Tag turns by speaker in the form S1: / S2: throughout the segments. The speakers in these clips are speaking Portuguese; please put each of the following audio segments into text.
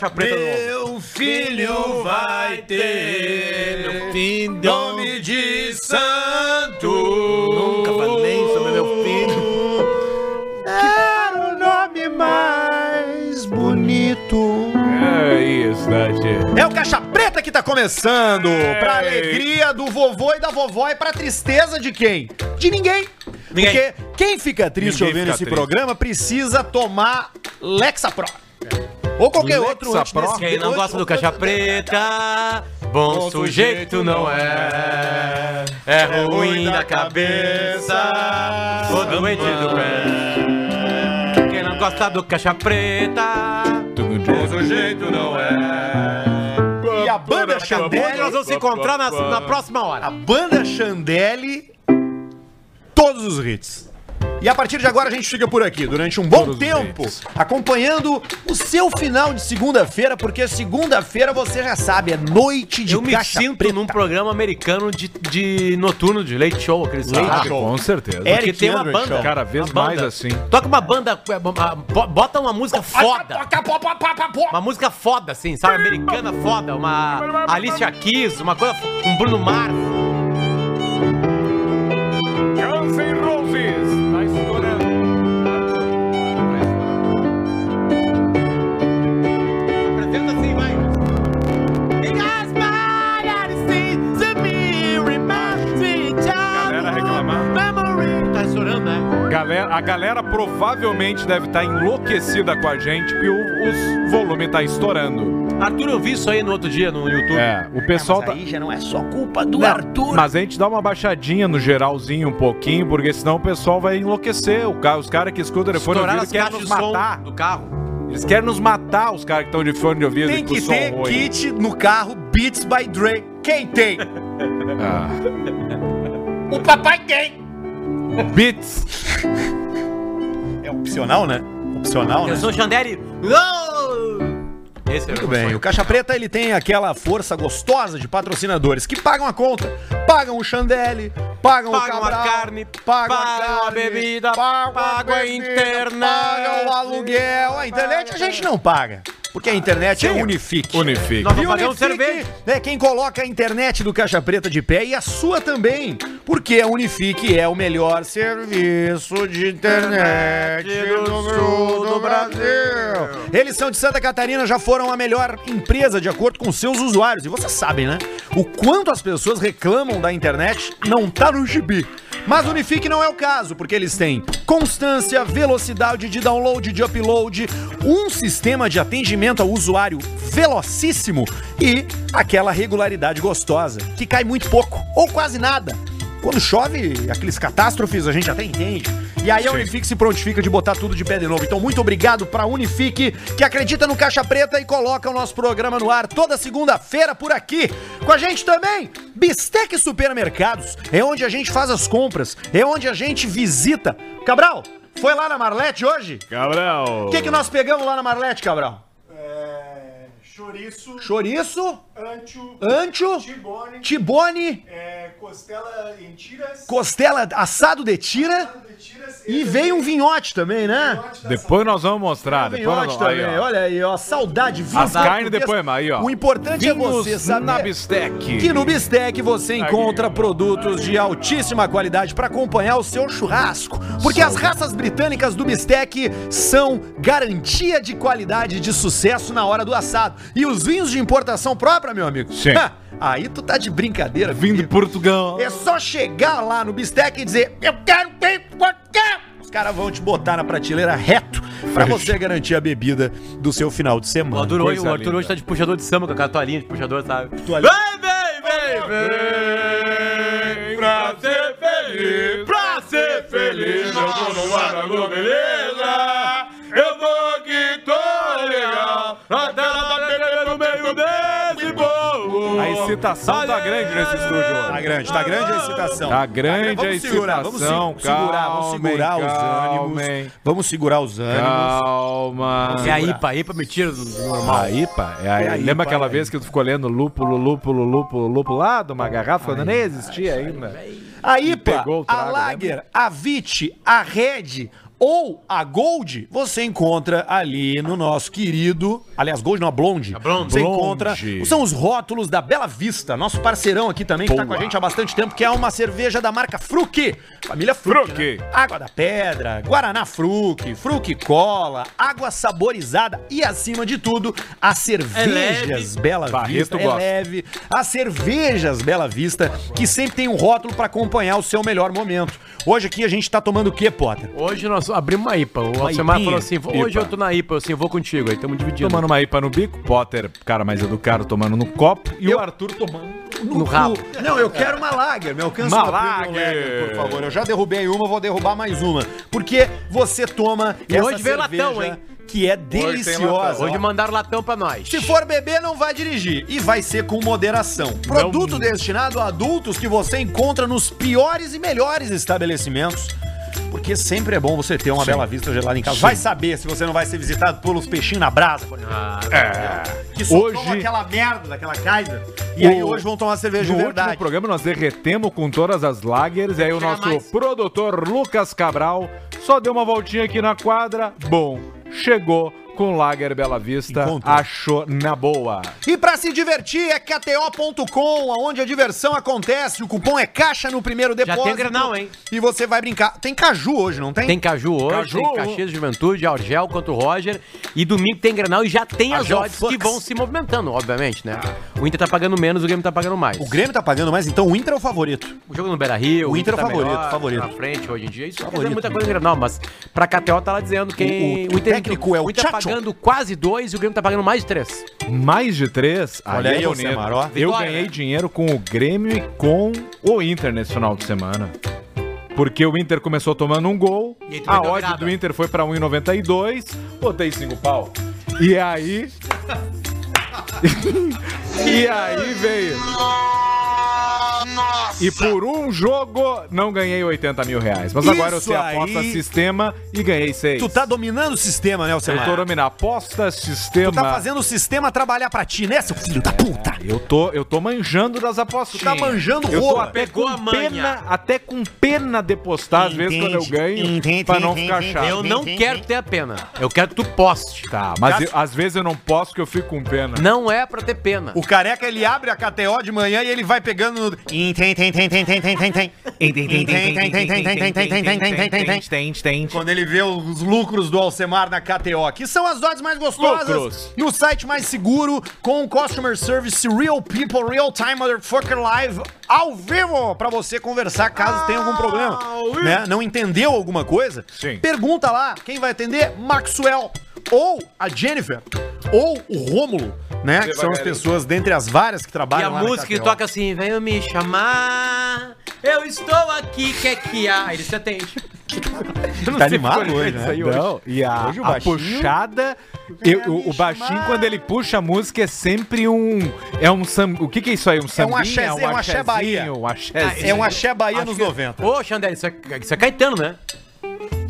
S1: Caixa Preta novo.
S2: Meu filho vai ter
S1: Meu filho.
S2: nome de santo.
S1: Nunca falei sobre meu filho.
S2: Era o nome mais bonito.
S3: É isso, Tati.
S2: É o Caixa Preta que tá começando.
S3: É.
S2: Pra alegria do vovô e da vovó e pra tristeza de quem? De ninguém.
S1: Ninguém.
S2: Porque quem fica triste
S3: Ninguém
S2: ouvindo
S3: fica
S2: esse
S3: triste.
S2: programa precisa tomar Lexapro. Ou qualquer outro antes desse-
S1: Quem não gosta do Caixa Preta, bom sujeito não é. É ruim da cabeça, ou doente do pé. Quem não gosta do Caixa Preta, bom sujeito não é.
S2: E a banda Chandelle,
S1: nós vamos se encontrar na, na próxima
S2: a
S1: hora.
S2: banda Chandelle, todos os hits. E a partir de agora a gente fica por aqui durante um bom
S3: Todos os
S2: tempo, acompanhando o seu final de segunda-feira, porque segunda-feira você já sabe, é noite de
S1: Eu me sinto
S2: preta.
S1: num programa americano de, de noturno, de late show, aqueles
S2: Late
S1: caras.
S2: show.
S3: Com certeza.
S2: É. Eric
S1: tem uma banda.
S2: Show.
S3: Cada vez
S1: uma banda.
S3: mais assim.
S1: Toca uma banda, é, bota uma música foda. Uma música foda, assim, sabe? Americana foda. Uma Alicia Keys, uma coisa. Um Bruno Mars.
S3: Guns N' Roses. Galera, a galera provavelmente deve estar enlouquecida com a gente porque o, os volume tá estourando.
S1: Arthur, eu vi isso aí no outro dia no YouTube.
S3: É, o pessoal tá.
S2: aí já não é só culpa do
S3: Não,
S2: Arthur.
S3: Mas a gente dá uma baixadinha no geralzinho um pouquinho, porque senão o pessoal vai enlouquecer. O ca- os caras que escutam o telefone ouvido querem nos matar.
S1: do carro.
S3: Eles querem nos matar, os caras que estão de fone de ouvido
S2: Tem
S3: e
S2: que
S3: som
S2: ter
S3: ruim.
S2: kit no carro Beats by Dre. Quem tem?
S3: Ah.
S2: o papai tem.
S3: Beats.
S2: É opcional, né? Opcional, né?
S1: Eu sou. Uou! Esse é
S2: Muito bem, o Caixa Preta ele tem aquela força gostosa de patrocinadores que pagam a conta, pagam o Chandelle, pagam, o
S1: Pagam a
S2: Cabral,
S1: carne,
S2: pagam,
S1: pagam a bebida, pagam a
S2: bebida,
S1: internet.
S2: pagam o aluguel. A internet a gente não paga, porque a internet é. Unifique.
S3: Unifique.
S1: Nós
S2: E
S1: vamos um
S2: Unifique
S1: cerveja.
S2: é quem coloca a internet do Caixa Preta de pé e a sua também. Porque a Unifique é o melhor serviço de internet do sul do Brasil. Eles são de Santa Catarina, já foram a melhor empresa de acordo com seus usuários. E vocês sabem, né? O quanto as pessoas reclamam da internet não tá no gibi. Mas Unifique não é o caso, porque eles têm constância, velocidade de download, de upload, um sistema de atendimento ao usuário velocíssimo e aquela regularidade gostosa, que cai muito pouco ou quase nada. Quando chove, aqueles catástrofes, a gente até entende. E aí a Unifique se prontifica de botar tudo de pé de novo. Então, muito obrigado pra Unifique, que acredita no Caixa Preta e coloca o nosso programa no ar toda segunda-feira por aqui. Com a gente também, Bistec Supermercados. É onde a gente faz as compras, é onde a gente visita. Cabral, foi lá na Marlete hoje?
S3: Cabral.
S2: O que, que nós pegamos lá na Marlete, Cabral?
S4: É, chouriço,
S2: Chouriço,
S4: ancho,
S2: ancho,
S4: tibone,
S2: tibone,
S4: é, costela em tiras,
S2: costela assado de tira
S4: assado de tiras
S2: e veio um vinhote também, né?
S4: vinhote
S3: Depois nós vamos mostrar. Depois nós
S2: Vinhote
S3: vamos...
S2: também,
S3: Aí, ó.
S2: olha aí, ó, saudade, vinho
S3: As carnes depois, mas aí, ó.
S2: O importante é
S3: Vinhos
S2: você saber
S3: na Bistec.
S2: que no Bistec você encontra
S3: Aí.
S2: produtos de altíssima qualidade para acompanhar o seu churrasco. Porque as raças britânicas do Bistec são garantia de qualidade e de sucesso na hora do assado. E os vinhos de importação própria, meu amigo?
S3: Sim.
S2: Aí tu tá de brincadeira,
S3: Vindo de. Portugal.
S2: É só chegar lá no Bistec e dizer: Eu quero bem Os caras vão te botar na prateleira reto pra você garantir a bebida do seu final de
S1: O
S2: semana.
S1: Arthur, hoje,
S3: coisa
S1: o Arthur hoje tá de puxador de samba com aquela toalhinha de puxador, sabe? Vem, vem, vem, vem, pra ser feliz, pra ser feliz, eu tô no Guaragu, beleza?
S3: Aí excitação tá grande nesse estúdio
S2: Tá
S3: hoje.
S2: grande, tá grande a excitação.
S3: Tá grande
S2: vamos
S3: a
S2: vamos
S3: excitação.
S2: se- segurar, vamos segurar os ânimos. Vamos segurar os ânimos.
S3: Calma.
S1: É a IPA, a IPA me tira do normal.
S3: A IPA? É a-
S2: É a
S3: lembra
S2: IPA,
S3: aquela
S2: é.
S3: vez que tu ficou lendo lúpulo, lúpulo, lúpulo, lúpulo lá de uma garrafa quando nem existia ainda?
S2: A IPA, a
S3: trago,
S2: Lager, a Vit, a Red ou a Gold, você encontra ali no nosso querido. Aliás, Gold não, a Blonde.
S1: A Blonde.
S2: Você
S3: Blonde.
S2: encontra. São os rótulos da Bela Vista, nosso parceirão aqui também, que tá com a gente há bastante tempo, que é uma cerveja da marca Fruc. Família Fruc.
S3: Fruc.
S2: né? Água da Pedra, Guaraná Fruc, Fruc Cola, água saborizada e, acima de tudo, as cervejas Bela
S3: Barreto
S2: Vista. É
S3: gosta.
S2: leve. As cervejas Bela Vista, que sempre tem um rótulo pra acompanhar o seu melhor momento. Hoje aqui a gente tá tomando o quê, Potter?
S1: Hoje nós abrimos uma IPA. O Alcemar falou assim: hoje
S3: IPA.
S1: eu tô na IPA, eu assim, vou contigo. Aí estamos dividindo.
S3: Tomando uma IPA no bico, Potter, cara mais educado, tomando no copo, e
S2: Eu-
S3: o Arthur tomando
S1: no rabo.
S2: Não, eu quero uma Lager, me alcança
S3: Uma
S2: uma Premium
S3: Lager.
S2: por favor. Eu já derrubei uma, vou derrubar mais uma. Porque você toma
S1: E
S2: essa
S1: hoje veio
S2: cerveja
S1: latão, hein?
S2: que é deliciosa.
S3: latão.
S1: Hoje mandaram latão pra nós.
S2: Se for beber, não vai dirigir. E vai ser com moderação. Produto destinado a adultos que você encontra nos piores e melhores estabelecimentos. Porque sempre é bom você ter uma bela vista gelada em casa. Vai saber se você não vai ser visitado pelos peixinhos na brasa, por exemplo. que só
S3: Hoje-
S2: aquela merda daquela Kaiser. E aí
S3: O-
S2: hoje vão tomar cerveja
S3: No
S2: de verdade.
S3: programa nós derretemos com todas as lagers e aí o nosso
S1: mais.
S3: produtor Lucas Cabral só deu uma voltinha aqui na quadra. Bom, chegou com Lager Bela Vista, achou na boa.
S2: E pra se divertir é KTO.com, onde a diversão acontece. O cupom é caixa no primeiro
S1: Já
S2: depósito.
S1: tem Grenal, hein?
S2: E você vai brincar. Tem caju hoje, não tem?
S1: Tem Caju hoje,
S3: Caju.
S1: tem Caxias Juventude, Argel contra o Roger. E domingo tem Granal e já tem as odds
S2: Fux.
S1: que vão se movimentando, obviamente, né? O Inter tá pagando menos, o Grêmio tá pagando mais.
S2: O Grêmio tá pagando mais, então o Inter é o favorito.
S1: O jogo no Beira Rio,
S2: O Inter é o favorito,
S1: melhor,
S2: favorito.
S1: Na frente hoje em dia. Isso quer
S2: Favorito.
S1: dizer muita coisa no Grenal, mas pra KTO tá lá dizendo quem.
S2: O- o técnico é o
S1: O Inter tá
S2: Chacho.
S1: Pagando quase dois e o Grêmio tá pagando mais de três.
S3: Mais de três.
S2: Olha aí,
S3: é
S2: Alcemar,
S3: bonito.
S2: ó.
S3: Eu
S1: Vitória,
S3: ganhei
S1: né?
S3: dinheiro com o Grêmio e com o Inter nesse final de semana. Porque o Inter começou tomando um gol,
S1: aí
S3: a odd do Inter foi pra 1,92, botei 5 pau. E aí... e aí veio... E por um jogo não ganhei 80 mil reais. Mas agora eu
S2: Isso
S3: sei aposta
S2: aí.
S3: sistema e ganhei 6.
S2: Tu tá dominando o sistema, né,
S3: Eu
S2: Alcemar?
S3: tô dominando aposta, sistema...
S2: Tu tá fazendo o sistema trabalhar pra ti, né, seu filho da puta?
S3: Eu tô, eu tô manjando das apostas.
S2: Tu tá manjando
S3: Eu tô
S2: rola.
S3: até
S1: Pegou
S3: com
S1: a manha.
S3: pena, até com pena de postar, às vezes, quando eu ganho, pra não ficar chato.
S1: Eu não quero ter a pena. Eu quero que tu poste.
S3: Tá, mas eu- às vezes eu não posso porque eu fico com pena.
S1: Não é pra ter pena.
S2: O careca, ele abre a KTO de manhã e ele vai pegando no... Tem, quando ele vê os lucros do Alcemar na KTO, que são as odds mais gostosas
S3: lucros.
S2: no site mais seguro com o customer service real people real time motherfucker live ao vivo para você conversar caso ah, tenha algum problema, né? Não entendeu alguma coisa?
S3: Sim.
S2: Pergunta lá, quem vai atender? Maxwell ou a Jennifer, ou o Rômulo, né? Que são as pessoas, dentre as várias que
S1: E
S2: trabalham
S1: a
S2: lá na
S1: música que
S2: KTO.
S1: toca assim, venha me chamar, eu estou aqui, quer que há? Aí ele se atende.
S2: Tá animado
S1: porque
S2: hoje, né?
S3: Não, e a,
S2: Hoje o
S3: a
S2: baixinho-
S3: puxada. eu- o, o baixinho, quando ele puxa a música, é sempre um. É um sam, O que, que é isso aí? Um sambinha?
S2: axé- é um axé Bahia.
S3: axézinho, Um axézinho.
S2: É um axé Bahia nos 90.
S1: Ô, Xandé, isso é, isso é Caetano, né?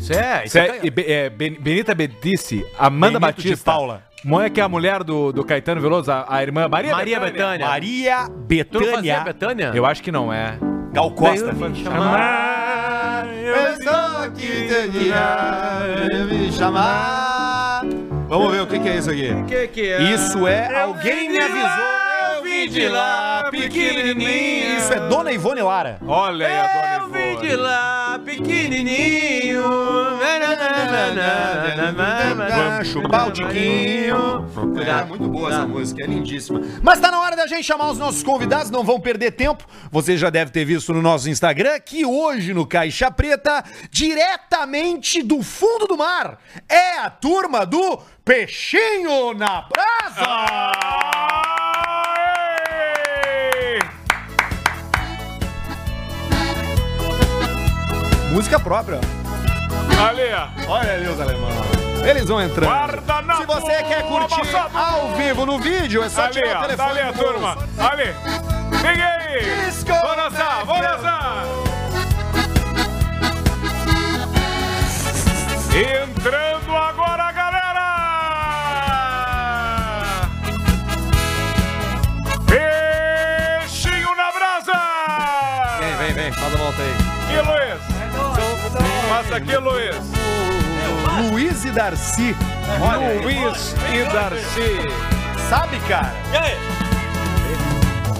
S1: Isso é,
S3: Isso
S1: é,
S3: é, é, Ben- Benita Bedice, Amanda
S2: Benito de
S3: Batista.
S2: Paula.
S3: Moé que é a mulher do, do Caetano Veloso, a, a irmã Maria,
S1: Maria Betânia.
S2: Maria
S1: não fazia
S2: Betânia
S1: Betânia?
S3: Eu acho que não é.
S2: Gal Costa.
S1: Me chamar.
S2: Eu estou aqui me chamar. Vamos ver o que, que é isso aqui.
S1: que que é?
S2: Isso é Alguém Me Avisou. Eu vim de lá, pequenininho. Isso é Dona Ivone Lara.
S3: Olha aí a
S1: Eu
S3: dona
S1: vim de
S3: Ivone.
S1: lá, pequenininho.
S2: Chupar o tiquinho. É muito boa essa música, é lindíssima. Mas tá na hora da gente chamar os nossos convidados, não vão perder tempo. Você já deve ter visto no nosso Instagram que hoje no Caixa Preta, diretamente do fundo do mar, é a turma do Peixinho na Brasa. Música própria.
S3: Ali.
S2: Olha ali os alemães. Eles vão entrando. Se você quer curtir ao vivo no vídeo, é só
S3: Ali,
S2: tirar o telefone.
S3: Ali turma. Ali. Fique aí! Vamos dançar, vamos dançar! Entrando agora, galera! Passa aqui, Luiz.
S2: Luiz e Darcy.
S3: Luiz e Darcy.
S2: Sabe, cara?
S5: E aí?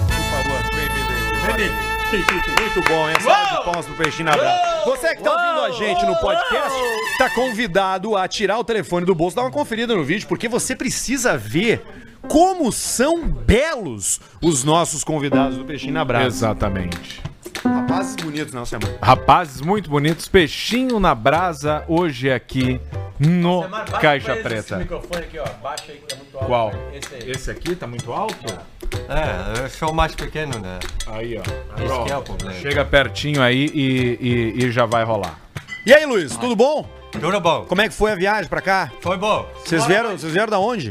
S2: Por favor, bem-vindo aí. Muito bom, hein? Salve de palmas pro Peixinho na Brasa. Você que tá ouvindo a gente no podcast, tá convidado a tirar o telefone do bolso, dar uma conferida no vídeo, porque você precisa ver como são belos os nossos convidados do Peixinho na Brasa.
S3: Exatamente.
S2: Rapazes bonitos, não, semana.
S3: Rapazes muito bonitos, peixinho na brasa, hoje aqui no Caixa Preta.
S5: microfone aqui, ó. Baixa aí que é muito alto.
S3: Qual?
S5: Esse aí.
S3: Esse aqui tá muito alto?
S5: É, eu sou mais pequeno, né?
S3: Aí, ó.
S5: Esse que é o problema.
S3: Chega pertinho aí e, e- e já vai rolar.
S2: E aí, Luiz, tudo bom?
S5: Tudo bom?
S2: Como é que foi a viagem pra cá?
S5: Foi bom.
S2: Vocês vieram, vocês vieram da onde?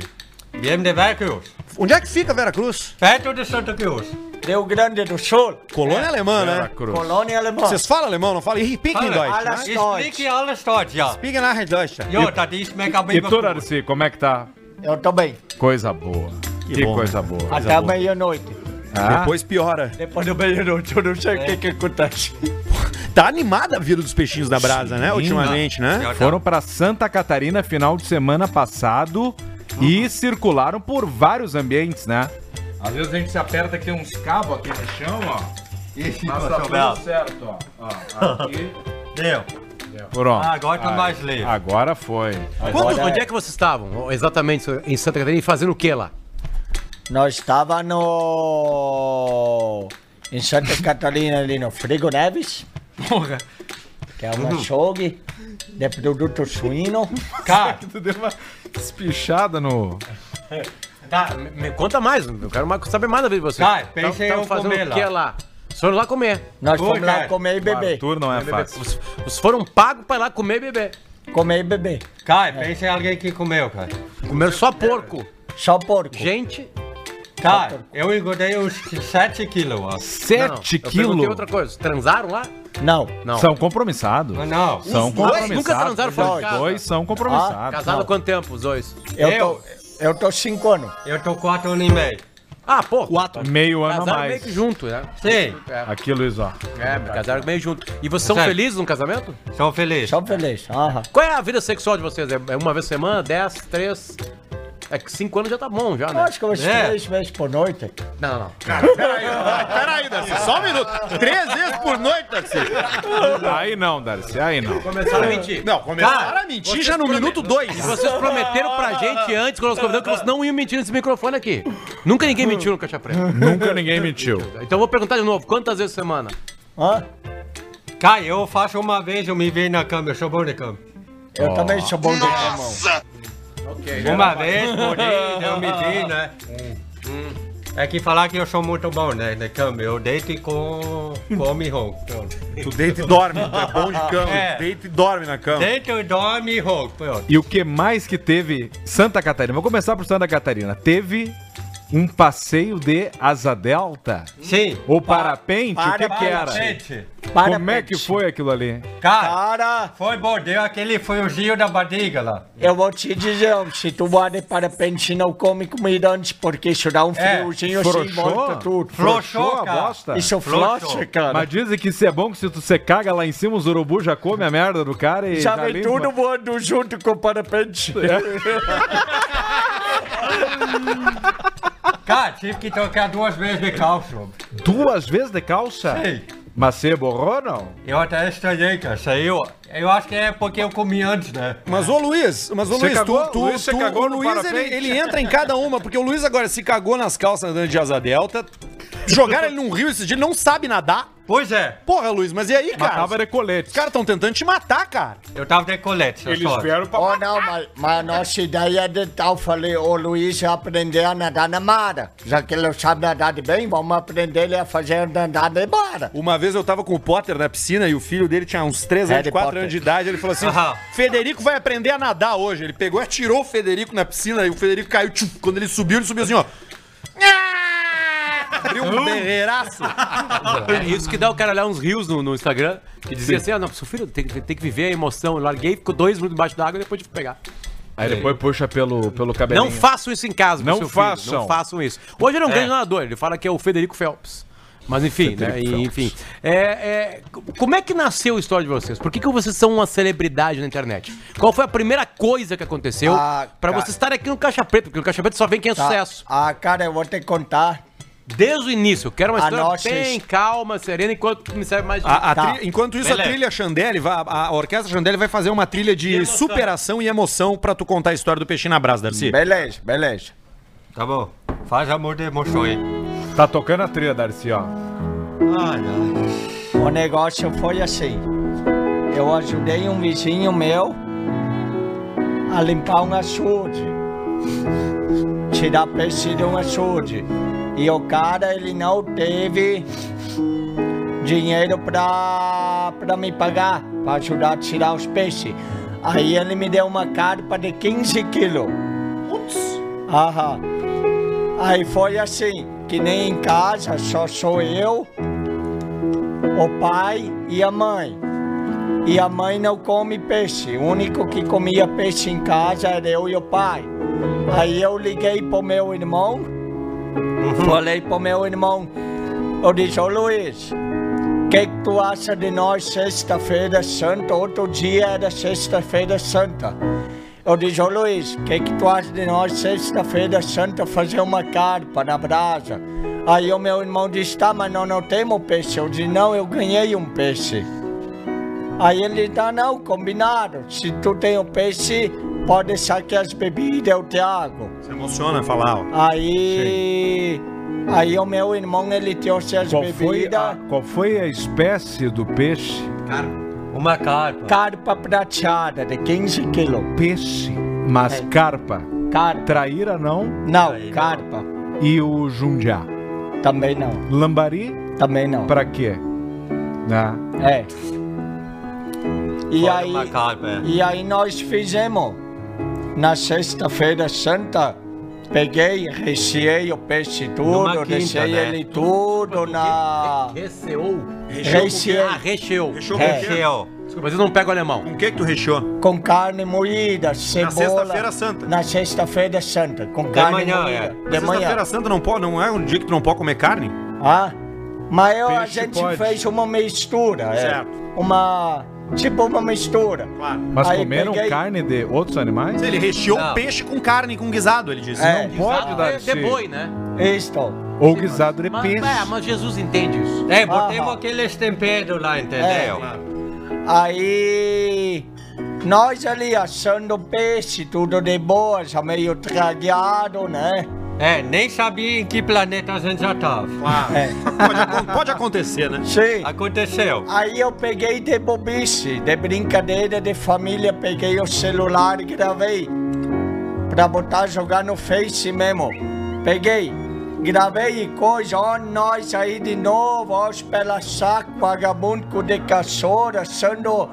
S5: Viemos de Veracruz.
S2: Onde é que fica Vera Cruz?
S5: Perto de Santa Cruz.
S6: Rio Grande do Sul,
S2: Colônia alemã, né?
S3: Cruz.
S6: colônia alemã.
S2: Vocês falam alemão, não falam? Ich speak in Deutsch,
S6: alles
S2: né?
S6: Deutsch.
S5: Explique alles Deutsch, ja.
S2: Speak in Deutsch.
S5: Jo, das ist mega
S3: E tu, Darcy, como é que tá?
S6: Eu também.
S3: Coisa boa. Que,
S2: bom,
S3: coisa boa.
S6: Até meia-noite.
S3: Ah,
S2: Depois piora.
S6: Depois do meia-noite, eu não sei o que, que acontece.
S2: Tá animada a vida dos peixinhos da brasa, né? Ultimamente, né?
S3: foram pra Santa Catarina final de semana passado e circularam por vários ambientes, né? Às vezes a gente se aperta aqui uns cabos aqui no chão, ó. Mas tá tudo certo, ó. ó aqui.
S5: Deu.
S3: Pronto.
S5: Ah, agora tá mais livre.
S3: Agora foi.
S1: Quando-
S6: Agora-
S1: onde é que vocês estavam? Exatamente em Santa Catarina e fazendo o que lá?
S6: Nós estava no... Em Santa Catarina, ali no Frigo Neves. Que é um açougue de produto suíno.
S5: Cara,
S3: Tu deu uma espichada no.
S1: Tá, me, me conta mais, eu quero mais, saber mais da vida de vocês.
S5: Tá, pensei
S1: Tavam
S5: eu
S1: fazendo
S5: comer
S1: o que
S5: lá.
S1: lá? Vocês foram lá comer.
S6: Nós
S5: Oi,
S6: fomos lá
S5: cara.
S6: comer e beber.
S3: Arthur não é fácil.
S1: Vocês, vocês foram pagos pra ir lá comer e beber.
S6: Comer e beber.
S5: cara, pense em alguém que comeu, cara.
S1: Comeram só porco.
S6: Só porco.
S1: Gente,
S5: Cara, eu engordei uns 7 quilos, ó.
S1: não,
S3: Sete
S1: eu perguntei
S3: quilos.
S1: outra coisa. Transaram lá?
S6: Não.
S1: Não.
S3: São compromissados.
S5: Mas não.
S3: São
S1: dois
S3: compromissados.
S1: nunca transaram fora de
S3: Os
S1: casa?
S3: dois são compromissados.
S1: Casado há quanto tempo, os dois?
S6: Eu,
S5: Eu?
S6: tô, eu tô cinco anos.
S5: Eu tô 4 anos e meio.
S1: Ah, pô. Quatro.
S3: Meio ano a
S1: Casaram meio
S3: mais.
S1: que junto, né?
S5: Sim,
S3: Aqui, Luiz, ó.
S1: É, casaram meio junto. E vocês são felizes no casamento?
S5: sou feliz.
S6: Só feliz. Aham.
S1: Qual é a vida sexual de vocês? É é uma vez por semana? Dez? Três? É que cinco anos já tá bom, já,
S6: Eu
S1: né?
S6: acho que umas
S5: É.
S6: três vezes por noite.
S1: Não, não.
S2: Peraí, Darcy, só um minuto. Três vezes por noite, Darcy.
S3: Aí não, Darcy, aí não.
S1: Começaram a mentir.
S2: Não, começaram
S1: Cara,
S2: a mentir já no minuto dois.
S1: Vocês prometeram pra gente antes, quando nós convidamos, que vocês não iam mentir nesse microfone aqui. Nunca ninguém mentiu no Caixa Preta.
S3: Nunca ninguém mentiu.
S1: Então eu vou perguntar de novo, quantas vezes por semana?
S6: Hã?
S5: Cara, eu faço uma vez, eu me vi na cama, eu sou bom de cama.
S6: Eu também sou bom de cama.
S5: Uma vez por dia, eu me vi, né? É que falar que eu sou muito bom, né? Na cama, eu deito com come e ronco.
S2: Tu deita e dorme, tu é bom de cama.
S5: É.
S2: Deita e dorme na cama.
S5: Deito e dorme e ronco. Pronto.
S3: E o que mais que teve Santa Catarina? Vou começar por Santa Catarina. Teve um passeio de asa delta?
S5: Sim.
S3: Ou parapente? o que que era?
S5: Gente,
S6: Para
S3: Como é que foi aquilo ali?
S5: cara,
S6: Cara,
S5: foi bom, deu aquele friozinho da barriga lá.
S6: eu vou te dizer, se tu vai de parapente, não come comida antes, porque isso dá um
S5: É,
S6: friozinho assim, volta tudo.
S5: Flochou,
S3: a
S5: cara.
S3: bosta?
S6: Isso
S5: Flochou.
S6: flocha, cara.
S3: Mas dizem que isso é bom que se tu você caga lá em cima, os urubu já come a merda do cara e
S6: Já vem tudo voando junto com o parapente.
S5: Cara, tive que trocar duas vezes de calça.
S3: Duas vezes de calça?
S5: Sim.
S3: Mas você borrou, não?
S5: Eu até estranhei, cara. Saiu. Eu acho que é porque eu comi antes, né?
S2: Mas ô Luiz, mas ô
S3: Você
S2: Luiz,
S3: cagou?
S2: tu, tu,
S3: Luiz, você
S2: tu-
S3: cagou
S2: o
S3: no
S2: Luiz ele, ele entra em cada uma, porque o Luiz agora se cagou nas calças andando de asa delta. Jogaram ele num rio esse dia, ele não sabe nadar.
S5: Pois é,
S2: Porra, Luiz, mas e aí, cara?
S3: tava de colete.
S2: Os caras estão tentando te matar, cara.
S5: eu tava de colete. eu só.
S3: pra...
S6: Oh, não, mas, mas a nossa ideia é de tal, falei, o Luiz ia aprender a nadar na mara. Já que ele sabe nadar de bem, vamos aprender ele a fazer nadar de mara.
S2: Uma vez eu tava com o Potter na piscina e o filho dele tinha uns 3 anos,
S6: Harry
S2: 4
S6: Potter.
S2: Anos de idade. Ele falou assim:
S5: Aham.
S2: Federico vai aprender a nadar hoje. Ele pegou e atirou o Federico na piscina e o Federico caiu. Tchum. Quando ele subiu, ele subiu assim, ó. Abriu um berreiraço.
S1: É isso que dá o cara olhar uns rios no, no Instagram e dizer assim: ah, não, seu filho tem, que- tem que viver a emoção. Eu larguei, ficou dois minutos debaixo d'água e depois tive que pegar.
S3: Aí depois puxa pelo, pelo cabelinho.
S1: Não façam isso em casa,
S3: Não
S1: meu filho.
S3: façam.
S1: Não façam isso. Hoje ele é um grande nadador, ele fala que é o Federico Phelps. Mas enfim, né? Enfim. É, é, como é que nasceu a história de vocês? Por que, que vocês são uma celebridade na internet? Qual foi a primeira coisa que aconteceu
S6: Ah,
S1: pra
S6: cara.
S1: vocês estarem aqui no Caixa Preta? Porque no Caixa Preta só vem quem é
S6: Tá.
S1: sucesso.
S6: Ah, cara, eu vou te contar.
S1: Desde o início. Eu quero uma
S6: A
S1: história
S6: nossa
S1: bem calma, serena, enquanto me serve mais de
S2: A- a
S6: Tá.
S2: tri- Enquanto isso,
S7: Beleza.
S2: a trilha Chandelle, vai- a, a orquestra Chandelle vai fazer uma trilha de superação e emoção pra tu contar a história do peixinho na brasa, Darcy.
S6: Beleza, beleza.
S7: Tá bom. Faz amor de emoção aí.
S3: Tá tocando a trilha, Darcy, ó.
S7: Ai, ai.
S6: O negócio foi assim. Eu ajudei um vizinho meu a limpar um açude. Tirar peixe de um açude. E o cara, ele não teve dinheiro pra, pra me pagar, pra ajudar a tirar os peixes. Aí ele me deu uma carpa de 15 quilos. Aham. Aí foi assim, que nem em casa, só sou eu, o pai e a mãe. E a mãe não come peixe. O único que comia peixe em casa era eu e o pai. Aí eu liguei pro meu irmão, falei pro meu irmão, eu disse, ô Luiz, o que, que tu acha de nós sexta-feira santa? Outro dia era sexta-feira santa. Eu disse, ô Luiz, o que, que tu acha de nós sexta-feira santa fazer uma carpa na brasa? Aí o meu irmão disse, tá, mas nós não temos peixe. Eu disse, não, eu ganhei um peixe. Aí ele disse, ah, não, combinado. Se tu tem o peixe, pode deixar que as bebidas eu trago.
S2: Se emociona falar, ó.
S6: Aí, aí o meu irmão, ele trouxe as
S3: Qual foi,
S6: bebidas.
S3: a, qual foi a espécie do peixe?
S7: Uma carpa.
S6: Carpa prateada de 15 quilos.
S3: Peixe, mas
S6: É.
S3: carpa.
S6: Carpa.
S3: Traíra não
S6: Não,
S7: Aí não.
S6: carpa.
S3: e o jundiá.
S6: Também não.
S3: Lambari,
S6: Também não.
S3: pra quê? Né?
S6: É. E aí,
S7: uma carpa. é.
S6: e aí nós fizemos. Na sexta-feira santa, peguei, recheei o peixe tudo, deixei
S7: né?
S6: ele tudo na...
S1: Receou.
S6: Recheei.
S1: Ah, recheou.
S2: Recheou
S6: É.
S7: Recheou.
S1: Desculpa, vocês não pegam alemão.
S2: Com o que que tu recheou?
S6: Com carne moída, cebola...
S2: sexta-feira santa.
S6: Na sexta-feira santa, com carne
S7: manhã,
S6: moída.
S7: é.
S6: De manhã.
S2: Sexta-feira Santa não, pode, não é um dia que tu não pode comer carne?
S6: Ah, mas eu, a gente
S3: pode.
S6: fez uma mistura, é.
S2: Certo.
S6: Uma... Tipo uma mistura.
S2: Claro.
S3: Mas
S6: Aí
S3: comeram
S6: peguei-
S3: carne de outros animais?
S2: Ele recheou
S7: Não.
S2: peixe com carne, com guisado, ele disse.
S6: É.
S2: Não
S3: Pode,
S1: Guisado
S3: dar
S1: de, de boi, né?
S6: Isto.
S3: Ou guisado de
S1: Mas,
S3: peixe.
S1: é, mas Jesus entende isso.
S7: É, botemos
S6: Ah.
S7: aqueles temperos lá, entendeu?
S6: É. Aí nós ali assando peixe, tudo de boa, já meio tragueado, né?
S7: É, nem sabia em que planeta a gente já tava.
S2: Claro.
S6: É.
S2: Pode, pode acontecer, né?
S6: Sim.
S7: Aconteceu.
S6: Aí eu peguei de bobice, de brincadeira de família, peguei o celular e gravei. Pra botar jogar no Face mesmo. Peguei, gravei e coisa, ó, nós aí de novo, ó, os pela saco, vagabundo com de caçora, assando,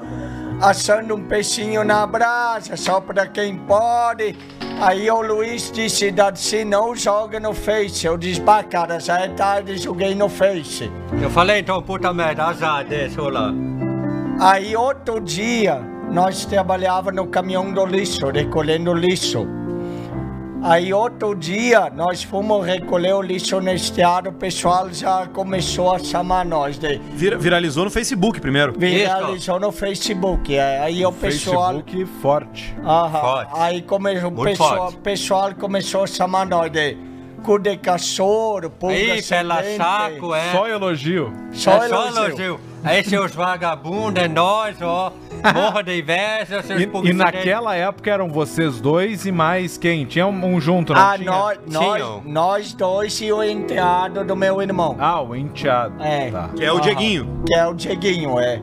S6: assando um peixinho na brasa, só pra quem pode. Aí o Luiz disse, Darcy, não joga no Face. Eu disse, pá, cara, já é tarde, joguei no Face.
S7: Eu falei, então, puta merda, azar, eu lá.
S6: Aí outro dia nós trabalhava no caminhão do lixo, recolhendo lixo. Aí outro dia nós fomos recolher o lixo no estiário, o pessoal já começou a chamar nós de
S2: Vira- viralizou no Facebook primeiro.
S6: viralizou no Facebook. é. Aí o pessoal,
S3: Facebook forte.
S6: Aham.
S7: Forte.
S6: aí começou, o pessoal, pessoal começou a chamar nós de cu de cachorro, pulga
S7: Aí, pela saco, é.
S3: Só elogio.
S6: Só
S7: é só
S6: elogio.
S7: Aí, seus vagabundos, é nós, ó. Morra de inveja, seus
S3: E, e naquela época eram vocês dois e mais quem? Tinha um, um junto, não
S6: Ah,
S3: tinha?
S6: nós, nós, nós dois e o enteado do meu irmão.
S3: Ah, o enteado.
S6: É.
S3: Tá.
S2: Que é o
S6: Ah,
S2: Dieguinho.
S6: Que é o Dieguinho, é.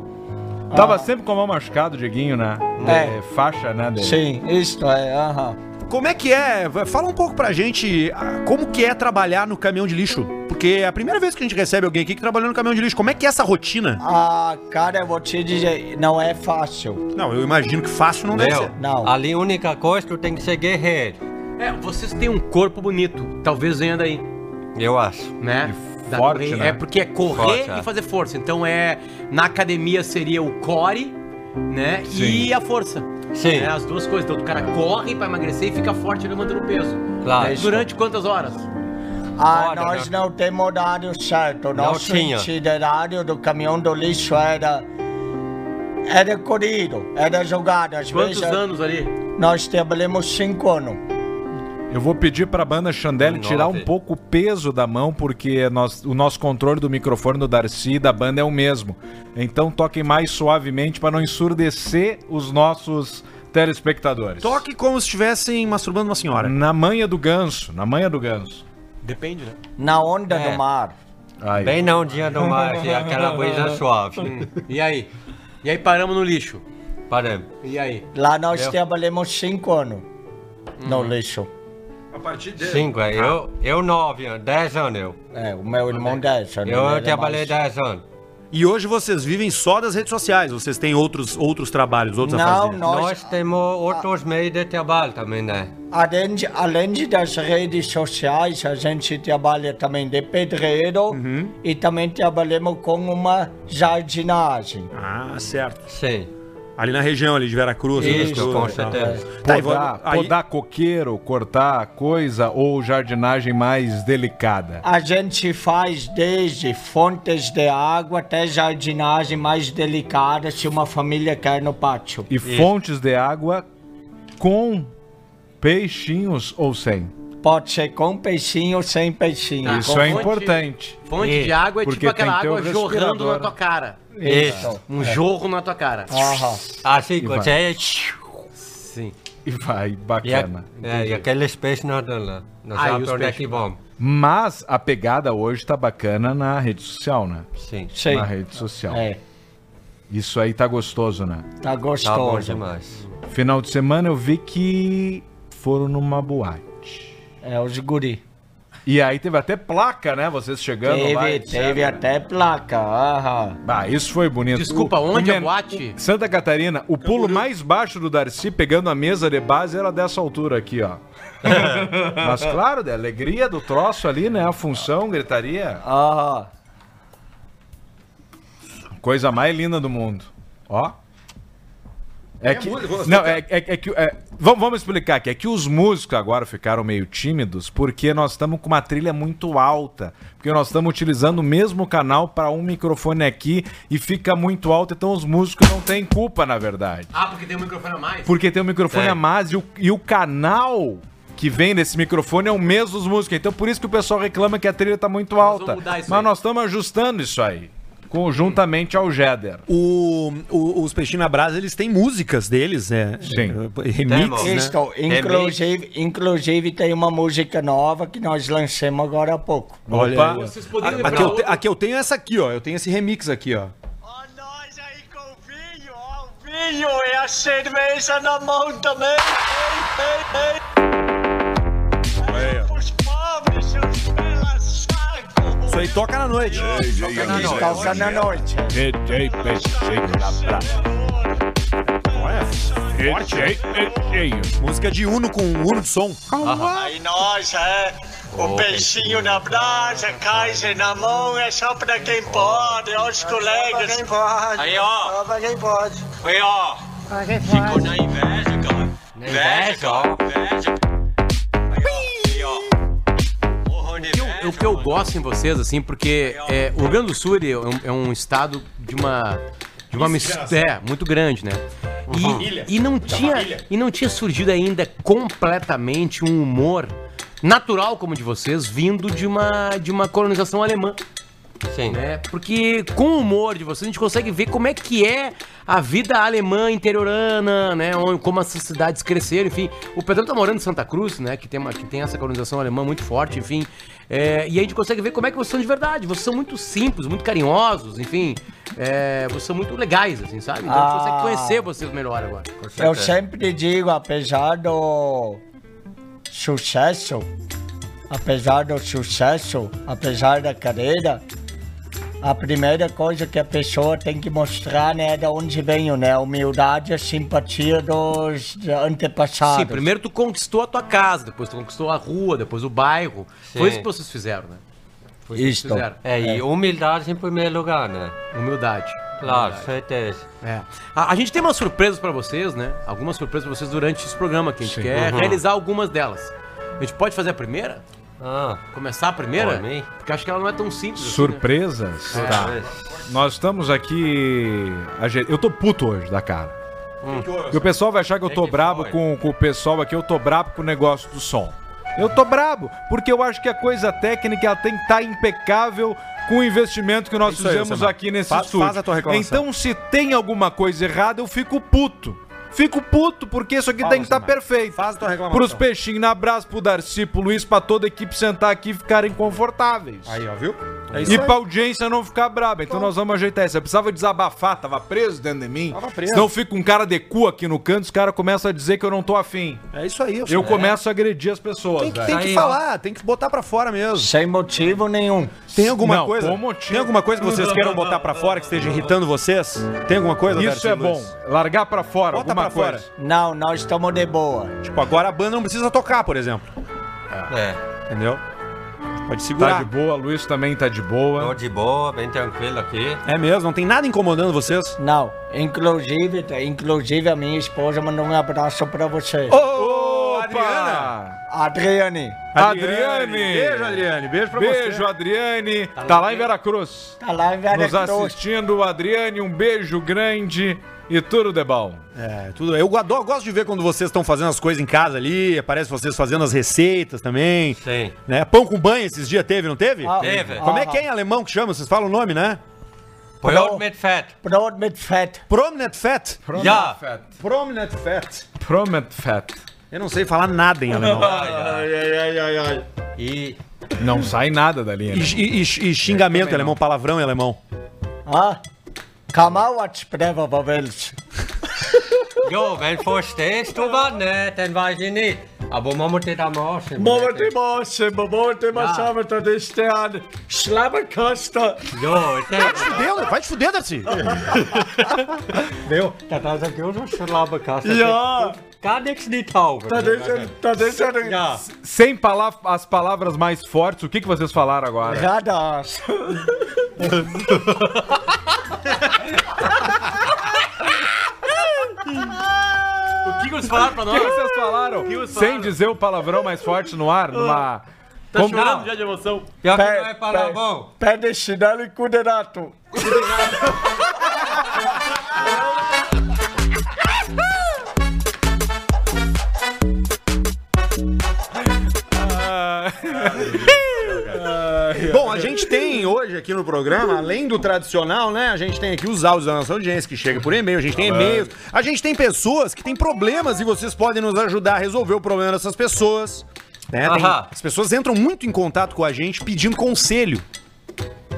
S3: Tava
S6: Ah,
S3: sempre com a mão machucada, Dieguinho, né?
S6: É.
S3: De faixa, né? De...
S6: Sim, isto é, aham.
S2: Como é que é? Fala um pouco pra gente ah, como que é trabalhar no caminhão de lixo. Porque é a primeira vez que a gente recebe alguém aqui que trabalhou no caminhão de lixo. Como é que é essa rotina?
S6: Ah, cara, eu vou te dizer, não é fácil.
S2: Não, eu imagino que fácil não deve
S7: Meu,
S2: ser.
S6: Não.
S7: ali a única coisa, tu tem que ser guerreiro.
S1: É, vocês têm um corpo bonito. Talvez venha daí,
S7: Eu acho.
S1: né?
S3: Forte,
S1: correr-
S3: né?
S1: É porque é correr
S7: Forte,
S1: e
S7: é.
S1: fazer força. Então é. Na academia seria o core, né? E a força.
S7: Sim.
S1: É, as duas coisas. Então o cara corre pra emagrecer e fica forte levantando peso.
S7: Claro.
S1: Né? Durante quantas horas?
S6: Ah,
S7: Olha,
S6: nós
S7: não-
S6: não temos horário certo.
S7: Não
S6: Nosso
S7: tinha.
S6: itinerário do caminhão do lixo era. Era corrido, era jogado. Às
S1: Quantos
S6: vezes
S1: anos ali?
S6: nós trabalhamos cinco anos.
S3: Eu vou pedir pra banda Chandelle tirar um pouco o peso da mão, porque nós- o nosso controle do microfone do Darcy e da banda é o mesmo. Então toquem mais suavemente para não ensurdecer os nossos telespectadores.
S2: Toque como se estivessem masturbando uma senhora.
S3: Na manha do ganso, na manha do ganso.
S1: Depende, né?
S6: Na onda
S7: É.
S6: do mar.
S3: Aí.
S7: Bem na ondinha do mar, assim, aquela coisa suave.
S1: E aí? E aí paramos no lixo.
S7: Paramos.
S1: E aí?
S6: Lá nós
S7: Eu-
S6: trabalhamos cinco anos no
S7: Hum.
S6: lixo.
S2: A partir de...
S7: Cinco, é. Eu, eu nove anos, dez anos eu.
S6: É, o meu irmão dez anos.
S7: Eu
S6: é
S7: trabalhei
S6: mais-
S7: dez anos.
S2: E hoje vocês vivem só das redes sociais, vocês têm outros, outros trabalhos, outros a
S6: Não, nós,
S7: Nós temos outros meios de trabalho também, né?
S6: além, de, além de das redes sociais, a gente trabalha também de pedreiro
S7: Uhum.
S6: e também trabalhamos com uma jardinagem.
S2: Ah, certo.
S7: Sim.
S2: Ali na região ali de Veracruz.
S7: Isso,
S2: Veracruz,
S7: com certeza.
S2: Tá,
S3: Podar,
S2: aí-
S3: podar coqueiro, cortar coisa ou jardinagem mais delicada?
S6: A gente faz desde fontes de água até jardinagem mais delicada se uma família quer no pátio.
S3: E fontes de água com peixinhos ou sem?
S6: Pode ser com peixinho ou sem peixinho.
S3: Isso
S6: Com
S3: é
S1: fonte-
S3: importante.
S1: Fonte
S7: E-
S1: de água é
S3: porque
S1: tipo aquela
S3: tem que ter
S1: água
S3: o
S1: jorrando
S3: respirador.
S1: na tua cara.
S7: Isso.
S1: Um jorro na tua cara.
S6: Aham.
S7: Assim, você é...
S1: Sim.
S3: E vai,
S7: E, a,
S3: bacana.
S7: é, e aqueles peixes nadando lá. Não
S1: Ah, e os
S7: onde é
S1: peixes?
S7: que vão.
S3: Mas a pegada hoje tá bacana na rede social, né?
S7: Sim.
S6: Sim.
S3: Na rede social.
S6: É,
S3: Isso aí tá gostoso, né?
S6: tá
S7: Tá bom
S6: gostoso.
S7: demais.
S3: Final de semana eu vi que foram numa boate.
S6: É, os guri.
S3: E aí teve até placa, né? Vocês chegando lá.
S6: Teve, teve até placa. Aham.
S3: Ah, isso foi bonito.
S1: Desculpa,
S3: O-
S1: onde
S3: o
S1: a
S3: men-
S1: boate?
S3: Santa Catarina, o pulo mais baixo do Darcy pegando a mesa de base era dessa altura aqui, ó. Mas claro, da alegria do troço ali, né? A função, gritaria.
S6: Aham.
S3: Coisa mais linda do mundo. Ó. É que, não, é, é- é que. é, vamos, vamos explicar aqui. É que os músicos agora ficaram meio tímidos porque nós estamos com uma trilha muito alta. Porque nós estamos utilizando o mesmo canal para um microfone aqui e fica muito alto. Então os músicos não têm culpa, na verdade.
S1: Ah, porque tem um microfone a mais?
S3: Porque tem o microfone
S7: Tem.
S3: a mais e o, e o canal que vem desse microfone é o mesmo dos músicos. Então por isso que o pessoal reclama que a trilha tá muito alta. Mas nós estamos ajustando isso aí. Conjuntamente ao Jeder.
S2: O, o- os Peixinho na Brasa, eles têm músicas deles, é.
S3: Sim.
S2: Remix, né?
S6: Isto, inclusive, inclusive tem uma música nova que nós lançamos agora há pouco.
S2: Olha
S3: Opa.
S1: Vocês
S2: A-
S1: lembrar
S2: aqui, eu te- aqui eu tenho essa aqui, ó. Eu tenho esse remix aqui, ó.
S6: Ó, nós aí com o vinho, ó, o vinho e a cerveja na mão também. Ei, ei, ei.
S2: Isso aí toca na noite.
S6: Toca na noite.
S3: DJ Peixinho na praia.
S2: Música de Uno com Uno de som.
S6: Aí nós, é, o peixinho na brasa, Kaiser na mão, é só pra quem pode, ó, os colegas.
S7: Aí, ó.
S6: Só pra quem pode.
S7: Aí, ó. Ficou na inveja, cara. Inveja, ó. Inveja.
S1: O que eu gosto em vocês, assim, porque é, o Rio Grande do Sul é um, é um estado de uma. De uma mistura é, muito grande, né? E, e, não tinha, e não tinha surgido ainda completamente um humor natural como o de vocês, vindo de uma, de uma colonização alemã.
S7: Sim.
S1: né? Porque com o humor de vocês a gente consegue ver como é que é a vida alemã interiorana, né? Como as cidades cresceram, enfim. O Pedrão tá morando em Santa Cruz, né? Que tem, uma, que tem essa colonização alemã muito forte, enfim. É, e a gente consegue ver como é que vocês são de verdade. Vocês são muito simples, muito carinhosos, enfim. É, vocês são muito legais, assim, sabe? Então a gente
S6: Ah.
S1: consegue conhecer vocês melhor agora.
S6: Eu sempre digo, apesar do sucesso, apesar do sucesso, apesar da carreira, a primeira coisa que a pessoa tem que mostrar né, é de onde veio, né? A humildade e a simpatia dos antepassados.
S1: Sim, primeiro tu conquistou a tua casa, depois tu conquistou a rua, depois o bairro. Foi
S7: Sim.
S1: isso que vocês fizeram, né? Foi isso que fizeram.
S7: É, e humildade em primeiro lugar, né?
S1: Humildade.
S7: Claro, certeza.
S1: É. A, a gente tem umas surpresas pra vocês, né? Algumas surpresas pra vocês durante esse programa que a gente quer
S7: Uhum.
S1: realizar algumas delas. A gente pode fazer a primeira?
S7: Ah,
S1: Começar a primeira? Porque acho que ela não é tão simples. assim, né?
S3: Surpresas? Tá. Nós estamos aqui. a gente- Eu tô puto hoje da cara. E o pessoal vai achar que eu tô brabo com, com o pessoal aqui, eu tô brabo com o negócio do som. Eu tô brabo, porque eu acho que a coisa técnica ela tem que estar impecável com o investimento que nós
S2: Isso aí,
S3: fizemos
S2: Alcemar.
S3: aqui nesse
S2: Faz-
S3: estúdio.
S2: faz a tua reclamação.
S3: Então, se tem alguma coisa errada, eu fico puto. Fico puto, porque isso aqui tem que estar
S2: Alcemar.
S3: perfeito.
S2: Faz a tua reclamação.
S3: Pros peixinhos na brasa, pro Darcy, pro Luiz, pra toda a equipe sentar aqui e ficarem confortáveis.
S2: Aí, ó, viu? É
S3: E pra audiência não ficar braba. Então nós vamos ajeitar isso. Eu precisava desabafar, tava preso dentro de mim.
S2: Tava preso.
S3: Senão fica um cara de cu aqui no canto, os caras começam a dizer que eu não tô afim.
S2: É isso aí.
S3: Eu começo a agredir as pessoas.
S2: Tem que,
S3: velho.
S2: tem que
S7: Aí, ó.
S2: falar, tem que botar pra fora mesmo.
S6: Sem motivo nenhum.
S2: Tem alguma
S3: Não,
S2: coisa?
S3: com motivo.
S2: Tem alguma coisa que vocês queiram botar pra fora que esteja irritando vocês? Tem alguma coisa?
S3: Isso
S2: Darcy
S3: é
S2: Luiz?
S3: bom. Largar pra fora
S2: Bota
S3: alguma
S2: pra
S3: coisa.
S2: fora.
S6: Não, nós estamos de boa.
S2: Tipo, agora a banda não precisa tocar, por exemplo.
S7: é.
S2: Entendeu? Pode
S3: Tá
S2: segurar.
S3: de boa, Luiz também tá de
S7: Tô
S3: boa.
S7: de boa, bem tranquilo aqui.
S2: É mesmo, não tem nada incomodando vocês?
S6: Não, inclusive, inclusive a minha esposa mandou um abraço pra você.
S2: Ô,
S3: Opa!
S6: Adriane,
S3: Adriane!
S2: Beijo, Adriane. Beijo pra
S3: Beijo,
S2: você.
S3: Adriane. Tá lá em Veracruz.
S6: tá lá em
S3: Nos
S6: Veracruz.
S3: assistindo, Adriane, um beijo grande e tudo de bom.
S2: É, tudo. Eu adoro, gosto de ver quando vocês estão fazendo as coisas em casa ali, aparece vocês fazendo as receitas também.
S7: Sim.
S2: Né? Pão com banho esses dias teve, não teve?
S6: Ah,
S7: Teve.
S2: Como é
S6: ah,
S2: que é em alemão que chama? Vocês falam o nome, né?
S7: Brot mit Fett.
S6: Brot mit Fett.
S2: Prominent Fat.
S7: Ja.
S2: Prominent Fat.
S3: Promet Fat.
S2: Eu não sei falar nada em alemão.
S7: E
S3: Não sai nada dali,
S2: E,
S3: né?
S2: e- e- e xingamento em alemão, palavrão em alemão.
S6: Ah, Kamauert sprechen, was willst.
S7: Jo, wenn du verstehst, du was nicht, dann weiß ich nicht. Aber man muss dich am Arsch
S6: nehmen. Man muss dich am Arsch nehmen, man muss dich am Arsch das ist der Schlemmenkasten.
S7: Also ja,
S2: ich denke... Vai te fuder, vai te fuder, Darcy.
S7: Meu, tá atrás aqui, eu não Schlemmenkasten.
S6: Ja.
S7: Gar nichts nicht taugen.
S6: da ist er, da ist er.
S7: Ja.
S3: Sem pala- as palavras mais fortes, o que, que vocês falaram agora?
S6: Radars.
S1: O que, que eles falaram pra
S3: O
S1: nós?
S3: que vocês falaram? Sem dizer o palavrão mais forte no ar, numa...
S1: Tá
S3: Como-
S1: chorando já de emoção.
S7: Ja,
S6: Pé-
S7: não é palavrão.
S6: Pé de chinelo e cuderato.
S2: Bom, a gente tem hoje aqui no programa, além do tradicional, né? A gente tem aqui os áudios da nossa audiência que chega por e-mail, a gente tem e-mails, a gente tem pessoas que têm problemas e vocês podem nos ajudar a resolver o problema dessas pessoas. Né? Tem-
S7: Aham.
S2: as pessoas entram muito em contato com a gente pedindo conselho.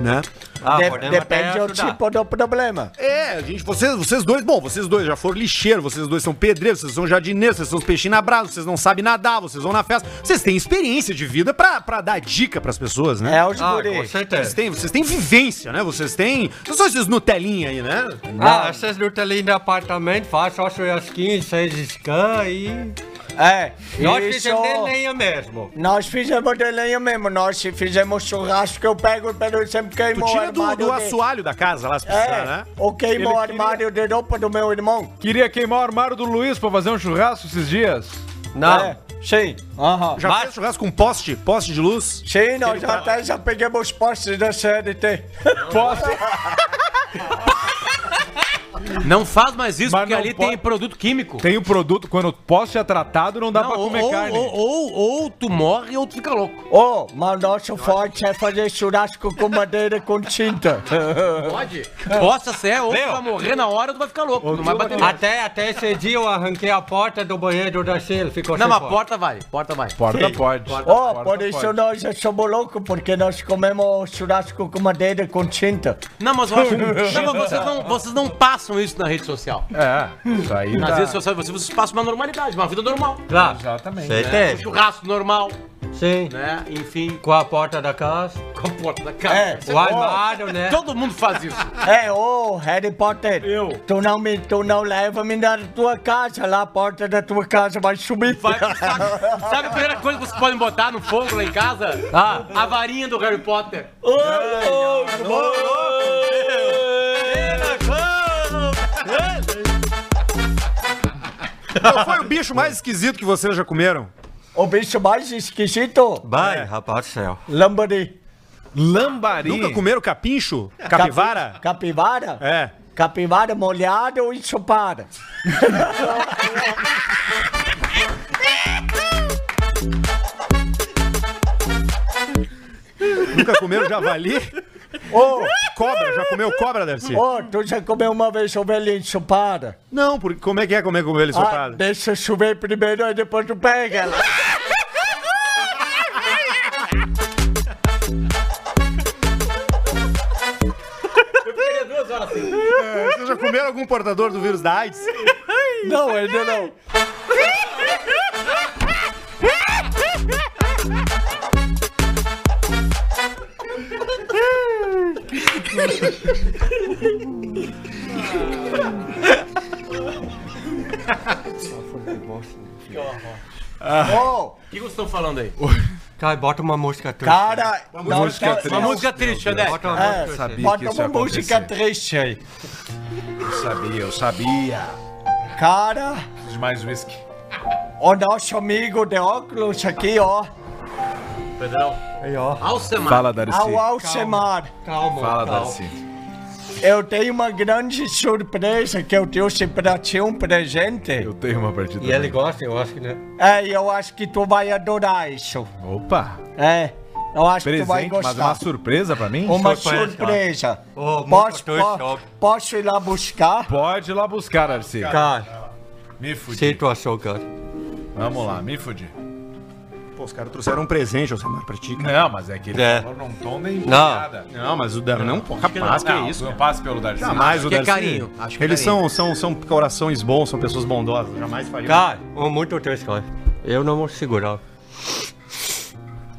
S2: Né?
S7: Ah,
S6: De- depende do tipo do problema.
S2: É, a gente, vocês, vocês dois, bom, vocês dois já foram lixeiros, vocês dois são pedreiros, vocês são jardineiros, vocês são os peixinhos na brasa, vocês não sabem nadar, vocês vão na festa. Vocês têm experiência de vida pra, pra dar dica pras pessoas, né?
S6: É os
S7: Ah, com
S6: guri.
S2: Vocês
S7: certeza.
S2: têm, vocês têm vivência, né? Vocês têm. Não são esses Nutelinha aí, né?
S7: Ah, essas Nutelinhas do apartamento, faz só churrasquinho, seis scan e...
S6: É,
S7: Nós
S6: isso-
S7: fizemos de lenha mesmo.
S6: Nós fizemos de lenha mesmo, nós fizemos churrasco que eu pego pelo sempre
S2: Tu
S6: queimou o
S2: tira do,
S6: armário
S2: do assoalho da casa lá, se precisar,
S6: É,
S2: né?
S6: ou queimou o
S3: Ele queria-
S6: armário de roupa do meu irmão.
S3: Queria queimar o armário do Luiz pra fazer um churrasco esses dias.
S7: Não.
S6: É, sim. Aham.
S2: Já
S7: Mas-
S2: fez churrasco com poste? Poste de luz?
S6: Sim, nós já até já pegamos os postes da CNT.
S3: Posso?
S1: Não faz mais isso,
S3: Mas
S1: porque
S3: não
S1: ali
S3: pode-
S1: tem produto químico.
S3: Tem o produto, quando o poste é tratado, não dá
S1: Não,
S3: pra
S1: ou,
S3: comer
S1: ou,
S3: carne.
S1: ou, ou, ou tu morre ou tu fica louco.
S6: Ô, mas nosso forte é fazer churrasco com madeira com tinta.
S1: Pode? Possa ser, ou tu vai morrer na hora ou tu vai ficar louco. Não vai bater mais.
S7: Até, até esse dia eu arranquei a porta do banheiro da Sheila, ficou
S1: Não,
S7: sem
S1: mas
S7: porta.
S1: porta vai, porta vai.
S3: Porta pode.
S6: Ô,
S3: Porta
S6: por isso
S3: pode.
S6: nós já somos loucos, porque nós comemos churrasco com madeira com tinta.
S1: Não, mas eu acho. não, mas vocês não, vocês não passam isso na rede social.
S3: É, isso aí
S1: Nas
S3: tá...
S1: redes sociais vocês, vocês passam uma normalidade, uma vida normal.
S7: Claro.
S3: Exatamente.
S1: Um
S7: Certeza.
S1: churrasco normal.
S7: Sim.
S1: né? Enfim,
S7: Com a porta da casa.
S1: com a porta da casa.
S6: É,
S7: O armário, né?
S1: Todo mundo faz isso.
S6: É, ô, Harry Potter.
S1: Eu.
S6: Tu não, me, tu não leva me na tua casa, lá a porta da tua casa vai subir.
S1: Vai- sabe, sabe a primeira coisa que vocês podem botar no fogo lá em casa? Ah, a varinha do Harry Potter.
S6: Ô, louco,
S2: Qual foi o bicho mais esquisito que vocês já comeram?
S6: O bicho mais esquisito,
S7: Vai, rapaz do céu.
S6: lambari.
S3: Lambari.
S2: Nunca comeram capincho? Capivara?
S6: Capi- capivara?
S2: É.
S6: Capivara molhada ou ensopada?
S2: Nunca comeram javali?
S6: Ô,
S2: Cobra? Já comeu cobra, Darcy?
S6: ô, tu já comeu uma vez ovelha ensopada?
S2: Não, porque como é que é comer com ele
S6: Ah, deixa chover primeiro, aí depois tu pega ela.
S2: Vocês já comeram algum portador do vírus da AIDS?
S6: Não, ainda não.
S1: O que vocês estão falando aí?
S7: Cara, bota uma música triste.
S6: cara, não
S3: música triste.
S1: Uma música triste, André.
S7: Bota uma
S6: É,
S7: música triste.
S3: sabia.
S6: bota
S3: que isso
S6: uma música triste aí.
S3: Eu sabia, eu sabia.
S6: Cara,
S3: Preciso de mais whisky.
S6: o nosso amigo de óculos aqui, ó.
S1: Pedrão.
S6: Aí, ó.
S1: Alcemar.
S3: Fala, Darcy.
S6: Ao Alcemar.
S7: Calma,
S3: Fala,
S7: calma.
S3: Darcy.
S6: Eu tenho uma grande surpresa que eu trouxe pra ti um presente.
S3: Eu tenho uma partida.
S7: E ele gosta, eu acho que, né?
S6: É, e eu acho que tu vai adorar isso.
S3: Opa!
S6: É, eu acho que tu vai
S3: Presente, mas
S6: gostar.
S3: uma surpresa pra mim?
S6: Uma
S7: surpresa,
S6: surpresa.
S7: Ô,
S6: posso, po- posso ir lá buscar?
S3: Pode ir lá buscar, Darcy.
S7: Cara,
S3: Me fudi.
S7: situação, cara.
S3: Vamos lá, me fudi.
S2: Pô, os caras trouxeram um presente, Alcemar, pra ti. cara.
S3: Não, mas é que ele
S7: É.
S3: falou num tom nem
S7: Não.
S3: nada.
S2: Não, mas o Darcy não, pô, capaz, que, é isso?
S3: Não
S2: cara?
S3: passe pelo Darcy.
S2: Jamais o
S1: que é
S2: Darcy.
S1: carinho, acho que é
S2: Eles
S1: carinho.
S2: são, são, são corações bons, são pessoas bondosas. Jamais fariam.
S7: Cara, ô, muito triste, cara. Eu não vou segurar.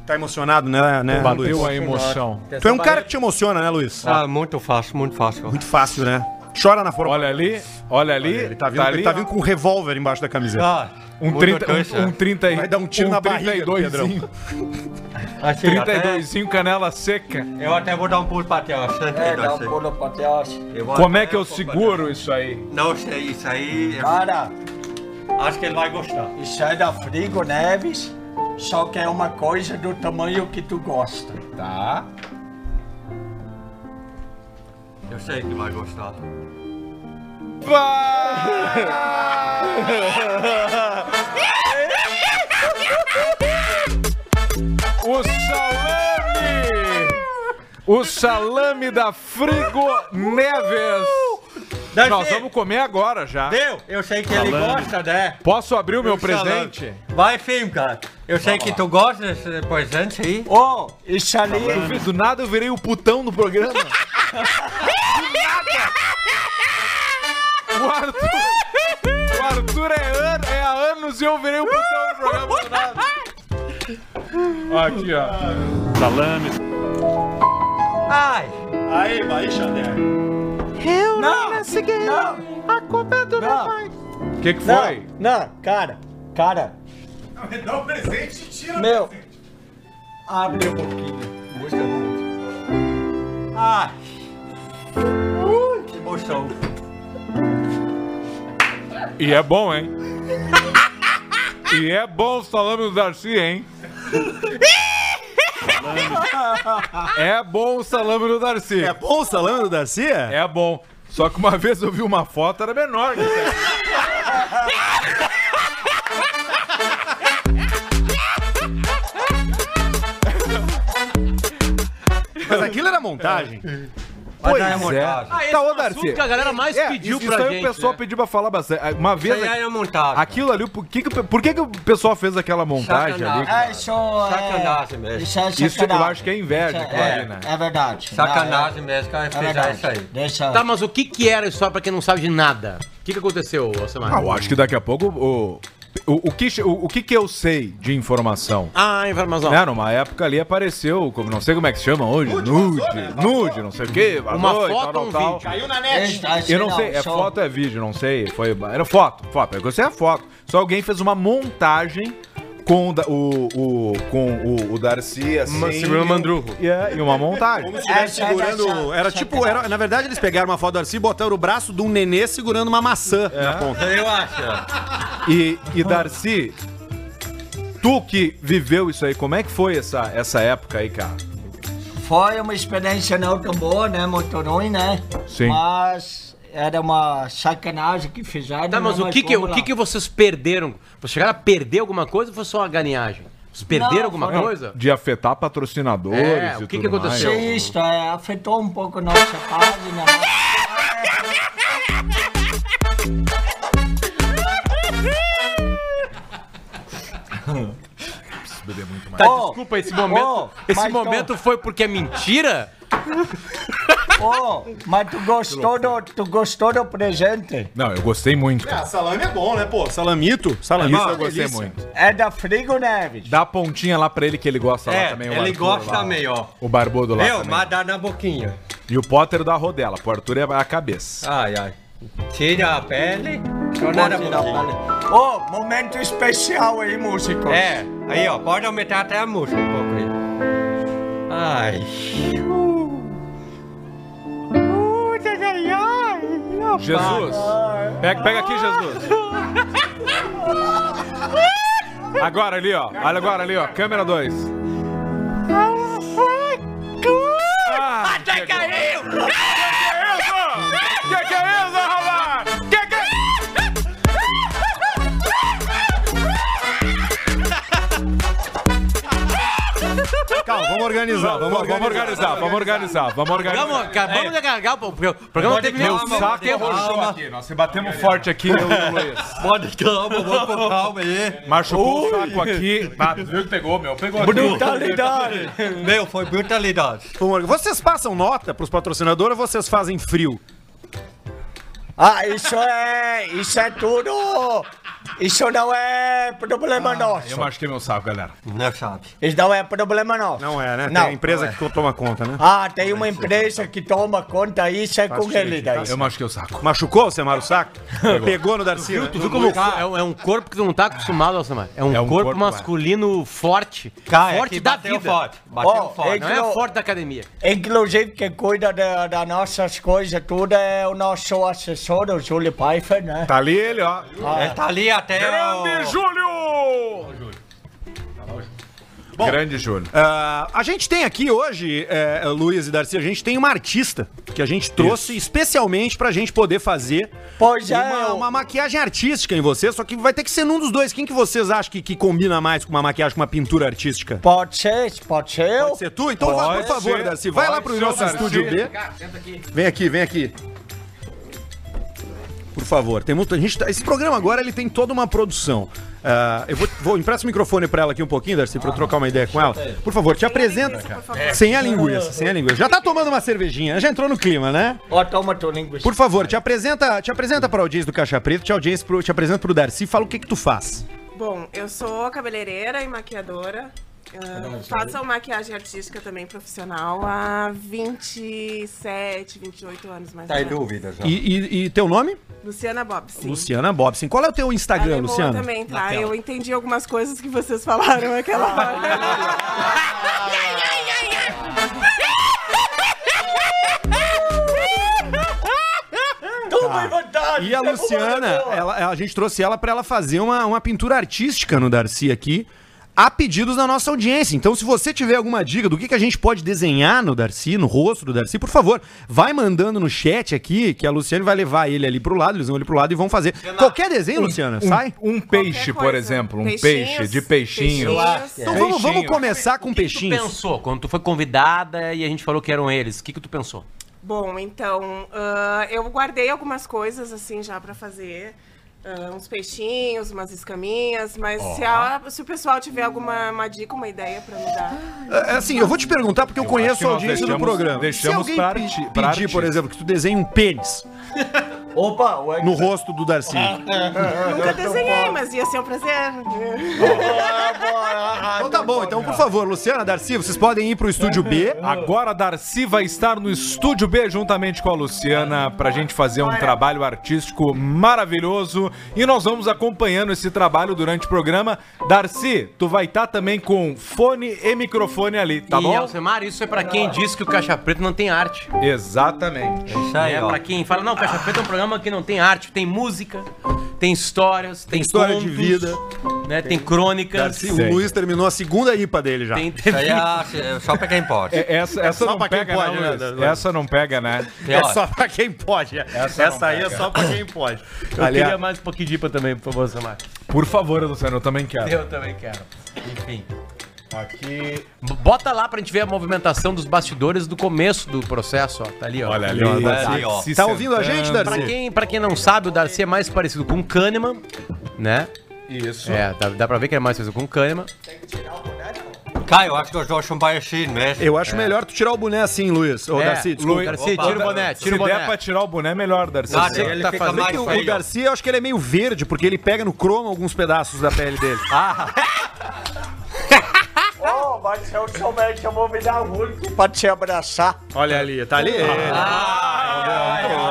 S2: Tá emocionado, né, né
S3: Bateu
S2: Luiz?
S3: a emoção.
S2: Tu é um cara que te emociona, né, Luiz?
S7: Ah, muito fácil, muito fácil.
S2: Muito fácil, né? Chora na forma.
S3: Olha ali, olha ali.
S2: ele tá vindo,
S3: ali,
S2: ele tá vindo com um revólver embaixo da camiseta.
S7: Cara,
S3: um
S7: muito
S3: 30,
S7: triste,
S3: um, um
S7: né?
S3: 30 aí.
S2: Vai dar um tiro na barriga do
S3: 32zinho,
S7: Assim,
S3: 32zinho canela seca.
S7: eu até vou dar um pulo pra trás.
S6: É, dá um pulo pra
S7: vou
S3: Como é que eu
S7: um
S3: seguro isso aí?
S7: Não sei, isso aí. eu
S6: Cara,
S7: Acho que ele vai gostar.
S6: isso é da Frigo Neves, só que é uma coisa do tamanho que tu gosta.
S3: Tá.
S7: Eu sei que vai gostar.
S3: O salame! O salame da Frigo Neves. Nós vamos comer agora já.
S7: Viu? Eu sei que ele gosta, né?
S3: Posso abrir o meu presente?
S7: Vai, filho, cara. Eu sei que tu gosta desse presente aí.
S6: Ô, isso ali,
S3: Do nada eu virei o putão do programa. O Arthur, o Arthur é, an- é há anos e eu virei o putão do programa do nada. Aqui, ó. Salame.
S7: Ai!
S2: Aí, vai, Xander.
S6: não, não,
S3: A culpa é do
S6: Não.
S3: pai. O que que
S6: não,
S3: foi?
S6: não, cara, cara,
S4: Me dá um presente e tira o
S6: meu,
S4: presente.
S6: abre um pouquinho.
S7: Música muito. Ai! Ui, que emoção.
S3: E é bom, hein? E é bom o salame do Darcy, hein? É bom o salame do Darcy.
S2: É bom o salame do Darcy?
S3: É bom. Só que uma vez eu vi uma foto, era menor que isso aí.
S2: Mas aquilo era montagem.
S3: Pois é.
S1: Ah, esse
S3: Tá,
S1: é
S3: ô, Darcy.
S1: assunto que a galera mais
S3: É,
S1: pediu
S3: isso,
S1: pra
S3: isso aí
S1: gente.
S3: o pessoal
S1: né?
S3: pediu pra falar bastante. Uma
S7: Isso
S3: vez.
S7: aí é montagem.
S3: Aquilo ali, por que, que, o- por que, que o pessoal fez aquela montagem ali?
S7: Sacanagem.
S6: É, isso é...
S7: Sacanagem mesmo.
S6: Isso é
S3: Isso eu
S6: sacanagem.
S3: acho que é inveja,
S6: Isso é,
S3: ali, né?
S6: é verdade.
S7: Sacanagem mesmo, cara,
S6: É
S7: fez
S6: verdade.
S7: isso aí.
S6: Deixa...
S1: Tá, mas o que que era isso só pra quem não sabe de nada? O que que aconteceu, Alcemar?
S3: Ah, eu acho que daqui a pouco o, o, o, que, o, o que que eu sei de informação?
S1: Ah, informação.
S3: Né, numa época ali apareceu, como, não sei como é que se chama hoje, nude, nude, não sei o quê.
S1: Uma
S3: vazou e
S1: foto ou um vídeo?
S2: Caiu na
S3: Eu não sei, é foto ou é vídeo, não sei. Foi, era foto, foto. Eu sei a foto. Só alguém fez uma montagem com o, o, o- com o, o Darcy assim.
S1: Uma- segurando o mandrurro.
S3: E, é, e uma montagem.
S2: Como se estivesse
S6: É,
S2: segurando. Era tipo, era, na verdade, eles pegaram uma foto do Darcy e botaram o braço de um nenê segurando uma maçã na ponta.
S7: Eu acho.
S3: E, e Darcy, tu que viveu isso aí, como é que foi essa, essa época aí, cara?
S6: Foi uma experiência não tão boa, né? Muito ruim, né?
S3: Sim.
S6: Mas era uma sacanagem que fizeram.
S1: Tá, mas
S6: né?
S1: o que que, o que que vocês perderam? Vocês chegaram a perder alguma coisa ou foi só uma galinhagem? Vocês perderam
S6: Não,
S1: alguma
S6: foi-
S1: coisa?
S3: De afetar patrocinadores
S1: É,
S3: e
S1: o que
S3: tudo
S1: que aconteceu?
S3: mais.
S6: Isto é, afetou um pouco a nossa página. né?
S1: Tá,
S6: Oh,
S1: desculpa, esse momento,
S6: oh,
S1: esse
S6: mas
S1: momento foi porque é mentira?
S6: Ô, mas tu gostou, do, tu gostou do presente?
S3: Não, eu gostei muito, cara.
S2: Ah, salame é bom, né, pô? Salamito. Salamito é
S3: eu gostei
S2: delícia.
S3: muito.
S6: É da Frigo Neves.
S3: Dá a pontinha lá pra ele que ele gosta lá
S7: É,
S3: também. o
S7: ele
S3: Arthur
S7: gosta
S3: lá,
S7: também, ó.
S3: O barbudo lá
S7: Meu,
S3: também.
S7: mas dá na boquinha.
S3: E o Potter da rodela. Pro Arthur é a cabeça.
S7: Ai, ai. Tira a pele,
S6: dar
S7: boquinha.
S6: pra- Ô, momento especial aí, músico.
S7: É, aí ó, pode aumentar até a música um pouco aí. Ai.
S3: Jesus! Pega, pega aqui, Jesus! Agora ali, ó. Olha agora ali, ó. Câmera 2. Ah,
S1: Até caiu!
S2: Vamos organizar. Vamos,
S3: Vamos, vamos organizar, vamos organizar, vamos organizar.
S1: Vamos, acabamos de porque o programa teve meu
S3: saco
S7: Calma.
S3: roxou aqui. Nós se batemos forte aqui, eu e o Luiz.
S7: Pode calma, vamos com calma aí.
S3: Machucou o saco aqui. Ah, viu que pegou, meu? Pegou aqui.
S6: Brutalidade.
S7: Meu, foi brutalidade.
S2: Vocês passam nota pros patrocinadores ou vocês fazem frio?
S6: Ah, isso é. Isso é tudo. Isso não é problema nosso.
S3: Eu machuquei meu saco, galera.
S7: Não sabe.
S6: Isso não é problema nosso.
S2: Não é, né? Tem
S6: Não.
S2: a empresa que toma conta, né?
S6: Ah, tem uma empresa que toma conta, isso é com ele daí.
S3: Eu machuquei o saco.
S2: Machucou, Semar, o saco? Pegou, no Darcy. né?
S1: Tu viu como é, um- é um corpo que tu não tá acostumado, Alcemar? É um,
S3: É um
S1: corpo,
S3: corpo,
S1: masculino forte.
S7: Cara,
S1: forte
S7: é que
S1: da
S7: bateu
S1: vida.
S7: forte. Bateu
S6: Ó,
S7: forte.
S6: é
S1: Não é forte da academia.
S6: Inclusive, quem cuida da- das nossas coisas tudo é o nosso assessor, o Júlio Pfeiffer, né?
S3: Tá ali ele, ó.
S7: Ele tá ali até
S3: Grande
S7: o...
S3: Júlio! Grande Júlio.
S2: Ah, a gente tem aqui hoje, é, Luiz e Darcy, a gente tem uma artista que a gente trouxe especialmente pra gente poder fazer
S6: Pois é,
S2: uma,
S6: eu-
S2: uma maquiagem artística em você, só que vai ter que ser num dos dois. Quem que vocês acham que, que combina mais com uma maquiagem, com uma pintura artística?
S6: Pode ser, pode ser eu.
S2: Pode ser tu? Então, vá, por
S3: Pode
S2: favor,
S3: ser.
S2: Darcy, vai
S3: Pode
S2: lá pro nosso
S3: Darcy.
S2: estúdio B. Vem aqui, vem aqui. Por favor, tem muito. A gente tá- esse programa agora ele tem toda uma produção. Ah, eu vou, vou empresta o microfone pra ela aqui um pouquinho, Darcy, pra eu trocar uma ideia com ela. Por favor, te apresenta. Sem a linguiça, sem a linguiça. Já tá tomando uma cervejinha, já entrou no clima, né?
S6: Ó, toma tua linguiça.
S2: Por favor, te apresenta, te apresenta pra audiência do Caixa Preto, te, audiência pro, te apresenta pro Darcy, fala o que que tu faz.
S8: Bom, eu sou cabeleireira e maquiadora. Faço maquiagem artística também profissional há 27, 28 anos mais
S7: Tá
S8: ou
S7: em dúvida já.
S2: E, e- e teu nome?
S8: Luciana Bob, sim.
S2: Luciana Bobson. Qual é o teu Instagram,
S8: Ela é
S2: Luciana?
S8: também, tá? Eu entendi algumas coisas que vocês falaram aquela hora.
S6: Vontade.
S2: E a
S6: tá
S2: Luciana, ela, a gente trouxe ela pra ela fazer uma, uma pintura artística no Darcy aqui, a pedidos da nossa audiência. Então, se você tiver alguma dica do que, que a gente pode desenhar no Darcy, no rosto do Darcy, por favor, vai mandando no chat aqui, que a Luciana vai levar ele ali pro lado, eles vão ali pro lado e vão fazer. Qualquer desenho, Luciana, sai?
S3: Um, um peixe, por exemplo. Um
S8: Peixinhos,
S3: peixe de peixinho.
S8: peixinhos.
S2: Então vamos, vamos
S3: Peixinho.
S2: começar com
S1: O que, que tu
S2: peixinhos.
S1: pensou quando tu foi convidada e a gente falou que eram eles? O que, que tu pensou?
S8: Bom, então, ah, eu guardei algumas coisas assim já pra fazer. Ah, uns peixinhos, umas escaminhas, mas se, a- se o pessoal tiver alguma uma dica, uma ideia pra me dar.
S2: É, Assim, eu vou te perguntar porque eu,
S3: acho
S2: conheço a audiência do
S3: deixamos-
S2: programa.
S3: deixamos
S2: Se alguém
S3: pra
S2: pedir, por exemplo, que tu desenhe um pênis
S6: Opa, o
S2: no rosto do Darcy.
S8: Nunca desenhei, mas ia ser um prazer.
S2: Então tá bom, então por favor, Luciana, Darcy, vocês podem ir pro estúdio B.
S3: Agora a Darcy vai estar no Estúdio B juntamente com a Luciana pra gente fazer um trabalho artístico maravilhoso e nós vamos acompanhando esse trabalho durante o programa. Darcy, tu vai estar também com fone e microfone ali, tá
S1: e
S3: bom?
S1: Alcemar, isso é pra quem diz que o Caixa Preta não tem arte.
S3: Exatamente.
S7: Isso aí,
S1: É
S7: ó.
S1: pra quem fala, não, o Caixa Preta é um programa que não tem arte, tem música, tem histórias, tem,
S2: história de
S1: contos,
S2: vida.
S1: né? Tem crônicas,
S2: Darcy, o Luiz terminou a segunda IPA dele já.
S1: tem
S7: Isso aí é é só pra quem pode.
S3: É, Essa, essa
S2: só
S3: não
S2: pra quem
S3: pega,
S2: pode,
S3: né,
S2: né,
S3: Luiz?
S2: Darcy?
S3: Essa não pega, né?
S2: É só pra quem pode. Essa,
S3: Essa
S2: aí é
S3: pega.
S2: só pra quem pode.
S1: Eu
S2: Aliás,
S1: queria mais um pouquinho de IPA também, por favor, Samar.
S3: Por favor, Luciano, eu também quero.
S1: Eu também quero. Enfim.
S3: Aqui.
S1: Bota lá pra gente ver a movimentação dos bastidores do começo do processo, ó. Tá ali, ó.
S3: Olha ali,
S2: ó,
S3: Darcy
S7: ó.
S3: se
S2: Tá ouvindo a gente. Darcy?
S1: Pra quem, pra quem não sabe, o Darcy é mais parecido com o Kahneman, né?
S3: Isso.
S1: É, dá, dá pra ver que ele é mais parecido com o Kahneman.
S7: Cara, eu acho que os dois são parecidos mesmo.
S2: eu acho melhor tu tirar o boné assim, Luiz. Ô,
S1: É,
S2: Darcy, desculpa.
S3: Luiz,
S1: Darcy,
S7: Opa.
S1: tira o boné, tira
S3: Se
S1: o boné.
S3: der pra tirar o boné, melhor, Darcy. Sim.
S7: ele
S1: tá
S7: fica
S1: fazendo
S7: mais
S2: O, o
S7: feio.
S2: Darcy, eu acho que ele é meio verde, porque ele pega no cromo alguns pedaços da pele dele.
S6: Oh, mas eu somente eu vou me dar um único pra te abraçar.
S2: Olha ali, tá ali. o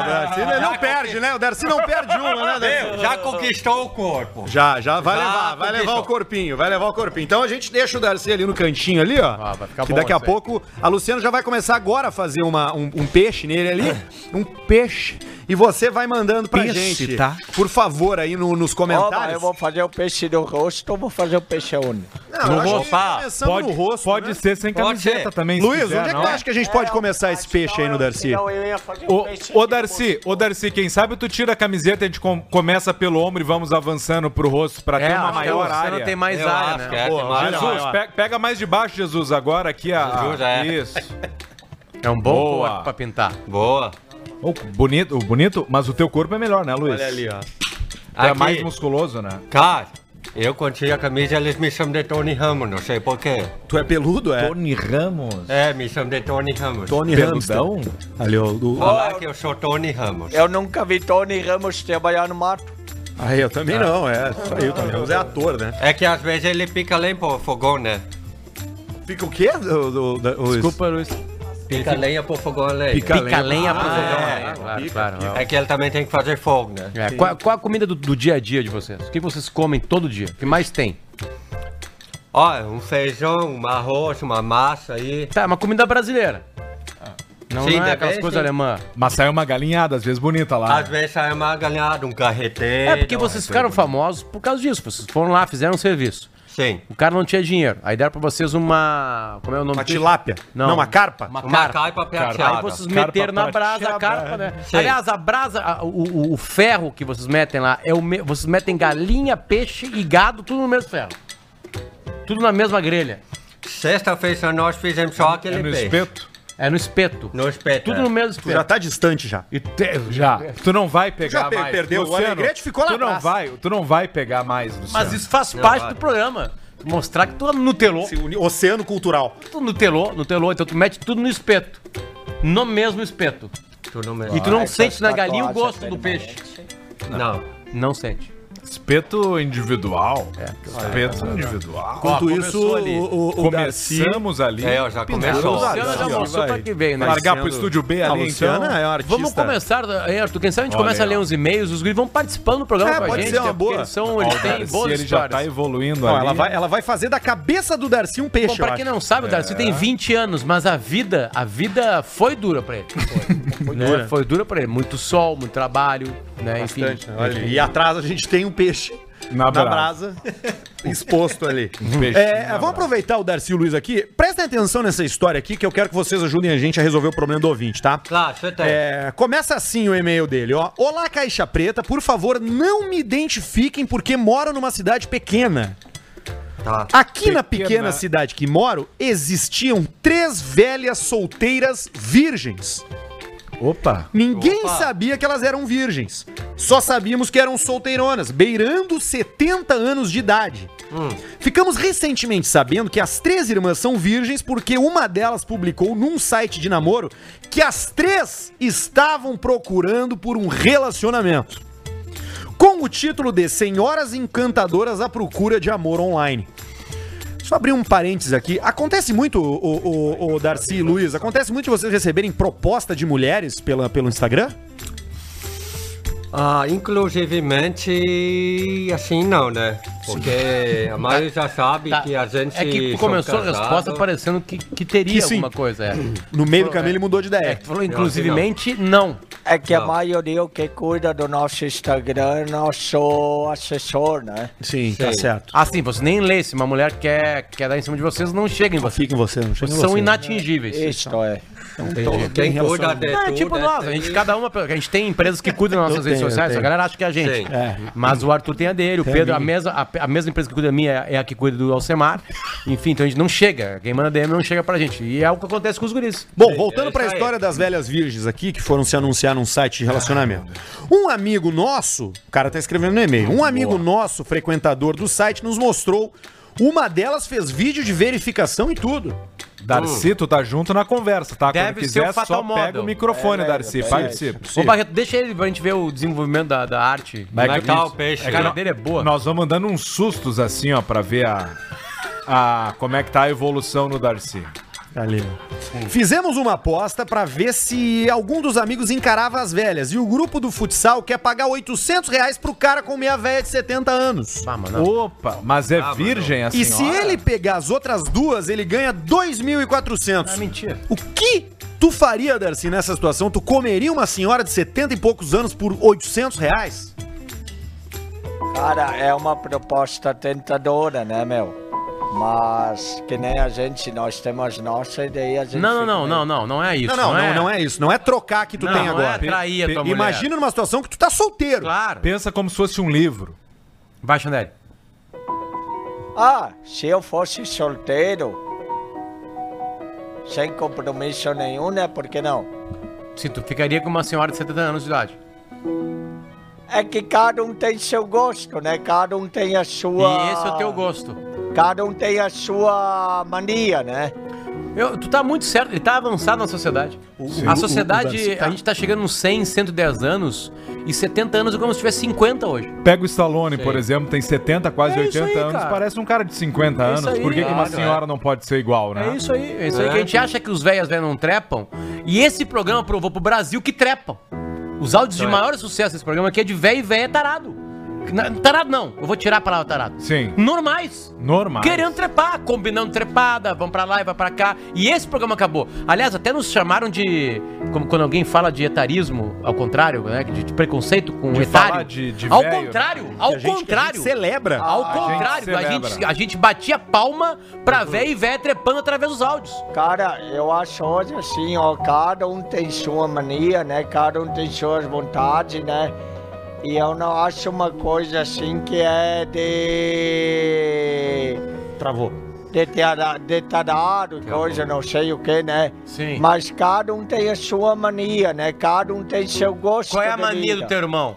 S2: Darcy ele não perde, né? O Darcy não perde uma, né, Darcy?
S7: Já conquistou o corpo.
S2: Já, já, vai
S7: Já
S2: levar, vai levar
S7: conquistou.
S2: o corpinho, vai levar o corpinho. Então a gente deixa o Darcy ali no cantinho ali, ó.
S1: Ah, vai ficar
S2: que
S1: bom
S2: daqui a
S1: isso aí.
S2: pouco a Luciana já vai começar agora a fazer uma, um, um peixe nele ali. Um peixe. E você vai mandando pra
S3: Peixe,
S2: gente,
S3: tá?
S2: Por favor, aí no- nos
S6: mas
S2: comentários.
S6: eu vou fazer o peixe do rosto ou vou fazer o peixe onde?
S2: Não, eu acho que.
S3: Pode,
S2: no rosto,
S3: pode
S2: né?
S3: ser sem
S7: Pode
S3: camiseta
S7: ser.
S3: também. se
S2: Luiz,
S3: quiser,
S2: onde é que tu acha que a gente pode começar esse peixe aí no Darcy?
S3: Ô, Darcy, ô Darcy, quem sabe tu tira a camiseta e a gente com- começa pelo ombro e vamos avançando pro rosto pra ter uma
S1: acho que
S3: maior
S1: você
S3: área.
S1: não tem mais
S7: Eu
S1: área, né?
S7: é,
S2: Jesus,
S3: Jesus, pe- pega mais de baixo, Jesus, agora aqui a.
S7: É.
S3: Isso.
S1: É um bom
S3: Boa.
S1: corpo pra pintar.
S7: Boa.
S3: Ô, bonito, bonito, mas o teu corpo é melhor, né, Luiz?
S2: Olha ali, ó.
S3: É
S7: Aqui.
S3: mais musculoso, né?
S7: Cara, eu quando tiro a camisa eles me chamam de Tony Ramos, não sei porquê.
S2: Tu é peludo, é?
S3: Tony Ramos.
S7: É, me chamam de Tony Ramos.
S2: Tony.
S3: Peludão?
S2: Ali, ó. Do...
S7: Falar que eu sou Tony Ramos.
S6: Eu nunca vi Tony Ramos trabalhar no mato.
S2: Aí, eu também não, é. Isso aí, o Tony Ramos é ator, né?
S7: É que às vezes ele pica lenha pro fogão, né?
S2: Fica o quê? O, do- da- o-
S1: Desculpa, Luiz.
S7: Pica lenha pro fogão a lenha.
S2: Pica-
S1: Pica lenha pro
S2: Ah,
S1: fogão.
S2: é.
S1: né? Claro,
S2: Pica,
S1: claro.
S7: É que ele também tem que fazer fogo, né?
S1: É, qual, qual a comida do, do dia a dia de vocês? O que vocês comem todo dia? O que mais tem?
S7: Ó, um feijão, um arroz, uma massa aí.
S1: Tá, uma comida brasileira. Não,
S7: Sim,
S1: não é aquelas coisas
S7: sim.
S1: alemãs.
S3: Mas saiu uma galinhada, às vezes bonita lá.
S7: Às vezes sai uma galinhada, um carreteiro.
S1: É porque vocês ficaram famosos por causa disso. Vocês foram lá, fizeram um serviço.
S7: Sim.
S1: O cara não tinha dinheiro. Aí deram pra vocês uma. Como é o nome
S2: Uma tilápia?
S1: Não.
S2: Não, uma carpa?
S1: Uma
S7: Uma
S1: carpa.
S7: caipa
S1: Aí
S7: prateada.
S1: vocês
S3: Carpa
S1: meteram na brasa a carpa, né?
S7: Sim.
S1: Aliás, a brasa, a- o, o- o ferro que vocês metem lá, é o me- vocês metem galinha, peixe e gado, tudo no mesmo ferro. Tudo na mesma grelha.
S7: Sexta-feira nós fizemos só aquele
S3: É no
S7: peixe.
S3: espeto?
S1: É no espeto.
S7: No espeto.
S1: Tudo
S7: é.
S1: no mesmo
S2: Tu
S1: espeto.
S2: já tá distante já.
S3: E te- já. Tu não vai pegar
S2: Já pe-
S3: mais.
S2: perdeu. O Alegrete ficou lá
S3: tu não vai, Tu não vai pegar mais, Luciano.
S1: Mas isso faz
S7: Não
S1: parte
S7: vai.
S1: do programa. Mostrar que tu nutelou.
S2: Esse Oceano cultural.
S1: Tu nutelou, nutelou. Então tu mete tudo no espeto. No mesmo espeto.
S7: Mesmo.
S1: E tu não
S6: Ai,
S1: sente na galinha o gosto do peixe.
S7: Não.
S1: Não sente.
S3: Espeto individual. Espeto individual.
S2: Enquanto
S1: Ó,
S2: isso,
S1: ali.
S2: o, o.
S3: Começamos ali.
S7: É, ó, já começou.
S2: Luciana
S1: Luciana já mostrou pra que veio, né?
S3: Largar pro estúdio B
S2: A
S3: ali,
S2: Luciana
S3: então.
S2: é uma artista.
S1: Vamos começar, Arthur? Quem sabe a gente
S3: Olha
S1: começa a
S3: aí,
S1: ler
S3: ó.
S1: uns e-mails, os guris vão participando do programa
S2: É,
S1: com a
S2: pode
S1: gente.
S2: ser uma
S1: né? Porque
S2: boa.
S1: Eles, são,
S3: Ó,
S1: eles têm boas
S3: ele já tá evoluindo
S2: Ó,
S3: ali.
S2: ela, vai, ela vai fazer da cabeça do Darcy um peixe,
S1: Bom, pra quem não sabe, o Darcy tem 20 anos, mas a vida, a vida foi dura pra ele. Foi, né?
S2: dura.
S1: Foi dura pra ele. Muito sol, muito trabalho, né? Enfim.
S2: Bastante, né? Olha, e atrás a gente tem um peixe
S3: Na
S2: na
S3: brasa.
S2: brasa, exposto ali. É,
S3: na
S2: vamos aproveitar o Darcy e o Luiz aqui. Prestem atenção nessa história aqui, que eu quero que vocês ajudem a gente a resolver o problema do ouvinte, tá?
S7: Claro, tem.
S2: É, começa assim o e-mail dele, ó. Olá, Caixa Preta, por favor, não me identifiquem porque moro numa cidade pequena.
S7: Tá.
S2: Aqui na
S3: Pequena.
S2: pequena cidade que moro, existiam três velhas solteiras virgens.
S3: Opa.
S2: Ninguém
S7: Opa.
S2: sabia que elas eram virgens. Só sabíamos que eram solteironas, beirando 70 anos de idade. Ficamos recentemente sabendo que as três irmãs são virgens porque uma delas publicou num site de namoro que as três estavam procurando por um relacionamento. com o título de Senhoras Encantadoras à Procura de Amor Online. Só abrir um parênteses aqui. Acontece muito, o, o, o Darcy e Luiz, acontece muito vocês receberem proposta de mulheres pela, pelo Instagram?
S5: Ah, inclusivemente, assim não, né? Porque a maioria já sabe
S1: Tá.
S5: que a gente.
S1: É que começou a resposta parecendo que, que teria
S2: Que sim.
S1: alguma coisa. É.
S2: No meio do caminho ele mudou de
S1: É,
S2: ideia.
S1: tu falou inclusivemente, não.
S6: É que a
S5: Não.
S6: maioria o que cuida do nosso Instagram é nosso assessor, né?
S2: Sim, tá certo.
S1: Assim, você nem lê. Se uma mulher quer, quer dar em cima de vocês, não chega em vocês.
S2: Fica em você, não chega em
S1: Vocês são
S2: você.
S1: inatingíveis.
S6: Isto é.
S5: Cuida de
S1: É tipo
S5: é
S1: nós, a gente, cada uma. A gente tem empresas que cuidam das nossas redes sociais, a galera acha que é a gente.
S2: É.
S1: Mas o Arthur tem a dele, o
S2: Tem a
S1: Pedro, a, mesma, a, a mesma empresa que cuida da minha é a que cuida do Alcemar. Enfim, então a gente não chega. Quem manda DM não chega pra gente. E é o que acontece com os guris.
S2: Bom, voltando
S5: é
S2: pra história das velhas virgens aqui, que foram se anunciar num site de relacionamento. Um amigo nosso, o cara tá escrevendo no e-mail, um amigo nosso, frequentador do site, nos mostrou. Uma delas fez vídeo de verificação e tudo.
S3: Darcy, tu tá junto na conversa, tá?
S1: Deve
S3: Quando
S1: ser o
S3: quiser, só
S1: Fatal
S3: pega
S1: Model.
S3: o microfone,
S6: É,
S3: Darcy.
S6: é, é,
S3: Participa.
S1: Ô Barreto, deixa ele pra gente ver o desenvolvimento da, da arte.
S5: Como é que tá o peixe?
S1: A cara dele é boa.
S3: Nós vamos dando uns sustos assim, ó, pra ver a, a como é que tá a evolução no Darcy.
S2: Ali. Fizemos uma aposta pra ver se algum dos amigos encarava as velhas. E o grupo do futsal quer pagar 800 reais pro cara com meia velha de 70 anos.
S1: Ah, mano.
S3: Opa, mas é virgem a
S2: E se
S3: senhora?
S2: ele pegar as outras duas, ele ganha 2.400.
S1: É mentira.
S2: O que tu faria, Darcy, nessa situação? Tu comeria uma senhora de 70 e poucos anos por 800 reais?
S6: Cara, é uma proposta tentadora, né, meu? Mas que nem a gente, nós temos nossa ideia. A gente
S1: Não, não, não, não, não, não é isso.
S2: Não, não, não, não é isso. Não é trocar que tu
S1: Não,
S2: tem
S1: não
S2: agora.
S1: é trair a tua mulher.
S2: Imagina numa situação que tu tá solteiro.
S1: Claro.
S3: Pensa como se fosse um livro.
S1: Vai, Chanel.
S6: Ah, se eu fosse solteiro, sem compromisso nenhum, né? Por que não?
S1: Sim, tu ficaria com uma senhora de 70 anos de idade.
S6: É que cada um tem seu gosto, né? Cada um tem a sua.
S1: E esse é o teu gosto.
S6: Cada um tem a sua mania, né?
S1: Eu, tu tá muito certo, ele tá avançado na sociedade. a sociedade, a gente tá chegando nos 100, 110 anos, e 70 anos é como se tivesse 50 hoje.
S3: Pega o Stallone, por exemplo, tem 70, quase
S1: É isso
S3: 80
S1: aí,
S3: anos,
S1: cara.
S3: parece um cara de 50
S1: É
S3: anos.
S1: aí,
S3: Por que, que uma
S1: claro,
S3: senhora não pode ser igual, né?
S1: É isso aí, é isso aí que a gente acha que os velhas velhas não trepam. E esse programa provou pro Brasil que trepam. Os áudios de maior sucesso desse programa aqui é de velho e velha tarado. Na- Tarado não, eu vou tirar a palavra tarado.
S3: Sim.
S1: Normais.
S3: Normal.
S1: Querendo trepar, combinando trepada, vão pra lá e vai pra cá. E esse programa acabou. Aliás, até nos chamaram de. Como quando alguém fala de etarismo, ao contrário, né? De, de preconceito com
S3: De
S1: etário.
S3: falar de- de
S1: ao
S3: velho,
S1: contrário,
S2: Que
S1: ao
S2: a gente-
S1: contrário.
S2: gente celebra.
S1: Ao
S3: A gente
S1: contrário, a gente, a gente batia palma pra velho e velha trepando através dos áudios.
S6: Cara, eu acho hoje assim, ó, cada um tem sua mania, né? Cada um tem suas vontades, né? E eu não acho uma coisa assim que é de.
S1: Travou.
S6: de, tada- de coisa, não sei o que, né?
S1: Sim.
S6: Mas cada um tem a sua mania, né? Cada um tem seu gosto.
S1: Qual é a
S6: de
S1: mania
S6: vida.
S1: do teu irmão?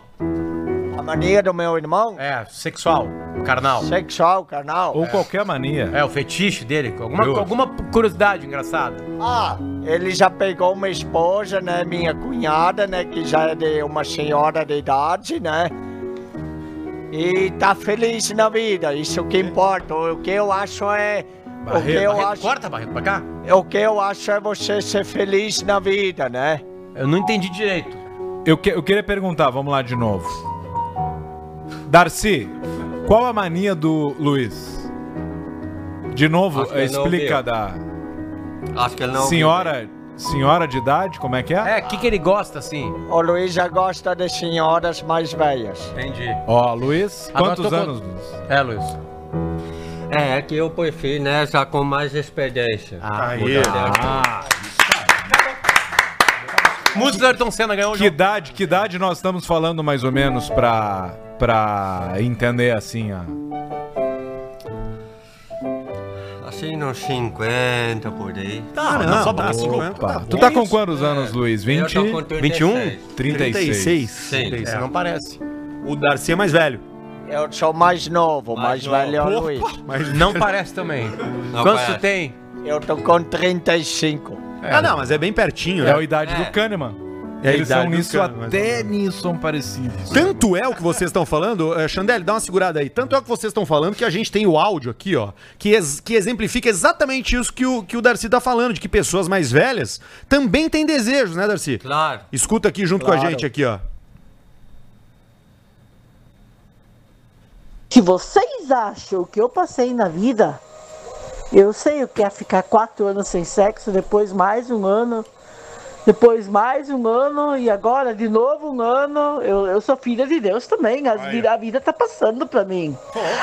S6: A mania do meu irmão?
S1: É, sexual, carnal.
S6: Sexual, carnal.
S3: Ou qualquer mania.
S1: É, o fetiche dele. Alguma, alguma curiosidade engraçada.
S6: Ah, ele já pegou uma esposa, né? Minha cunhada, né? Que já é de uma senhora de idade, né? E tá feliz na vida, isso que importa. O que eu acho é. o que eu
S1: Barreto,
S6: acho,
S1: corta, Barreto, pra cá.
S6: o que eu acho é você ser feliz na vida, né?
S1: Eu não entendi direito.
S3: Eu, que- eu queria perguntar, vamos lá de novo. Darcy, qual a mania do Luiz? De novo,
S5: não
S3: explica da
S5: Acho que ele não.
S3: senhora, senhora de idade, como é que é?
S1: É, o que, que ele gosta, assim?
S6: O Luiz já gosta de senhoras mais velhas.
S1: Entendi.
S3: Ó, Luiz,
S1: Agora
S3: quantos
S1: tô com-
S3: anos, Luiz?
S1: É, Luiz.
S5: É, é que eu prefiro, né? Já com mais experiência.
S1: Ah,
S3: Ah,
S1: Música do Ayrton Senna ganhou
S3: que idade, que idade nós estamos falando mais ou menos pra, pra entender assim, ó?
S5: Assim, uns 50 por aí.
S1: Tá, não, só pra
S3: Opa, tu tá com quantos anos, Luiz?
S5: Eu
S3: 20?
S5: tô com
S1: 21?
S5: 36.
S3: 36.
S5: Sim.
S1: Isso não parece.
S2: O Darcy é mais velho.
S6: Eu sou mais novo, mais,
S5: Mais
S6: velho é o Luiz.
S2: mas
S1: Não parece também.
S5: Não
S1: Quantos
S5: parece.
S1: tu tem?
S6: Eu tô com 35.
S2: Ah, não, mas é bem pertinho,
S3: É
S2: né?
S3: a idade
S5: É.
S3: do Kahneman.
S2: É a
S3: Eles
S2: idade
S3: são nisso,
S2: mais
S3: até nisso são parecidos.
S2: Tanto é o que vocês estão falando, eh, Chandelle, dá uma segurada aí. Tanto é o que vocês estão falando que a gente tem o áudio aqui, ó, que, ex- que exemplifica exatamente isso que o, que o Darcy tá falando, de que pessoas mais velhas também têm desejos, né, Darcy?
S5: Claro.
S2: Escuta aqui junto com a gente aqui, ó.
S9: Se vocês acham que eu passei na vida, eu sei o que é ficar quatro anos sem sexo, depois mais um ano, depois mais um ano e agora de novo um ano. Eu, eu sou filha de Deus também, as a vida tá passando pra mim.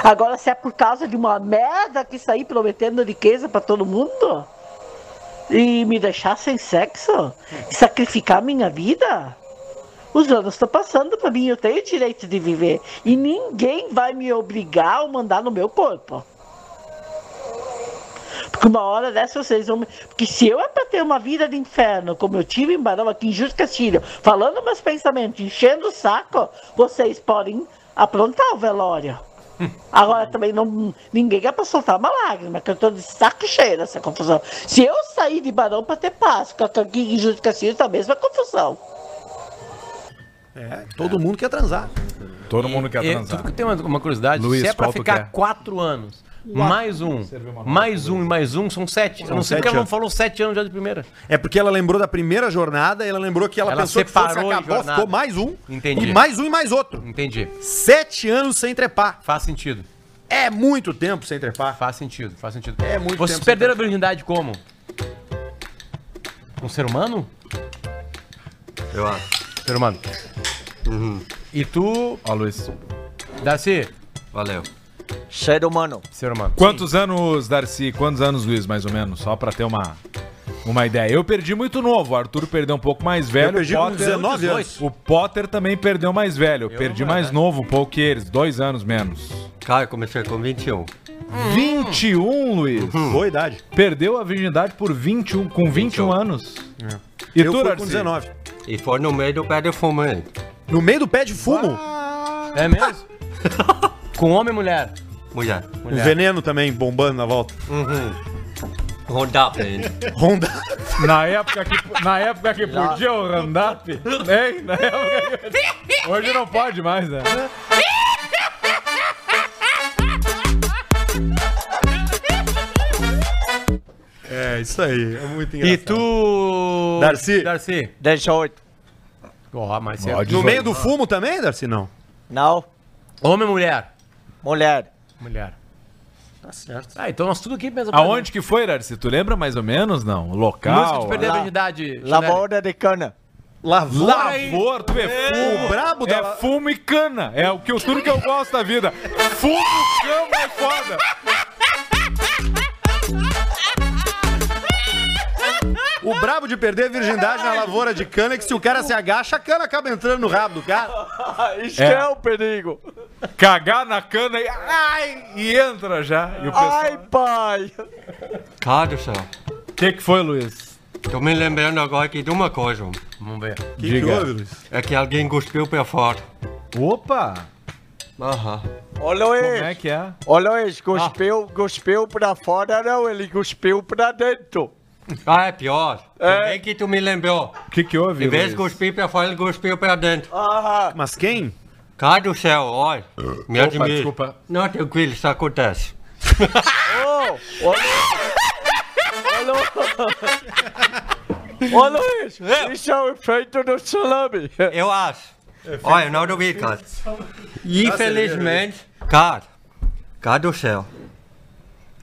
S9: Agora, se é por causa de uma merda que saí prometendo riqueza pra todo mundo e me deixar sem sexo e sacrificar minha vida, os anos estão passando para mim, eu tenho o direito de viver. E ninguém vai me obrigar ou mandar no meu corpo. Porque uma hora dessa vocês vão. me- Porque se eu é para ter uma vida de inferno, como eu tive em Barão, aqui em Justo Castilho, falando meus pensamentos, enchendo o saco, vocês podem aprontar o velório. Agora também não, ninguém é pra soltar uma lágrima, que eu tô de saco cheio dessa confusão. Se eu sair de Barão para ter paz, aqui em Justo Castilho tá a mesma confusão.
S2: É, todo mundo quer transar.
S3: Todo mundo quer
S1: E,
S3: transar.
S1: tudo que tem uma, uma curiosidade,
S3: Luiz,
S1: se é
S3: tu
S1: ficar
S3: quer?
S1: quatro anos, mais um, mais um e mais um, são sete. eu não sei
S2: sete
S1: porque ela não
S2: anos.
S1: falou sete anos já de primeira.
S2: É porque ela lembrou da primeira jornada, ela lembrou que ela,
S1: Ela
S2: pensou que fosse
S1: jornada.
S2: ficou mais um,
S1: Entendi.
S2: e mais um e mais outro.
S1: Entendi.
S2: Sete anos sem trepar.
S1: Faz sentido.
S2: É muito tempo sem trepar.
S1: Faz sentido, faz sentido.
S2: É muito
S1: Vocês
S2: tempo
S1: perderam a virgindade como? Um ser humano?
S5: Eu acho.
S1: Ser humano.
S2: Uhum.
S1: E tu,
S3: Ó, Luiz.
S1: Darcy?
S5: Valeu.
S6: Ser humano.
S1: Ser humano.
S3: Quantos anos, Darcy? Quantos anos, Luiz, mais ou menos? Só pra ter uma, uma ideia. Eu perdi muito novo, o Arthur perdeu um pouco mais velho.
S2: Eu perdi
S3: o
S2: com
S3: Potter-
S2: 19 anos.
S3: O Potter também perdeu mais velho. Eu, perdi mais novo um pouco que eles, dois anos menos.
S5: Cara, eu comecei com 21.
S3: 21, Luiz.
S2: Boa idade.
S3: Perdeu a virgindade por 21, com 21 anos. E
S2: Eu
S3: tu,
S2: fui com 19.
S5: E foi no meio do pé de fumo aí.
S2: No meio do pé de fumo,
S1: É mesmo? Com homem e mulher?
S5: Mulher.
S2: o veneno também bombando na volta.
S5: Rodar pra ele.
S2: Honda.
S3: Na época que, na época que podia o Randap, hein? Na época que... Hoje não pode mais, né?
S2: É, isso aí. É muito
S1: E
S2: engraçado.
S1: tu.
S2: Darcy?
S1: Darcy.
S9: 18.
S1: Ó, mas
S3: Ó,
S1: é.
S2: No meio do fumo também, Darcy? Não.
S9: Não,
S1: Homem ou mulher?
S9: mulher.
S1: Mulher. Tá certo. Ah, então nós tudo aqui pensamos.
S3: Aonde que foi, Darcy? Tu lembra mais ou menos? Não.
S1: Música
S3: Local?
S1: de perder a virgindade.
S9: Lavoura de cana.
S2: Lavoura.
S3: Lavor, tu vê, fumo.
S2: O brabo da...
S3: É fumo e cana. É o que eu, tudo que eu gosto da vida. Fumo, cama é foda.
S2: O brabo de perder a virgindade na lavoura de cana é que se o cara se agacha, a cana acaba entrando no rabo do cara.
S9: Isso é o perigo.
S3: Cagar na cana e. Ai! E entra já. E o pessoal.
S9: Ai, pai.
S5: Cara do céu.
S3: O que, que foi, Luiz?
S5: Tô me lembrando agora aqui de uma coisa.
S1: Vamos ver.
S2: Que
S3: Diga.
S2: que houve, Luiz?
S5: É que alguém cuspiu pra fora.
S3: Opa!
S5: Aham.
S9: Ô,
S3: Como
S9: Luiz.
S3: é que é?
S9: Ô, Luiz, cuspiu, cuspiu pra fora, não. Ele cuspiu pra dentro.
S5: Ah, é pior.
S9: É.
S5: Bem que tu me lembrou.
S3: O que, que houve?
S5: Em vez de cuspir pra fora, ele cuspiu pra dentro.
S9: Ah,
S2: Mas quem?
S5: Cara do céu, olha. Me
S3: Opa,
S5: admira.
S3: desculpa.
S5: Não, tranquilo, isso acontece.
S9: ô, ô, Luiz. Ô, Luiz, isso é o efeito do salame.
S5: Eu acho. Olha, eu não duvido, cara. Infelizmente, cara, cara do céu.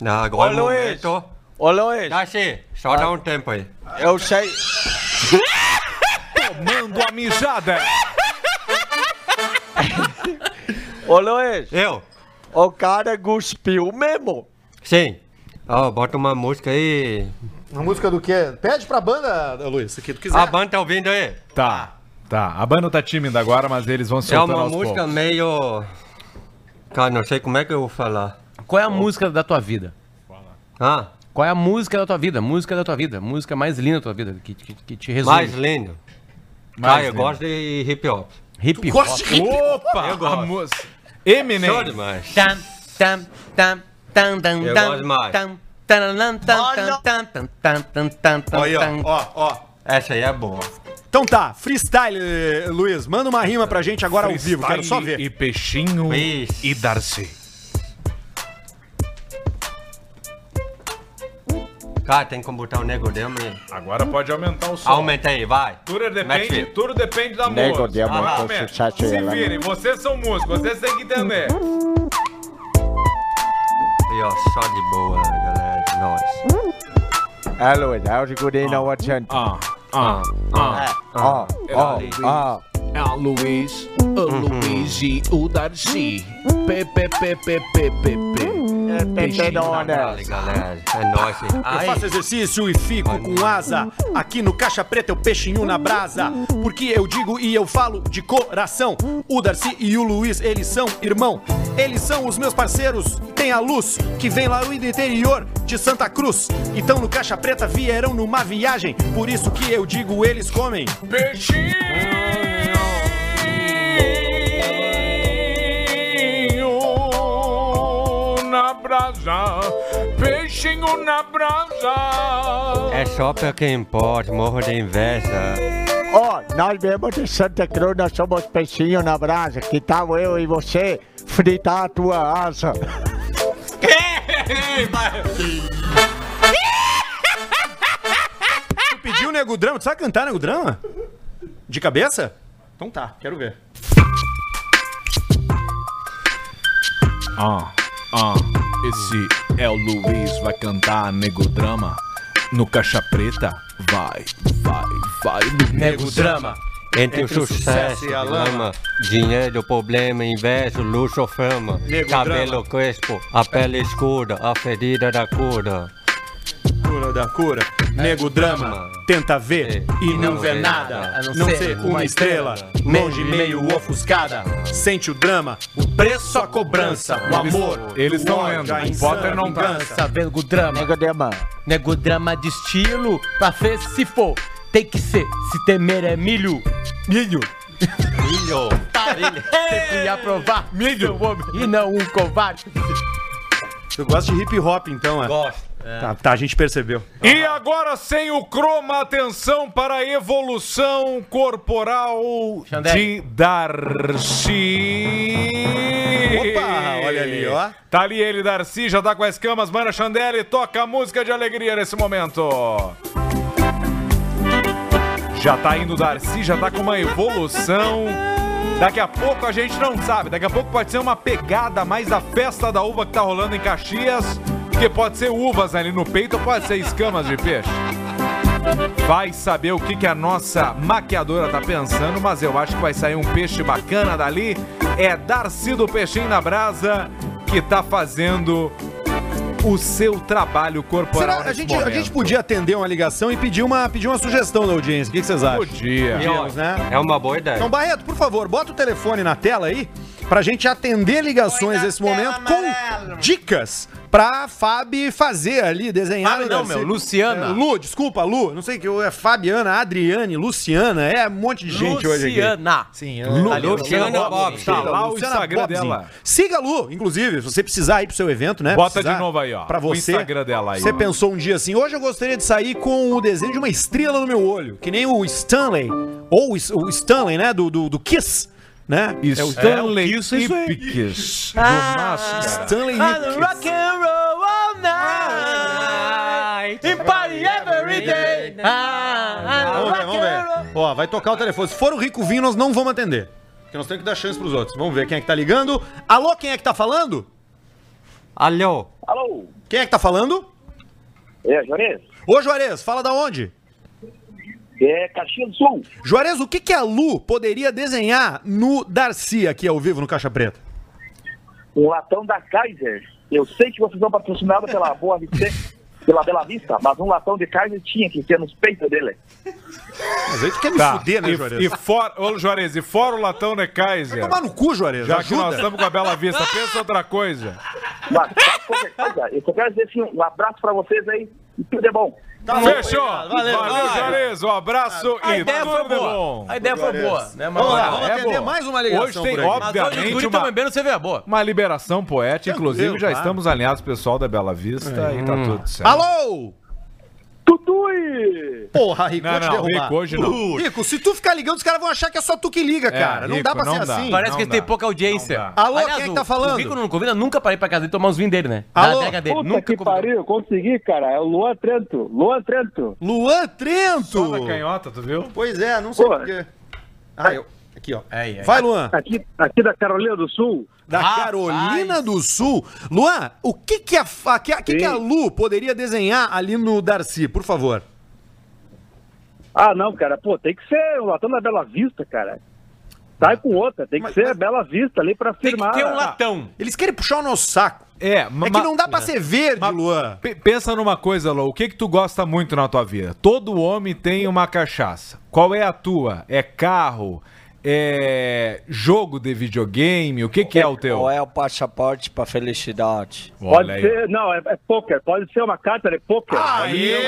S5: Não, agora
S9: Ô,
S5: no
S9: Luiz.
S5: momento...
S9: Ô, Luiz,
S5: Dá sim, só dá um tempo aí.
S9: eu sei.
S3: Tomando a mijada!
S9: Ô, Luiz,
S5: Eu?
S9: o cara cuspiu mesmo.
S5: Sim. Ó, bota uma música aí.
S2: Uma música do quê? Pede pra banda, Luiz, se tu quiser.
S5: A banda tá ouvindo aí?
S3: Tá, tá. A banda tá tímida agora, mas eles vão
S5: É
S3: soltando
S5: uma
S3: aos
S5: música
S3: poucos.
S5: meio... Cara, não sei como é que eu vou falar.
S1: Qual é a música da tua vida?
S5: Ah,
S1: Qual é a música da tua vida? Música da tua vida. Música mais linda da tua vida. Que, que, que te resume.
S5: mais lindo.
S3: Mais
S5: Cara, eu gosto de hip hop.
S1: Hip hop.
S2: Gosta de hip
S3: Opa!
S5: Eu gosto.
S3: A música. Eminem.
S5: Show demais.
S1: Tam, tam, tam, tam, tam,
S5: Eu
S1: tam,
S5: gosto
S1: tam, tararam, tam,
S9: Olha.
S1: tam, tam, tam, tam, tam, tam,
S2: Ó
S1: tam.
S5: Essa aí é boa.
S2: Então tá, freestyle, eh, Luiz. Manda uma rima pra gente agora ao vivo, quero só ver.
S3: E Peixinho
S5: Isso.
S3: e Darcy.
S5: Cara, tem como botar o nego demo aí.
S3: Agora pode aumentar o som.
S5: Aumenta aí, vai.
S3: Tudo depende, tudo depende da
S6: Nego
S3: música.
S6: demo,
S3: Ah,
S6: sucesso
S3: Se
S6: lá,
S3: virem, vocês são músicos, vocês têm que entender.
S5: Aí, ó, só de boa, galera. Nós.
S6: Alô, é o Guri não adianta.
S3: Ah, ah, ah.
S6: Ó, ó, ó.
S3: É a Luiz, o Luiz e o Darcy. P, P, P, P, P, P, P.
S5: Dale, galera. É nóis. hein?
S2: Eu
S5: Ai,
S2: faço exercício e fico com asa. Aqui no Caixa Preta eu peixinho na brasa. Porque eu digo e eu falo de coração. O Darcy e o Luiz, eles são irmão. Eles são os meus parceiros. Tem a luz que vem lá do interior de Santa Cruz. Então no Caixa Preta vieram numa viagem. Por isso que eu digo eles comem.
S3: Peixinho brasa, peixinho na brasa.
S5: é só pra quem pode, morro de inveja.
S6: Ó, nós mesmos de Santa Cruz, nós somos peixinho na brasa. Que tal eu e você fritar a tua asa?
S2: Tu pediu Nego Drama? Tu sabe cantar Nego Drama? De cabeça? Então tá, quero ver.
S3: Ah, ah, esse é o Luiz, vai cantar Nego Drama no Caixa Preta. Vai, vai, vai,
S1: Nego Drama.
S5: Entre,
S2: Entre
S5: o sucesso,
S2: sucesso
S5: e a lama, dinheiro, problema, inveja, luxo ou fama,
S2: Nego
S5: cabelo
S2: drama.
S5: crespo, a pele escura, a ferida da cura.
S2: Cura da cura. Nego Drama. Tenta ver e não vê nada. A não ser uma estrela. Longe, meio ofuscada. Sente o drama. O preço, a cobrança. O amor.
S3: eles
S2: o
S3: tão
S2: ódio,
S3: lendo. Potter não tá.
S1: Nego Drama.
S6: Nego dema.
S1: Nego Drama de estilo, pra ver se for. Tem que ser, se temer é milho. Milho.
S5: Milho,
S1: Sempre aprovar. Milho. E não um covarde.
S2: Tu gosta de hip hop então, é?
S5: gosto.
S2: Tá, tá, a gente percebeu.
S3: E agora, sem o croma, atenção para a evolução corporal de Darcy.
S2: Opa, olha ali, ó.
S3: Tá ali ele, Darcy, já tá com as camas. Mano, Chandelle, toca a música de alegria nesse momento. Já tá indo o Darcy, já tá com uma evolução. Daqui a pouco a gente não sabe. Daqui a pouco pode ser uma pegada mais da festa da uva que tá rolando em Caxias. Porque pode ser uvas ali no peito ou pode ser escamas de peixe. Vai saber o que, que a nossa maquiadora tá pensando, mas eu acho que vai sair um peixe bacana dali. É Darcy do Peixinho na Brasa que tá fazendo o seu trabalho corporal.
S2: Será, a, gente, a gente podia atender uma ligação e pedir uma, pedir uma sugestão da audiência. O que, que vocês acham?
S3: Podia.
S2: Podíamos, né?
S5: É uma boa ideia.
S2: Então, Barreto, por favor, bota o telefone na tela aí pra gente atender ligações nesse momento com dicas pra Fábio fazer ali, desenhar.
S1: Fábio não, meu, Luciana.
S2: É, Lu, desculpa, Lu. Não sei o que, é Fabiana, Adriane, Luciana. É um monte de gente hoje aqui.
S1: Luciana.
S2: Sim,
S1: Lu-
S2: tá ali,
S1: Luciana
S2: Luciana
S1: Bob.
S3: Tá lá o
S2: Luciana
S3: Instagram
S2: Bobzinho.
S3: dela.
S2: Siga a Lu, inclusive, se você precisar ir pro seu evento, né?
S3: Bota
S2: Precisar,
S3: de novo aí, ó,
S2: Pra
S3: o
S2: você.
S3: Instagram dela aí.
S2: Você pensou um dia assim, hoje eu gostaria de sair com o desenho de uma estrela no meu olho, que nem o Stanley, ou o o Stanley, né, do, do, do Kiss, né?
S3: E
S2: É o
S3: Stanley
S1: aí.
S3: Ipkiss do
S1: Ah.
S3: Máscara.
S2: Stanley
S1: I
S2: Ipkiss.
S1: rock and roll all night. And party every day. Ah,
S2: Vamos ver, vamos ver. Ó, vai tocar o telefone. Se for o Rico Vinho, nós não vamos atender. Porque nós temos que dar chance pros outros. Vamos ver quem é que tá ligando. Alô, quem é que tá falando?
S5: Alô,
S10: Alô,
S2: Quem é que tá falando?
S10: é Juarez?
S2: Ô, Juarez, fala da onde?
S10: É Caxias do Sul.
S2: Juarez, o que, que a Lu poderia desenhar no Darcy aqui ao vivo no Caixa Preta?
S10: Um latão da Kaiser. Eu sei que vocês são patrocinados pela Boa Vista, pela Bela Vista, mas um latão de Kaiser tinha que ser nos peitos dele.
S2: Mas aí tu quer me
S3: Tá.
S2: fuder, né,
S3: e,
S2: Juarez?
S3: e fora, ô Juarez, e fora o latão de Kaiser.
S2: Tomar no cu, Juarez.
S3: Já que nós
S2: ajuda.
S3: estamos com a Bela Vista, pensa outra coisa.
S10: Mas sabe qualquer coisa? Eu só quero dizer assim, um abraço pra vocês aí e tudo é bom.
S3: Fechou!
S2: obrigado.
S3: Valeu,
S2: Valeu,
S3: Juarez. Um abraço
S1: A
S3: e
S1: ideia
S3: tudo
S1: foi
S3: de
S1: boa.
S3: bom.
S1: A ideia foi boa, né,
S2: Vamos lá, vamos
S3: é
S2: atender
S3: boa.
S2: mais uma ligação
S3: Hoje tem, obviamente,
S1: tão
S3: uma,
S1: bebendo cerveja boa.
S3: uma liberação poética. Inclusive, já
S2: claro.
S3: estamos alinhados, pessoal da Bela Vista, e tá tudo certo.
S2: Alô!
S10: Tutu Ui!
S2: Porra, Rico,
S3: Não, não. Rico, hoje não.
S2: Rico, se tu ficar ligando, os caras vão achar que é só tu que liga, cara. não
S3: Rico,
S2: dá pra
S3: não
S2: ser
S3: dá.
S2: assim.
S1: Parece
S3: Não
S1: que ele tem pouca audiência.
S2: Alô, quem é que tá falando?
S1: O Rico não convida, nunca parei pra casa dele tomar uns vinhos dele, né? Da
S2: Alô?
S1: adega dele.
S10: Puta
S1: Nunca
S10: que
S1: convidou.
S10: pariu, consegui, cara. É o Luan Trento. Luan Trento.
S2: Luan Trento.
S3: Só na canhota, tu viu?
S2: Pois é, não sei porquê. Ah, eu. Aqui, ó.
S1: Aí, aí.
S2: Vai, Luan.
S10: Aqui, aqui da Carolina do Sul.
S2: Da
S1: Rapaz.
S2: Carolina do Sul. Luan, o que que a, fa- que, a- que, que a Lu poderia desenhar ali no Darcy, por favor?
S10: Ah, não, cara. Pô, tem que ser o latão da Bela Vista, cara. Sai com outra. Tem que
S2: Mas-
S10: ser a
S2: mas-
S10: Bela Vista ali pra
S1: Tem que
S10: firmar.
S1: ter um latão.
S2: Eles querem puxar o nosso saco.
S3: É,
S2: É que não dá pra ser verde, Luan.
S3: P- Pensa numa coisa, Lô. O que que tu gosta muito na tua vida? Todo homem tem uma cachaça. Qual é a tua? É carro? É jogo de videogame? O que que é o teu?
S6: Qual é o passaporte pra felicidade?
S10: Pode
S3: Olha aí.
S10: ser, não, é, é poker. Pode ser uma carta de poker.
S2: Aê!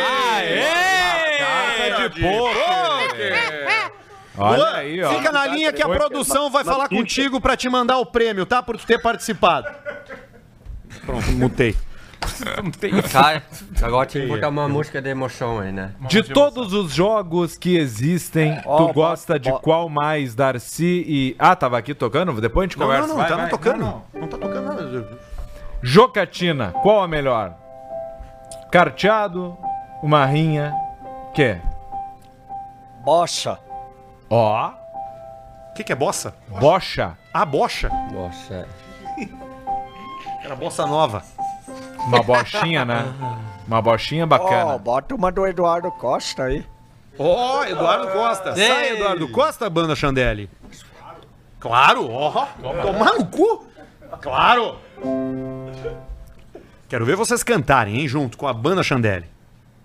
S3: Carta de poker. Olha aí, ó.
S2: fica na linha que a produção vai falar contigo pra te mandar o prêmio, tá? Por tu ter participado. Pronto, mutei.
S5: Cara, agora tinha que botar uma música de emoção aí, né?
S3: De todos os jogos que existem, tu gosta de qual mais, Darcy e... Ah, tava aqui tocando? Depois a gente
S2: Não,
S3: conversa.
S2: não, não,
S3: Vai,
S2: tá
S3: vai.
S2: não tocando.
S3: Não,
S2: Não,
S3: não.
S2: tá tocando nada.
S3: Jocatina, qual a melhor? Carteado, uma rinha, que?
S6: Bocha.
S3: Ó,
S2: O que, que é bossa?
S3: bocha.
S2: Ah, bocha.
S5: Nossa.
S2: Era bossa nova.
S3: Uma bochinha, né? Uma bochinha
S6: Ó,
S3: bacana.
S6: bota uma do Eduardo Costa aí.
S2: Ó, Eduardo Costa. Sai, Eduardo Costa, banda Chandelle. Claro, ó. Tomar no cu. Claro. Quero ver vocês cantarem, hein, junto com a banda Chandelle.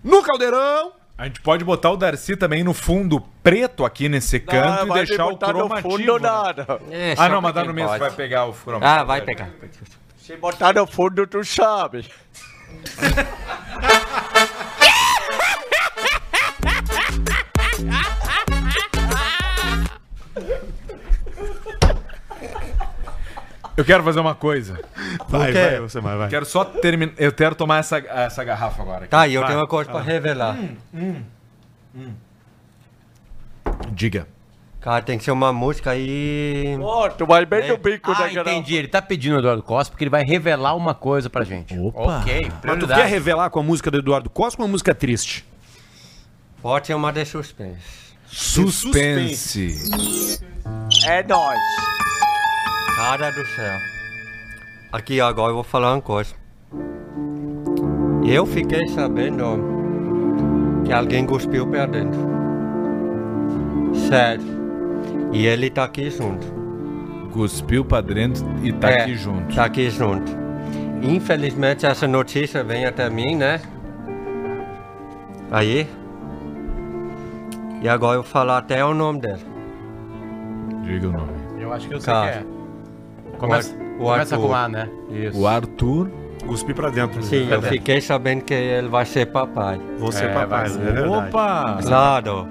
S2: No Caldeirão.
S3: A gente pode botar o Darcy também no fundo preto aqui nesse canto e deixar o cromativo.
S6: fundo
S3: né?
S6: nada.
S5: É,
S3: Ah, não, mas no mesmo, vai pegar o cromativo.
S5: Ah, vai pegar.
S6: Se botar no fundo, tu sabe.
S3: Eu quero fazer uma coisa.
S2: Vai, vai, você vai, vai.
S3: Quero só terminar. Eu quero tomar essa, essa garrafa agora.
S5: Tá, e eu
S2: Vai.
S5: tenho uma coisa pra revelar.
S3: Diga.
S5: Cara, tem que ser uma música aí.
S6: Ó, tu vai bem no bico
S1: Ah,
S6: da
S1: entendi. Ele tá pedindo o Eduardo Costa porque ele vai revelar uma coisa pra gente.
S3: Opa.
S1: Ok,
S2: Mas tu quer revelar com a música do Eduardo Costa ou uma música triste?
S5: Pode ser uma de suspense.
S3: Suspense.
S6: É nóis.
S5: Cara do céu. Aqui agora eu vou falar uma coisa. Eu fiquei sabendo que alguém cuspiu pra dentro. Sério. E ele tá aqui junto.
S3: Cuspiu pra dentro e tá
S5: É,
S3: aqui junto.
S5: Tá aqui junto. Infelizmente essa notícia vem até mim, né? Aí. E agora eu vou falar até o nome dele.
S3: Diga o nome.
S1: Eu acho que eu sei
S5: Cara.
S1: que é. Começa,
S5: O
S1: começa
S5: Arthur.
S1: com A, né? Isso.
S3: O Arthur.
S2: Cuspi pra dentro.
S5: Sim, eu
S1: Verdade.
S5: fiquei sabendo que ele vai ser papai.
S2: Você,
S1: É,
S2: papai,
S1: vai
S2: é verdade.
S3: Opa!
S5: Claro.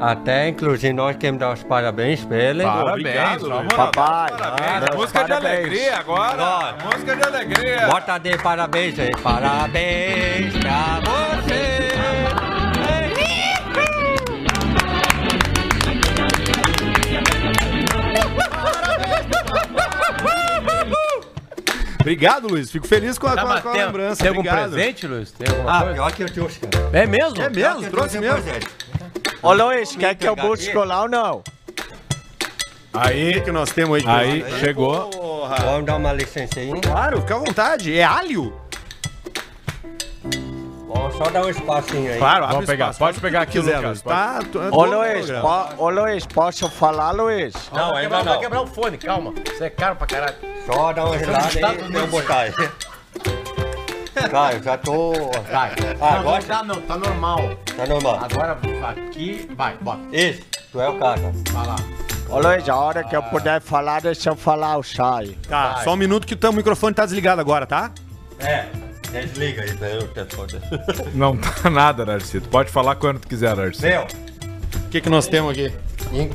S5: Até inclusive nós queremos dar os parabéns pra ele.
S3: Parabéns,
S2: Luiz.
S6: Papai.
S3: Parabéns.
S6: Ah,
S3: música de
S6: parabéns.
S3: alegria agora.
S5: Agora.
S3: Música de alegria.
S5: Bota de parabéns aí. Parabéns pra você.
S2: Obrigado, Luiz. Fico feliz com a,
S1: Tá,
S2: com a- com a
S1: tem,
S2: lembrança.
S1: tem algum
S2: Obrigado.
S1: presente, Luiz? Tem alguma
S5: Ah,
S1: coisa?
S5: pior que eu trouxe, cara.
S1: É mesmo?
S2: É mesmo? Trouxe mesmo?
S5: presente.
S6: Ô, Luiz, quer que eu busque lá ou não?
S3: Aí,
S2: que, que nós temos aí?
S3: aí,
S2: presente?
S3: chegou.
S2: Porra.
S5: Vamos dar uma licença aí.
S2: Claro, fica à vontade. É alho?
S5: Vamos só dar um espacinho aí.
S2: Claro,
S3: Vamos pegar. Pode pegar aqui,
S2: quiser,
S3: Lucas.
S2: Luiz. Tá, tu-
S6: Ô,
S2: todo
S6: Luiz,
S2: programa.
S6: po- ô, Luiz, posso falar, Luiz?
S5: Não,
S1: vai
S5: ainda
S1: quebrar, vai
S5: não.
S1: quebrar o fone, calma. Isso é caro pra caralho.
S5: Só dar uma gelada
S1: está
S5: aí
S1: tudo
S5: e eu botar aí. Tá, eu já tô...
S1: Vai.
S5: Ah,
S1: não,
S5: agora
S1: não tá, não, tá normal.
S5: tá normal.
S1: Agora aqui, vai, bota.
S5: Isso, tu é o cara.
S1: Vai lá.
S6: Ô, Luiz, a hora que eu puder falar, deixa eu falar, eu saio.
S2: Tá, só um minuto que o teu microfone tá desligado agora, tá?
S5: É, desliga aí, daí o telefone.
S3: Não tá nada. Tu pode falar quando tu quiser, Darcy.
S5: Meu,
S2: O que, que nós temos aqui?
S5: in-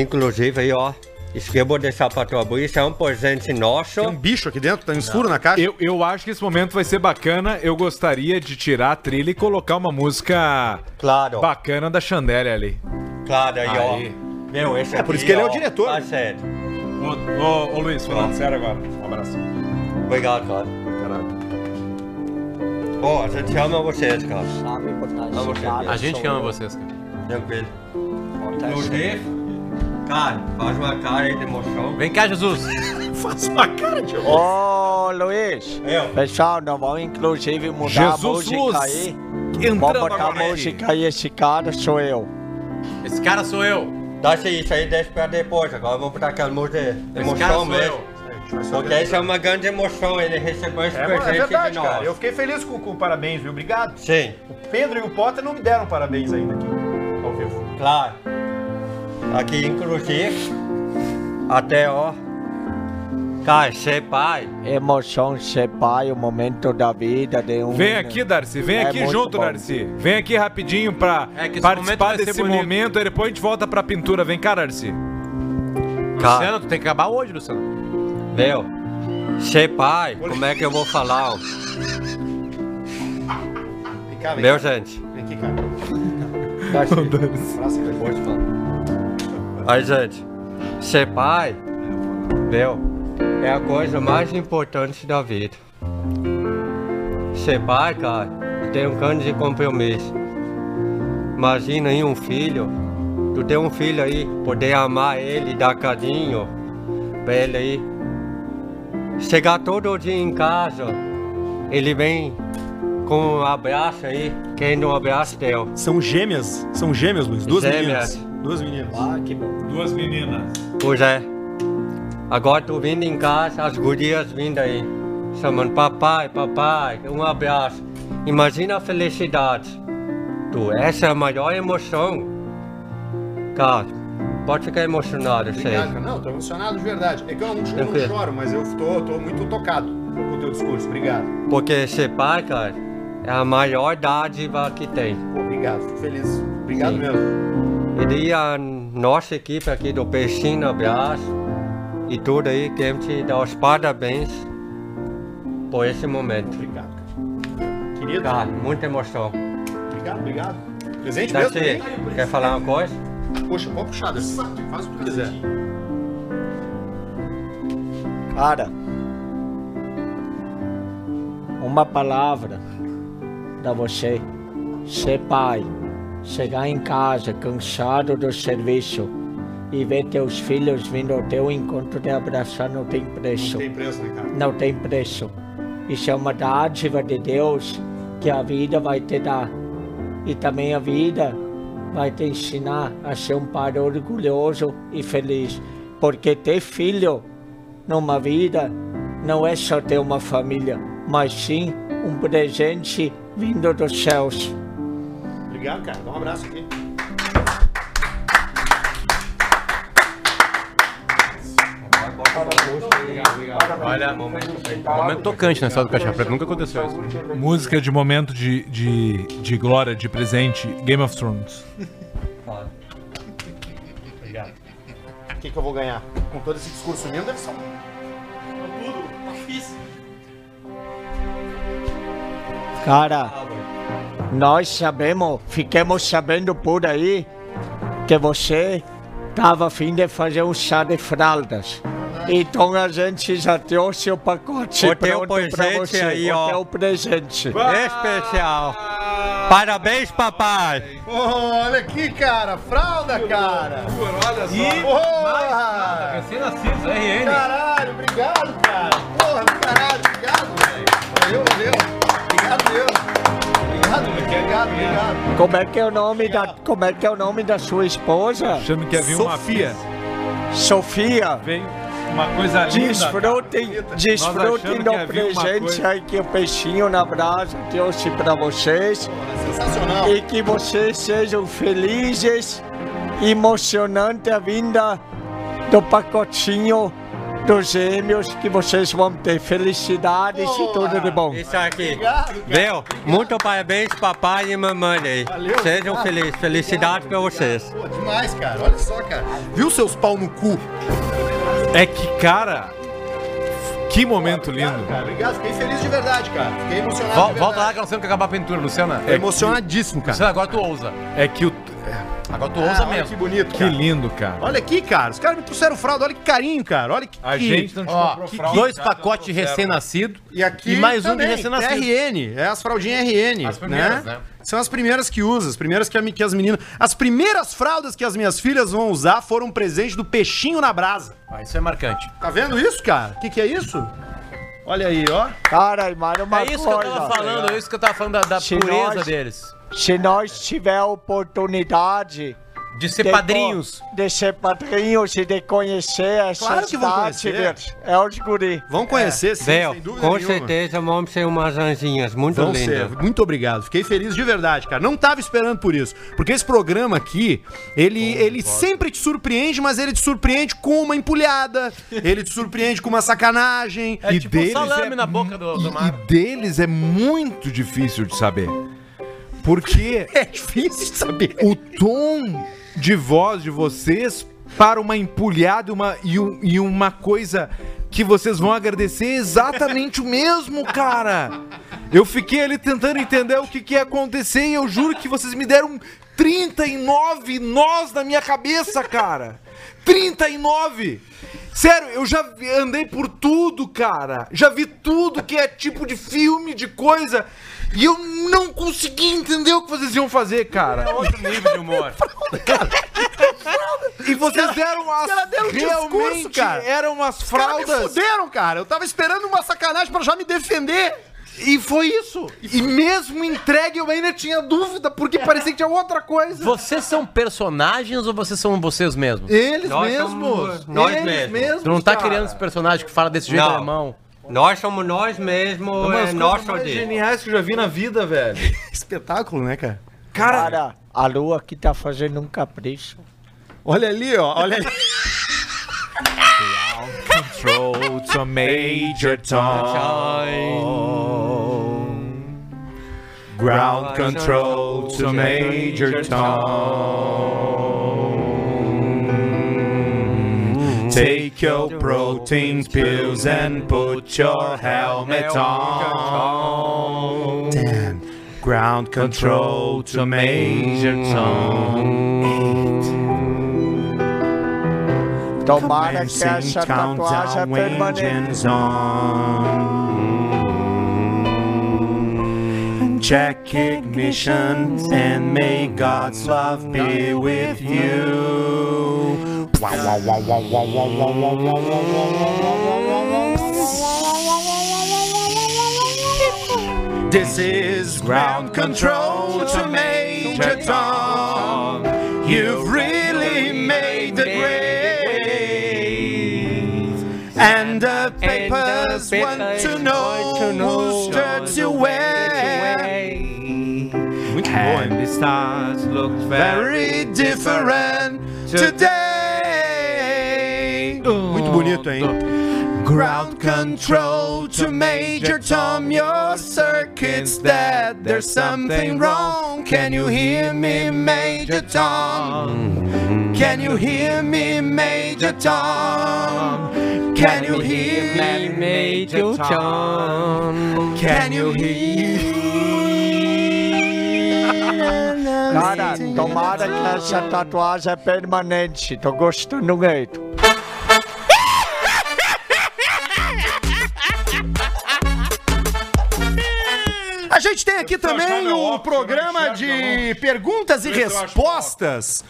S5: inclusive aí, ó, Isso que eu vou deixar pra tu abrir, isso é um presente nosso.
S2: Tem um bicho aqui dentro, um furo na caixa.
S3: Eu, eu acho que esse momento vai ser bacana. Eu gostaria de tirar a trilha e colocar uma música
S5: Claro,
S3: bacana da Chandelle ali.
S5: claro, aí,
S3: Aí.
S5: ó. Meu, esse
S2: É, por
S5: aqui,
S2: isso que ele é o
S5: ó,
S2: diretor.
S5: Tá certo.
S3: Ô, ô, ô, Luiz, falando sério agora. Um abraço.
S5: Obrigado, cara. Ó, a gente ama vocês, cara.
S6: Sabe
S1: A gente ama vocês, cara.
S5: Tranquilo. Inclusive, cara, faz uma cara aí de emoção.
S1: Vem cá, Jesus.
S2: Faça uma cara de
S6: Ô, Luiz.
S5: Eu.
S6: Pessoal, nós vamos inclusive mudar
S3: Jesus
S6: a música
S3: Luz.
S6: aí. Vamos botar a
S3: aí.
S6: música aí, esse cara sou eu.
S1: Esse cara sou eu.
S5: Deixa isso aí, deixa pra depois. Agora vou botar aquela música de
S1: Esse cara
S5: emoção
S1: sou
S5: mesmo.
S1: eu.
S5: Porque isso é uma grande emoção, ele recebeu esse
S2: É, é
S5: presente
S2: verdade,
S5: de nós.
S2: cara. Eu fiquei feliz com, com o parabéns, viu? Obrigado.
S5: Sim,
S2: O Pedro e o Potter não me deram parabéns ainda aqui, ao vivo.
S5: claro. Aqui, inclusive, até ó. Cara, ser pai.
S6: Emoção ser pai, o momento da vida de um.
S3: Vem aqui, Darcy. Vem
S6: É
S3: aqui junto,
S6: bom.
S3: Darcy. Vem aqui rapidinho pra
S1: É momento
S3: participar
S1: ser
S3: desse momento. Aí depois a gente volta pra pintura. Vem cá, Darcy.
S5: Cara,
S1: Luciano, tu tem que acabar hoje, Luciano.
S5: meu. Ser pai, como é que eu vou falar? ó?
S2: Vem cá, vem
S5: Meu,
S2: cá.
S5: gente.
S2: Vem aqui, cara.
S5: Darcy.
S2: Abraça aqui.
S5: Pode falar. Aí, gente, ser pai, meu, é a coisa mais importante da vida. Ser pai, cara, tem um grande compromisso. Imagina aí um filho, tu tem um filho aí, poder amar ele, dar carinho pra ele aí. Chegar todo dia em casa, ele vem com um abraço aí, querendo um abraço teu.
S2: São gêmeas. São gêmeas, Luiz. Duas
S5: Gêmeas.
S2: meninas. Duas meninas.
S6: Ah, que bom.
S3: Duas meninas.
S5: Pois é. Agora tu vindo em casa, as gurias vindo aí, chamando papai, papai, um abraço. Imagina a felicidade. Tu, essa é a maior emoção. Cara, pode ficar emocionado, sei.
S2: Obrigado, cara. Não, tô emocionado de verdade. É que eu não, eu não choro, mas eu tô, tô muito tocado com o teu discurso. Obrigado.
S5: Porque ser pai, cara, é a maior dádiva que tem.
S2: Pô, obrigado. Fico feliz. Obrigado
S5: Sim.
S2: mesmo.
S5: E daí a nossa equipe aqui do Peixinho Abraço e tudo aí, queremos te dar os parabéns por esse momento.
S2: Obrigado, cara. Querido.
S5: Cara, muita emoção.
S2: Obrigado, obrigado. Presente mesmo
S5: Darcy,
S2: também?
S5: quer falar uma coisa?
S2: Poxa, pode puxar, Darcy. Faz o que quiser.
S6: Cara, uma palavra da você, ser pai, chegar em casa cansado do serviço e ver teus filhos vindo ao teu encontro de abraçar não tem preço.
S2: Tem preço, né, cara?
S6: Não tem preço. Isso é uma dádiva de Deus que a vida vai te dar. E também a vida vai te ensinar a ser um pai orgulhoso e feliz. Porque ter filho numa vida não é só ter uma família, mas sim um presente vindo dos céus.
S2: Obrigado, cara. Dá um abraço aqui.
S1: Olha, momento tocante na história do Caixa Preta. Nunca aconteceu isso.
S3: Música de momento de, de, de glória, de presente, Game of Thrones.
S2: Obrigado. O que, que eu vou ganhar? Com todo esse discurso lindo, deve ser um...
S6: Cara, nós sabemos, fiquemos sabendo por aí que você estava a fim de fazer um chá de fraldas. Então a gente já trouxe o pacote
S5: O
S6: pronto pra
S5: presente
S6: você.
S5: aí,
S6: o
S5: ó.
S6: teu presente.
S5: Especial. Parabéns, papai.
S2: olha aqui, cara. Fralda, cara.
S3: Olha
S2: E... Porra! Caralho, obrigado, cara. Porra, caralho, obrigado, velho. Valeu, valeu. Obrigado. Obrigado. Obrigado.
S6: Como é que é o nome da, como é que é o nome da sua esposa?
S3: Achando que havia uma
S2: Sofia.
S3: fia.
S6: Sofia.
S3: Vem uma coisa linda.
S6: Desfrutem, do presente aí que o peixinho na brasa trouxe para vocês.
S2: Sensacional.
S6: E que vocês sejam felizes, emocionante a vinda do pacotinho dos gêmeos, que vocês vão ter felicidade e tudo de bom.
S5: Isso aqui. Viu? Muito parabéns, papai e mamãe aí. Sejam felizes. Felicidade pra vocês.
S2: Pô, demais, cara. Olha só, cara. Viu seus pau no cu?
S3: É que, cara, que momento lindo.
S2: Cara, obrigado. Fiquei feliz de verdade, cara. Fiquei emocionado.
S1: Vol- volta lá que nós temos que acabar a pintura, Luciana.
S2: É emocionadíssimo, cara.
S1: Luciana, agora tu ousa.
S3: É que o.
S1: Agora tu
S2: Ah,
S1: ousa
S2: olha
S1: mesmo.
S2: que bonito,
S3: Que
S2: cara.
S3: lindo, cara.
S2: Olha aqui, cara. Os caras me trouxeram fralda. Olha que carinho, cara. Olha que.
S3: A
S2: que-
S3: gente não te
S1: Ó, que-
S3: fralda,
S1: dois pacotes de recém-nascido.
S2: E aqui
S1: E mais um de
S2: também,
S1: recém-nascido.
S2: RN, é as fraldinhas RN,
S1: As primeiras,
S2: né?
S1: né?
S2: São as primeiras que usa, as primeiras que, a, que as meninas... As primeiras fraldas que as minhas filhas vão usar foram um presente do peixinho na brasa.
S1: Ah, isso é marcante.
S2: Tá vendo isso, cara? O que, que é isso? Olha aí, ó.
S6: Cara, mas uma
S1: É isso que eu tava falando, é isso que eu tava falando da, da pureza
S6: nós-
S1: deles.
S6: Se nós tiver oportunidade
S1: De ser
S6: de
S1: padrinhos.
S6: co- De ser padrinhos e de conhecer essas
S2: Claro que vão conhecer.
S6: É os guri.
S2: Vão conhecer, sim,
S5: Viu?
S2: sem dúvida
S5: Com
S2: nenhuma.
S5: certeza vão ser umas anjinhas muito
S2: Vão ser.
S5: lindas.
S2: Muito obrigado. Fiquei feliz de verdade, cara. Não tava esperando por isso. Porque esse programa aqui, ele, ele sempre te surpreende, mas ele te surpreende com uma empulhada. ele te surpreende com uma sacanagem.
S1: É
S3: E
S1: tipo
S3: deles
S1: salame
S3: é
S1: na boca do, do mar.
S3: e deles é muito difícil de saber. Porque
S2: É difícil de saber.
S3: o tom de voz de vocês para uma empulhada e uma, e, e uma coisa que vocês vão agradecer exatamente o mesmo, cara. Eu fiquei ali tentando entender o que, que ia acontecer e eu juro que vocês me deram 39 nós na minha cabeça, cara. 39! Sério, eu já andei por tudo, cara. Já vi tudo que é tipo de filme, de coisa. E eu não consegui entender o que vocês iam fazer, cara.
S1: Outro nível de humor.
S3: E vocês deram as.
S2: caras deram um discurso,
S3: realmente
S2: cara.
S3: eram umas
S2: Os caras me
S3: fraldas.
S2: fuderam, cara. Eu tava esperando uma sacanagem pra já me defender.
S3: E foi isso. E mesmo entregue eu ainda tinha dúvida, porque parecia que tinha outra coisa.
S1: Vocês são personagens ou vocês são vocês mesmos?
S3: Eles
S5: Nós
S3: mesmos.
S5: somos nós
S3: eles
S5: mesmos.
S1: Tu não tá
S3: cara.
S1: criando esse personagem que fala desse jeito
S5: Não.
S1: alemão.
S5: Nós somos nós mesmos,
S3: Uma das
S5: é
S3: coisas
S5: nosso
S3: mais
S5: dia.
S3: geniais que eu já vi na vida, velho.
S2: Espetáculo, né, cara?
S3: Cara,
S6: Cara, a lua aqui tá fazendo um capricho.
S2: Olha ali, ó. Olha ali.
S3: control to major tone. Ground control to major tone. Take your protein pills and put your helmet on. Ten. Ground control to major tone.
S6: Tomara que essa tatuagem é
S3: Check ignition and may God's love be with you. This is ground control to Major Tom. You've really made the grade. And the papers want to know And the stars look very different today.
S2: Muito bonito, hein?
S3: Ground control to Major Tom, your circuit's dead. There's something wrong. Can you hear me, Major Tom? Can you hear me, Major Tom? Can you hear me, Major Tom? Can you hear?
S6: Cara, tomara que essa tatuagem é permanente. Tô gostando muito.
S2: A gente tem aqui também o programa de perguntas e respostas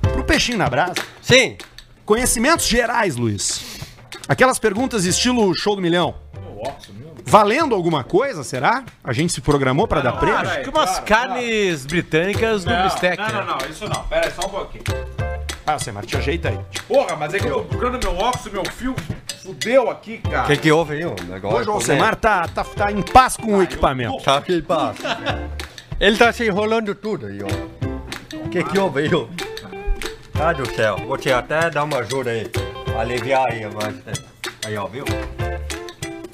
S2: pro Peixinho na Brasa.
S5: Sim,
S2: Conhecimentos gerais, Luiz. Aquelas perguntas estilo show do milhão. Valendo alguma coisa, será? A gente se programou pra dar prêmio?
S1: Acho que umas carnes britânicas no bistec.
S3: Não,
S1: né?
S3: não, não, isso não. Pera aí, só um pouquinho.
S2: Ah, você, Martinho, ajeita aí.
S3: Porra, mas é que eu tô procurando meu óculos, meu fio fudeu aqui, cara.
S5: o que, que houve aí? O negócio,
S2: Hoje o Alcemar tá, tá, tá em paz com o equipamento.
S5: Tá aqui, passa. Ele tá se enrolando tudo aí, ó. O que que houve aí, ó? Ai do céu, vou te até dar uma ajuda aí. Aliviar aí, mas... Aí, ó, viu?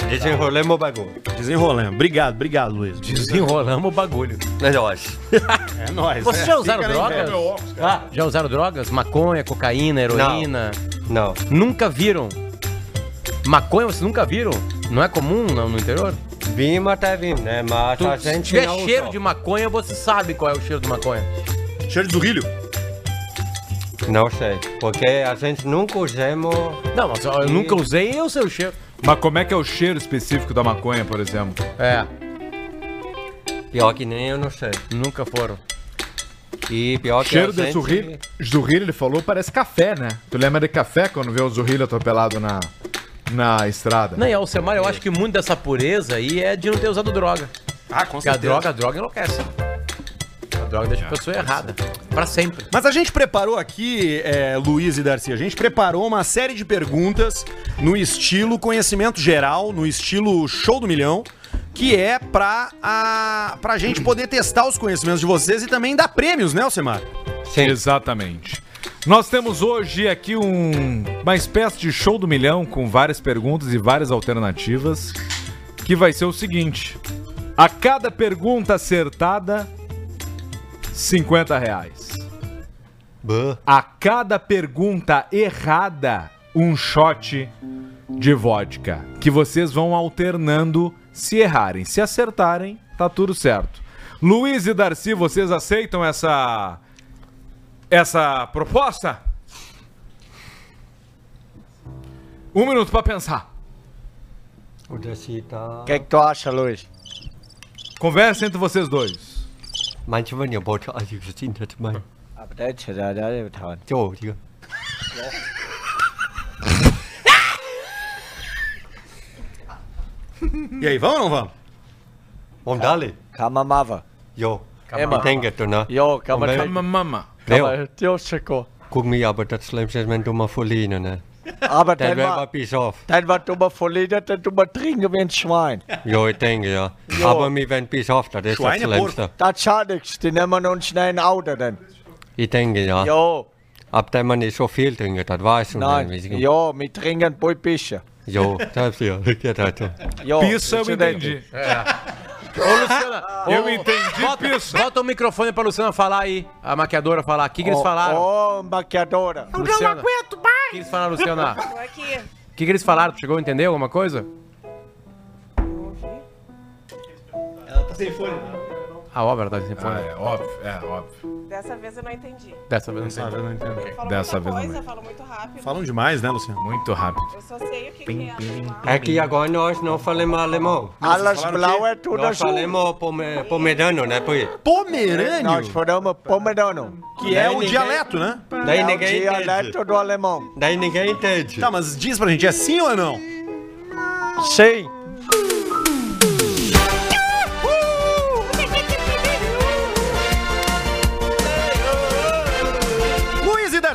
S5: Desenrolemos o bagulho.
S2: Desenrolando. Obrigado, obrigado, Luiz.
S1: Desenrolamos o bagulho.
S5: É nóis.
S2: É nóis.
S1: Vocês
S2: é.
S1: já usaram
S2: Fica
S1: drogas?
S2: inveja.
S1: Ah, já usaram drogas? Maconha, cocaína, heroína?
S5: Não.
S1: Nunca viram? Maconha vocês nunca viram? Não é comum no, no interior?
S5: Vimos até vimos, né? Mas
S1: Tu,
S5: a
S1: se
S5: gente
S1: tiver
S5: não
S1: cheiro
S5: usou.
S1: de maconha, você sabe qual é o cheiro de maconha.
S2: Cheiro de zurrilho.
S5: Não sei. Porque a gente nunca usamos...
S1: Não, mas eu nunca usei e eu sei o cheiro.
S3: Mas como é que é o cheiro específico da maconha, por exemplo?
S1: É,
S5: Pior que nem eu não sei.
S1: nunca foram.
S5: E pior que
S3: cheiro
S5: a
S3: de
S5: gente...
S3: zurrilho, zurrilho, ele falou, parece café, né? Tu lembra de café quando vê o zurrilho atropelado na, na estrada?
S1: Não, e Alcemar, eu acho que muito dessa pureza aí é de não ter usado droga.
S2: Ah, com
S1: Porque a droga, a droga enlouquece. Droga deixa a pessoa errada. Pra sempre.
S2: Mas a gente preparou aqui, é, Luiz e Darcy, a gente preparou uma série de perguntas no estilo conhecimento geral, no estilo show do milhão, que é pra, a, pra gente poder testar os conhecimentos de vocês e também dar prêmios, né, Alcemar?
S5: Sim.
S3: Exatamente. Nós temos hoje aqui um- uma espécie de show do milhão com várias perguntas e várias alternativas, que vai ser o seguinte: a cada pergunta acertada, 50 reais.
S5: Bah.
S3: A cada pergunta errada, um shot de vodka, que vocês vão alternando se errarem. Se acertarem, tá tudo certo. Luiz e Darcy, vocês aceitam essa essa proposta? Um minuto pra pensar.
S5: O Daci tá...
S6: O que, que tu acha, Luiz?
S3: Conversa entre vocês dois.
S5: Manchmal ja wollte also gesehen hat mein.
S6: Aber der ist ja der, der wird hauen.
S5: Jo, hier.
S2: E aí, vamos ou não vamos?
S5: Vamos dali.
S6: Kann man machen.
S5: Jo.
S6: Immer.
S5: Ich denke, du, ne?
S6: Jo, kann man,
S5: Und wenn-
S6: kann,
S3: Mama, mama.
S6: kann
S5: Jo.
S6: man, jo, Chico.
S5: Guck mir aber das Schlimmste ist, wenn du mal verlieren, ne?
S6: Aber
S5: Dann
S6: dann war,
S5: mal bis auf.
S6: dann war du mal verliert, dann du mal trinken wie ein Schwein.
S5: Jo, ich denke, ja. Aber wir werden bis auf, das ist das. Schlimmste.
S6: Das schadet nichts, die nehmen uns schnell ein Auto dann.
S5: Ich denke, ja.
S6: Jo,
S5: Ab dem man nicht so viel trinkt, das weiß ich
S6: nein,
S5: nicht.
S6: jo, wir trinken ein bisschen.
S5: Jo, das ist ja. Ja, das ist ja.
S6: Jo,
S3: Pissa eu.
S1: Ô, Luciana.
S3: Eu
S1: ô,
S3: entendi,
S1: Bota,
S3: Pissa.
S1: bota o microfone pra Luciana falar aí. A maquiadora falar. O que, que eles falaram?
S6: Ô, maquiadora.
S1: Luciana. O que eles falaram, Luciana?
S8: Tô aqui.
S1: O que, que eles falaram? Tu chegou a entender alguma coisa?
S2: Ela tá sem fone.
S1: A obra tá sem fone.
S3: é óbvio, é óbvio.
S8: Dessa vez eu não entendi.
S1: Dessa vez não sei.
S2: eu não entendo.
S8: Ele falou
S3: Dessa
S8: muita
S3: vez
S8: coisa,
S3: também.
S8: falou muito rápido.
S2: Falam demais, né, Luciano?
S3: Muito rápido.
S8: Eu só sei o que, que é. alemão.
S5: É que agora nós não falamos alemão.
S2: Falaram
S6: blau é tudo
S5: Nós
S6: azul.
S5: falamos pome- pomedano, né, Pui?
S6: Nós falamos pomedano.
S2: que é o dialeto, né?
S5: Daí
S6: É o
S5: ninguém entende.
S6: dialeto do alemão.
S5: Daí ninguém entende.
S2: Tá, mas diz pra gente, é sim ou é não?
S6: Sim.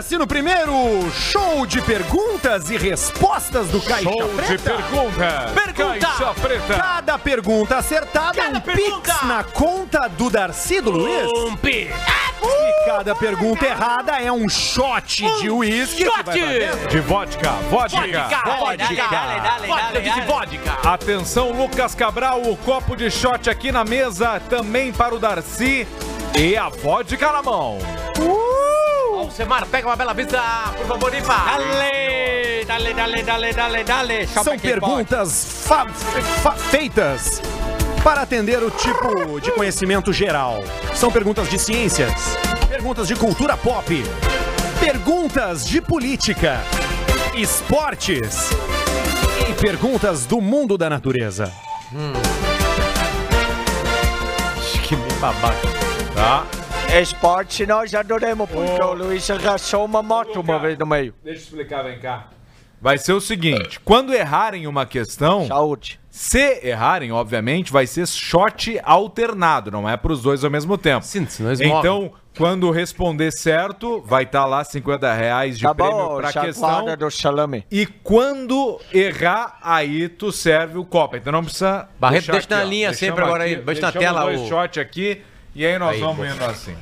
S2: Darcy no primeiro show de perguntas e respostas do Caixa
S3: Show de
S2: Preta.
S3: perguntas.
S2: Pergunta.
S3: Caixa Preta.
S2: Cada pergunta acertada é um pix na conta do Darcy do Luiz.
S1: Um pi.
S2: E cada pergunta errada é um shot de uísque. dentro.
S3: De vodka, vodka.
S1: Vodka, eu disse vodka.
S3: Atenção, Lucas Cabral, o copo de shot aqui na mesa, também para o Darcy. E a vodka na mão.
S1: Alcemar, pega uma bela vista, por favor, vá.
S5: Dale, dale, dale, dale, dale, dale.
S2: São perguntas fa- fa- feitas para atender o tipo de conhecimento geral. São perguntas de ciências, perguntas de cultura pop, perguntas de política, esportes e perguntas do mundo da natureza.
S1: Que babaca.
S3: Tá?
S6: Esporte nós adoramos, porque o Luiz arrasou uma moto uma vez no meio.
S3: Deixa eu explicar, vem cá. Vai ser o seguinte: quando errarem uma questão,
S6: Saúde.
S3: se errarem, obviamente, vai ser shot alternado, não é para os dois ao mesmo tempo.
S1: Sim, senão eles
S3: Então, quando responder certo, vai estar lá 50 reais de
S6: Tá
S3: prêmio para questão.
S6: do salame.
S3: E quando errar, aí tu serve o copo. Então não precisa.
S1: Barreto, deixa
S3: aqui,
S1: na
S3: ó.
S1: linha
S3: Deixamos
S1: sempre agora aí,
S3: aqui,
S1: deixa na tela
S3: dois
S1: o-
S3: shot aqui e aí nós
S1: Aí,
S3: vamos indo assim.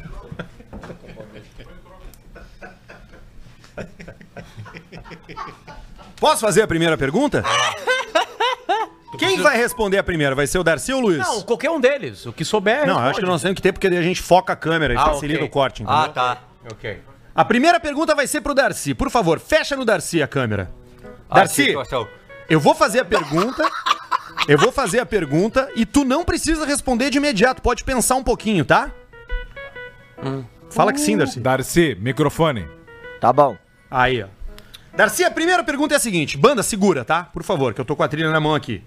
S2: Posso fazer a primeira pergunta? Quem vai responder a primeira? Vai ser o Darcy ou o Luiz?
S1: Não, qualquer um deles. O que souber.
S2: Não, eu acho que nós temos que ter, porque a gente foca a câmera e
S1: Ah,
S2: facilita
S1: ok.
S2: o corte, entendeu?
S5: Ah, tá.
S1: Ok.
S2: A primeira pergunta vai ser pro Darcy. Por favor, fecha no Darcy a câmera.
S5: A
S2: Darcy,
S5: situação.
S2: eu vou fazer a pergunta. Eu vou fazer a pergunta e tu não precisa responder de imediato. Pode pensar um pouquinho, tá? Fala que sim, Darcy.
S3: Darcy, microfone.
S6: Tá bom.
S2: Aí, ó. Darcy, a primeira pergunta é a seguinte. Banda, segura, tá? Por favor, que eu tô com a trilha na mão aqui.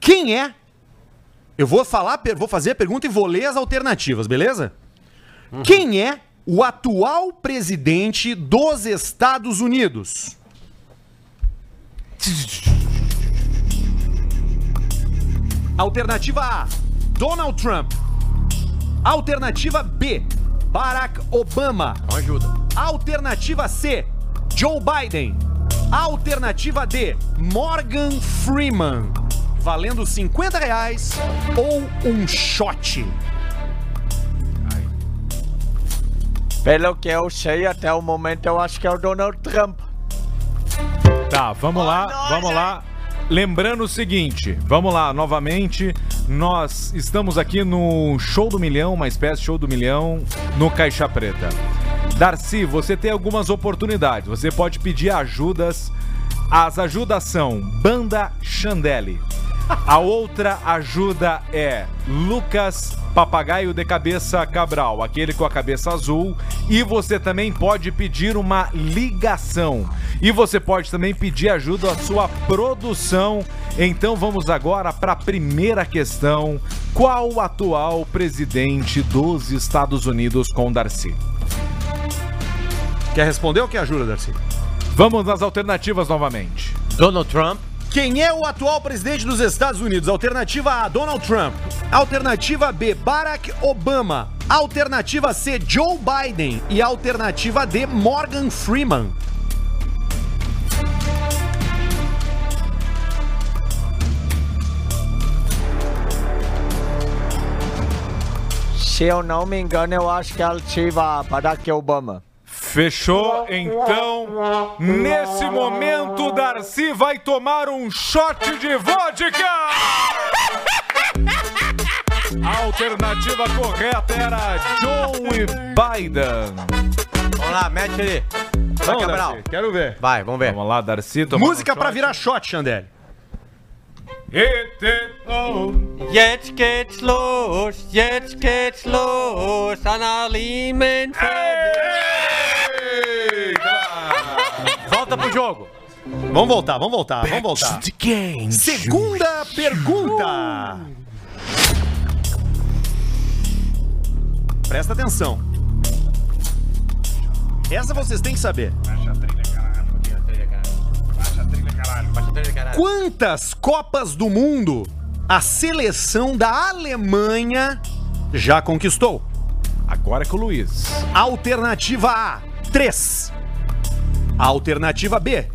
S2: Quem é? Eu vou falar, vou fazer a pergunta e vou ler as alternativas, beleza? Quem é o atual presidente dos Estados Unidos? Alternativa A, Donald Trump. Alternativa B, Barack Obama.
S1: Ajuda.
S2: Alternativa C, Joe Biden. Alternativa D, Morgan Freeman. Valendo 50 reais ou um shot.
S6: Pelo que eu sei até o momento, eu acho que é o Donald Trump.
S3: Tá, vamos lá, vamos lá. Lembrando o seguinte, vamos lá, novamente, nós estamos aqui no Show do Milhão, uma espécie de Show do Milhão no Caixa Preta. Darcy, você tem algumas oportunidades, você pode pedir ajudas. As ajudas são Banda Chandelle. A outra ajuda é Lucas Papagaio de Cabeça Cabral, aquele com a cabeça azul. E você também pode pedir uma ligação. E você pode também pedir ajuda à sua produção. Então vamos agora para a primeira questão. Qual o atual presidente dos Estados Unidos com Darcy?
S2: Quer responder ou quer ajuda, Darcy?
S3: Vamos nas alternativas novamente.
S1: Donald Trump.
S2: Quem é o atual presidente dos Estados Unidos? Alternativa A, Donald Trump. Alternativa B, Barack Obama. Alternativa C, Joe Biden. E alternativa D, Morgan Freeman.
S6: Se eu não me engano, eu acho que ela ativa Barack Obama.
S3: Fechou? Então, nesse momento, Darcy vai tomar um shot de vodka! A alternativa correta era Joe Biden.
S1: Vamos lá, mete ali. Vai, Cabral.
S2: Darcy, quero ver.
S1: Vai, vamos ver.
S3: Vamos lá, Darcy.
S2: Música
S3: um
S2: pra
S3: shot.
S2: virar shot, Xandele.
S3: It is on.
S5: Jetzt geht's los, jetzt geht's los, Annalien
S1: Volta pro jogo.
S2: Vamos voltar, vamos voltar, vamos voltar. Segunda pergunta. Presta atenção. Essa vocês têm que saber. Quantas Copas do Mundo a seleção da Alemanha já conquistou?
S3: Agora é com o Luiz.
S2: Alternativa A, 3. Alternativa B,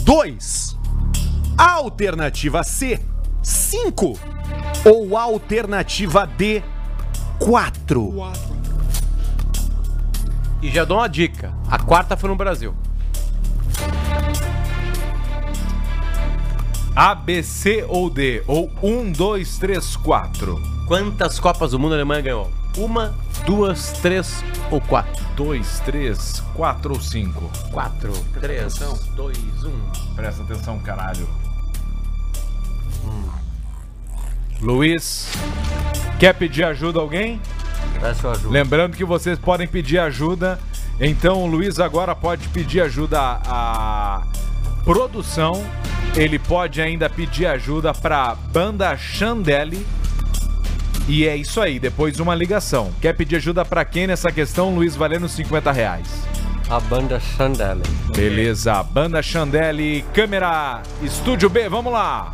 S2: 2. Alternativa C, 5. Ou alternativa D, 4.
S1: E já dou uma dica. A quarta foi no Brasil.
S3: A, B, C ou D? Ou 1, 2, 3, 4?
S1: Quantas Copas do Mundo a Alemanha ganhou? Uma, duas, três ou quatro?
S3: 2, 3, 4 ou 5?
S1: Quatro, três, dois, um.
S3: Presta atenção, caralho. Luiz, quer pedir ajuda a alguém?
S5: Peço ajuda.
S3: Lembrando que vocês podem pedir ajuda. Então o Luiz agora pode pedir ajuda à produção. Ele pode ainda pedir ajuda para banda Chandelle. E é isso aí, depois uma ligação. Quer pedir ajuda para quem nessa questão, Luiz, valendo 50 reais?
S5: A banda Chandelle.
S3: Beleza, banda Chandelle, câmera, estúdio B, vamos lá!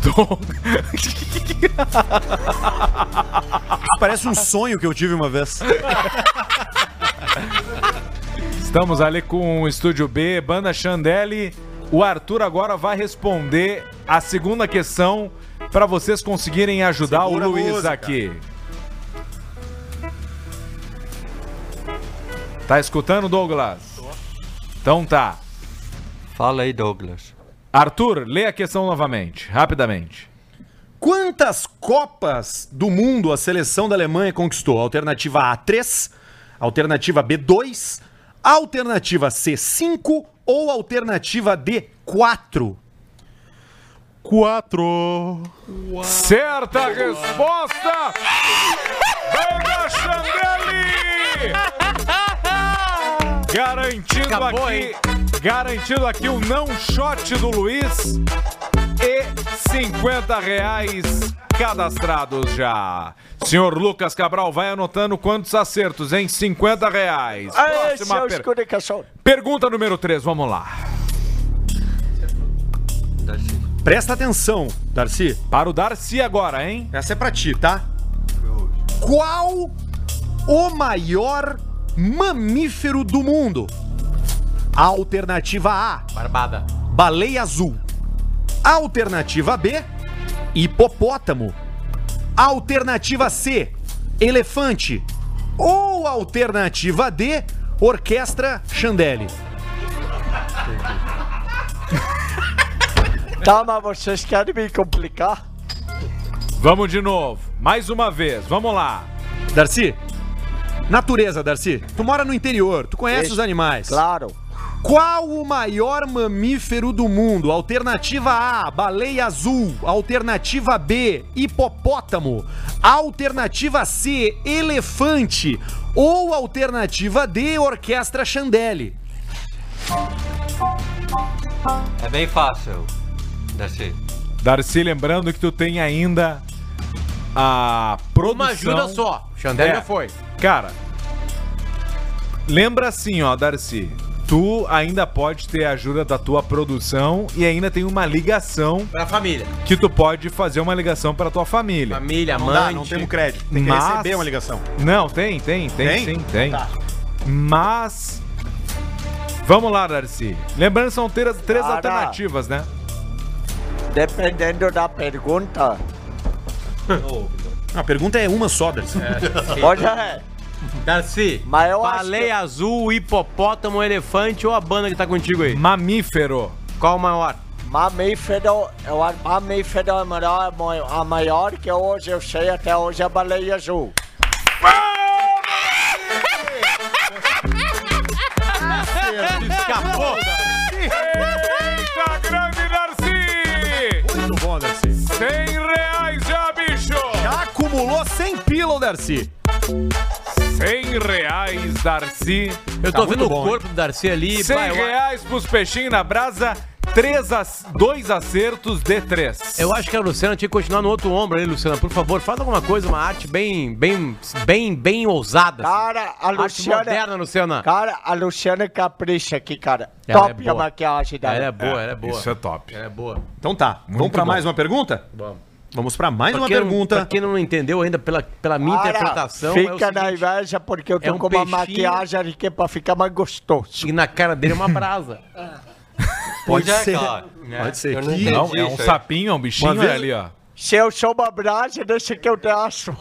S2: Parece um sonho que eu tive uma vez.
S3: Estamos ali com o Estúdio B, Banda Chandelle. O Arthur agora vai responder a segunda questão para vocês conseguirem ajudar
S2: Segura
S3: o Luiz
S2: música.
S3: aqui. Tá escutando, Douglas? Então tá.
S5: Fala aí, Douglas.
S3: Arthur, lê a questão novamente, rapidamente.
S2: Quantas Copas do Mundo a seleção da Alemanha conquistou? Alternativa A, 3. Alternativa B, 2. Alternativa C, 5. Ou alternativa D, 4. 4.
S3: Certa resposta! Venga Chandeli! Garantindo
S1: Acabou,
S3: aqui,
S1: hein?
S3: Garantindo aqui o não shot do Luiz e 50 reais cadastrados já. Senhor Lucas Cabral, vai anotando quantos acertos, hein? 50 reais. Próxima
S6: seu
S3: per-
S6: escuricação.
S3: Pergunta número 3, vamos lá.
S2: Presta atenção, Darcy.
S3: Para o Darcy agora, hein?
S2: Essa é pra ti, tá? Qual o maior mamífero do mundo? Alternativa A,
S1: Barbada.
S2: baleia azul. Alternativa B, hipopótamo. Alternativa C, elefante. Ou alternativa D, orquestra Chandelle.
S6: Tá, mas vocês querem me complicar?
S3: Vamos de novo. Mais uma vez, vamos lá.
S2: Darcy, natureza, Darcy. Tu mora no interior, tu conhece
S6: Isso.
S2: os animais.
S6: Claro.
S2: Qual o maior mamífero do mundo? Alternativa A, baleia azul. Alternativa B, hipopótamo. Alternativa C, elefante. Ou alternativa D, orquestra Chandelle.
S5: É bem fácil. Darcy.
S3: Darcy, lembrando que tu tem ainda a produção...
S1: Uma ajuda só. Xandé
S3: É.
S1: já foi.
S3: Cara, lembra assim, ó, Darcy. Tu ainda pode ter a ajuda da tua produção e ainda tem uma ligação
S1: Pra família.
S3: que tu pode fazer uma ligação para tua família.
S1: Família,
S2: Não
S1: amante.
S2: dá, não temos crédito. Tem que
S3: Mas-
S2: receber uma ligação.
S3: Não, tem, tem, tem,
S2: Tem?
S3: sim, tem.
S2: Tá.
S3: Mas Vamos lá, Darcy. Lembrando que são três, três
S6: Cara.
S3: alternativas, né?
S6: Dependendo da pergunta,
S2: A pergunta é uma só, Darcy.
S6: pode é.
S1: Darcy,
S6: Mas eu acho
S1: baleia azul, hipopótamo, elefante ou a banda que tá contigo aí?
S3: Mamífero.
S1: Qual o maior?
S6: Mamífero, eu mamífero é maior, a maior que hoje eu sei até hoje é a baleia azul.
S1: Escapou!
S3: Eita, grande Darcy!
S2: Muito bom, Darcy.
S3: 100 reais já, bicho!
S2: Já acumulou 100 pila, Darcy.
S3: 100 reais, Darcy.
S1: Eu
S2: Tá
S1: tô vendo
S2: muito
S1: o
S2: bom,
S1: corpo do Darcy ali.
S3: 100
S1: pá, eu,
S3: reais pros peixinhos na brasa. 3 ac... dois acertos de 3.
S1: eu acho que a Luciana tinha que continuar no outro ombro ali, Luciana. Por favor, faz alguma coisa, uma arte bem, bem, bem, bem ousada. assim.
S6: Cara, a
S1: Arte
S6: Luciana.
S1: moderna, Luciana.
S6: Cara, a Luciana capricha aqui, cara.
S1: Ela
S6: Top
S1: é
S6: a maquiagem dela.
S1: Ela é boa, ela é boa.
S3: Isso é top.
S1: Ela é boa.
S2: Então tá. Vamos pra
S3: bom.
S2: mais uma pergunta?
S1: Vamos.
S2: Vamos pra mais
S1: Pra
S2: uma
S1: não-
S2: pergunta.
S1: Pra quem não entendeu ainda pela, pela minha
S6: Cara,
S1: interpretação, é o
S6: Fica na
S1: seguinte,
S6: inveja porque eu tô
S1: é um
S6: com uma
S1: peixinho-
S6: maquiagem aqui é pra ficar mais gostoso.
S1: e na cara dele é uma brasa.
S2: Pode
S5: é,
S2: ser.
S5: cara.
S2: Pode ser.
S5: Eu não
S2: Que-
S5: entendi.
S3: Não, é um sapinho, é um bichinho
S2: vez-
S3: ali, ó.
S6: Se eu sou uma brasa, deixa que eu traço.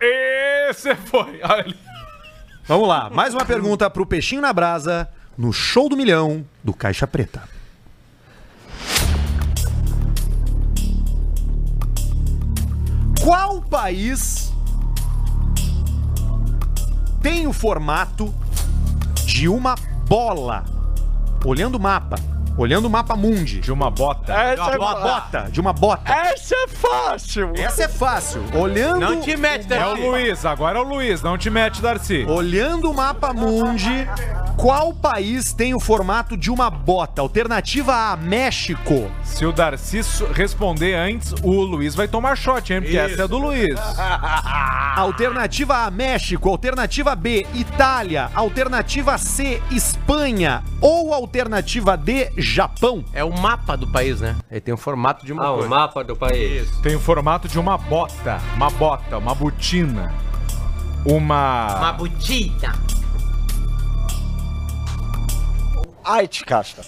S3: Esse foi. Olha ali.
S2: Vamos lá. Mais uma pergunta pro Peixinho na Brasa no Show do Milhão do Caixa Preta. Qual país tem o formato de uma bola? Olhando o mapa. Olhando o mapa mundi.
S3: De uma bota.
S6: Essa é,
S2: Uma
S6: fa-
S2: bota. De uma bota.
S6: Essa é fácil.
S2: Essa é fácil. Olhando.
S1: Não te mete,
S3: É o
S1: Darcy.
S3: Luiz, agora é o Luiz, não te mete, Darcy.
S2: Olhando o mapa mundi, qual país tem o formato de uma bota? Alternativa A, México.
S3: Se o Darcy responder antes, o Luiz vai tomar shot, hein? Porque essa é do Luiz.
S2: Alternativa A, México. Alternativa B, Itália. Alternativa C, Espanha. Ou alternativa D, Japão.
S1: É o mapa do país, né? Ele tem o formato de uma
S5: Ah, o
S1: coisa.
S5: mapa do país.
S3: Tem o formato de uma bota, uma bota, uma botina, uma...
S1: botita.
S6: Ai, te casta.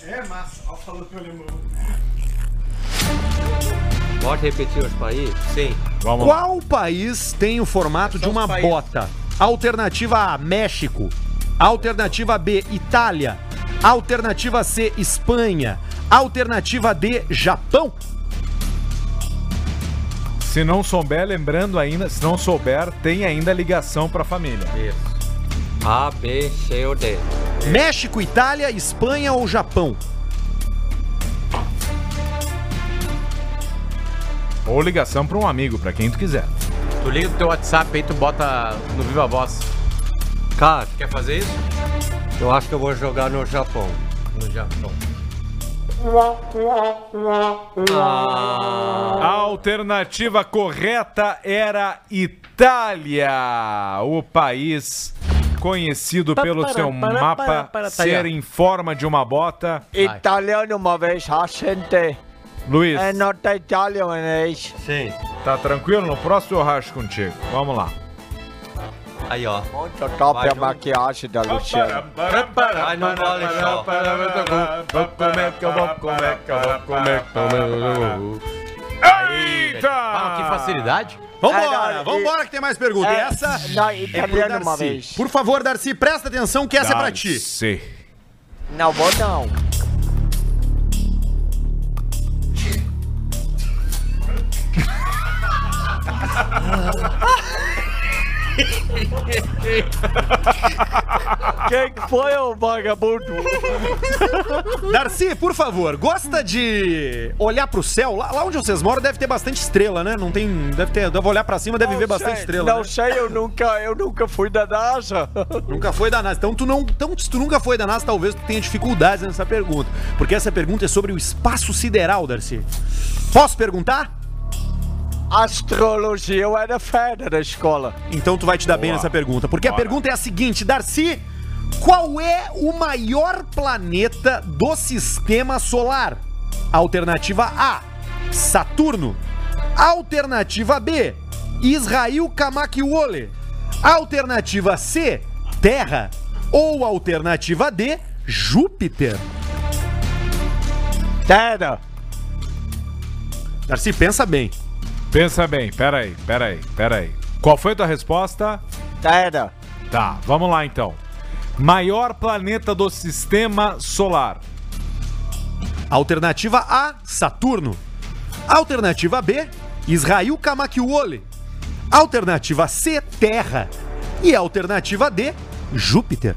S5: Pode repetir os países?
S7: Sim.
S3: Vamos lá.
S2: Qual país tem o formato
S7: É
S2: de uma bota? Alternativa A, México. Alternativa B, Itália. Alternativa C, Espanha. Alternativa D, Japão.
S3: Se não souber, lembrando ainda, se não souber, tem ainda ligação pra família.
S5: Isso. A, B, C ou D.
S2: México, Itália, Espanha ou Japão?
S3: Ou ligação pra um amigo, pra quem tu quiser.
S1: Tu liga pro teu WhatsApp aí, tu bota no Viva Voz.
S5: Cara,
S1: Quer fazer isso?
S5: Eu acho que eu vou jogar no Japão.
S1: No Japão.
S3: A alternativa correta era Itália, o país conhecido pelo seu mapa ser em forma de uma bota.
S6: Italiano uma vez, gente.
S3: Luiz,
S6: É norte italianês.
S5: Sim.
S3: tá tranquilo? No próximo eu racho contigo. Vamos lá.
S5: Aí, ó.
S6: Muito top
S5: Vai,
S6: a
S5: Ju.
S6: maquiagem da Luciana.
S5: Aí não vale só.
S1: Como é que eu vou, como é que eu vou, como é que eu vou.
S3: Eita!
S1: Ah, que facilidade.
S2: Vambora,
S6: É, não,
S2: vambora que tem mais perguntas.
S6: É,
S2: essa
S6: não,
S2: é pro
S6: italiano uma
S2: Darcy.
S6: vez.
S2: Por favor, Darcy, presta atenção que essa é pra ti.
S3: Darcy.
S6: Não vou não. Quem que foi o vagabundo?
S2: Darcy, por favor, gosta de olhar pro céu? Lá, lá onde vocês moram deve ter bastante estrela, né? Não tem. Deve ter. Deve olhar pra cima, deve ver bastante
S6: sei,
S2: estrela.
S6: Não
S2: né?
S6: sei, eu nunca, eu nunca fui da NASA.
S2: Nunca foi da NASA. Então tu não. Então, se tu nunca foi da NASA, talvez tu tenha dificuldades nessa pergunta. Porque essa pergunta é sobre o espaço sideral, Darcy. Posso perguntar?
S6: Astrologia eu era fera da escola.
S2: Então tu vai te dar bem
S3: Boa.
S2: nessa pergunta. Porque a
S3: Bora.
S2: pergunta é a seguinte, Darcy. Qual é o maior planeta do sistema solar? Alternativa A, Saturno. Alternativa B, Israel Kamakiwole. Alternativa C, Terra. Ou alternativa D, Júpiter.
S6: Terra.
S2: Darcy, pensa bem.
S3: Pensa bem, peraí, peraí, peraí. Qual foi a tua resposta?
S6: Terra.
S3: Tá, vamos lá então. Maior planeta do sistema solar.
S2: Alternativa A, Saturno. Alternativa B, Israel Kamakiwole. Alternativa C, Terra. E alternativa D, Júpiter.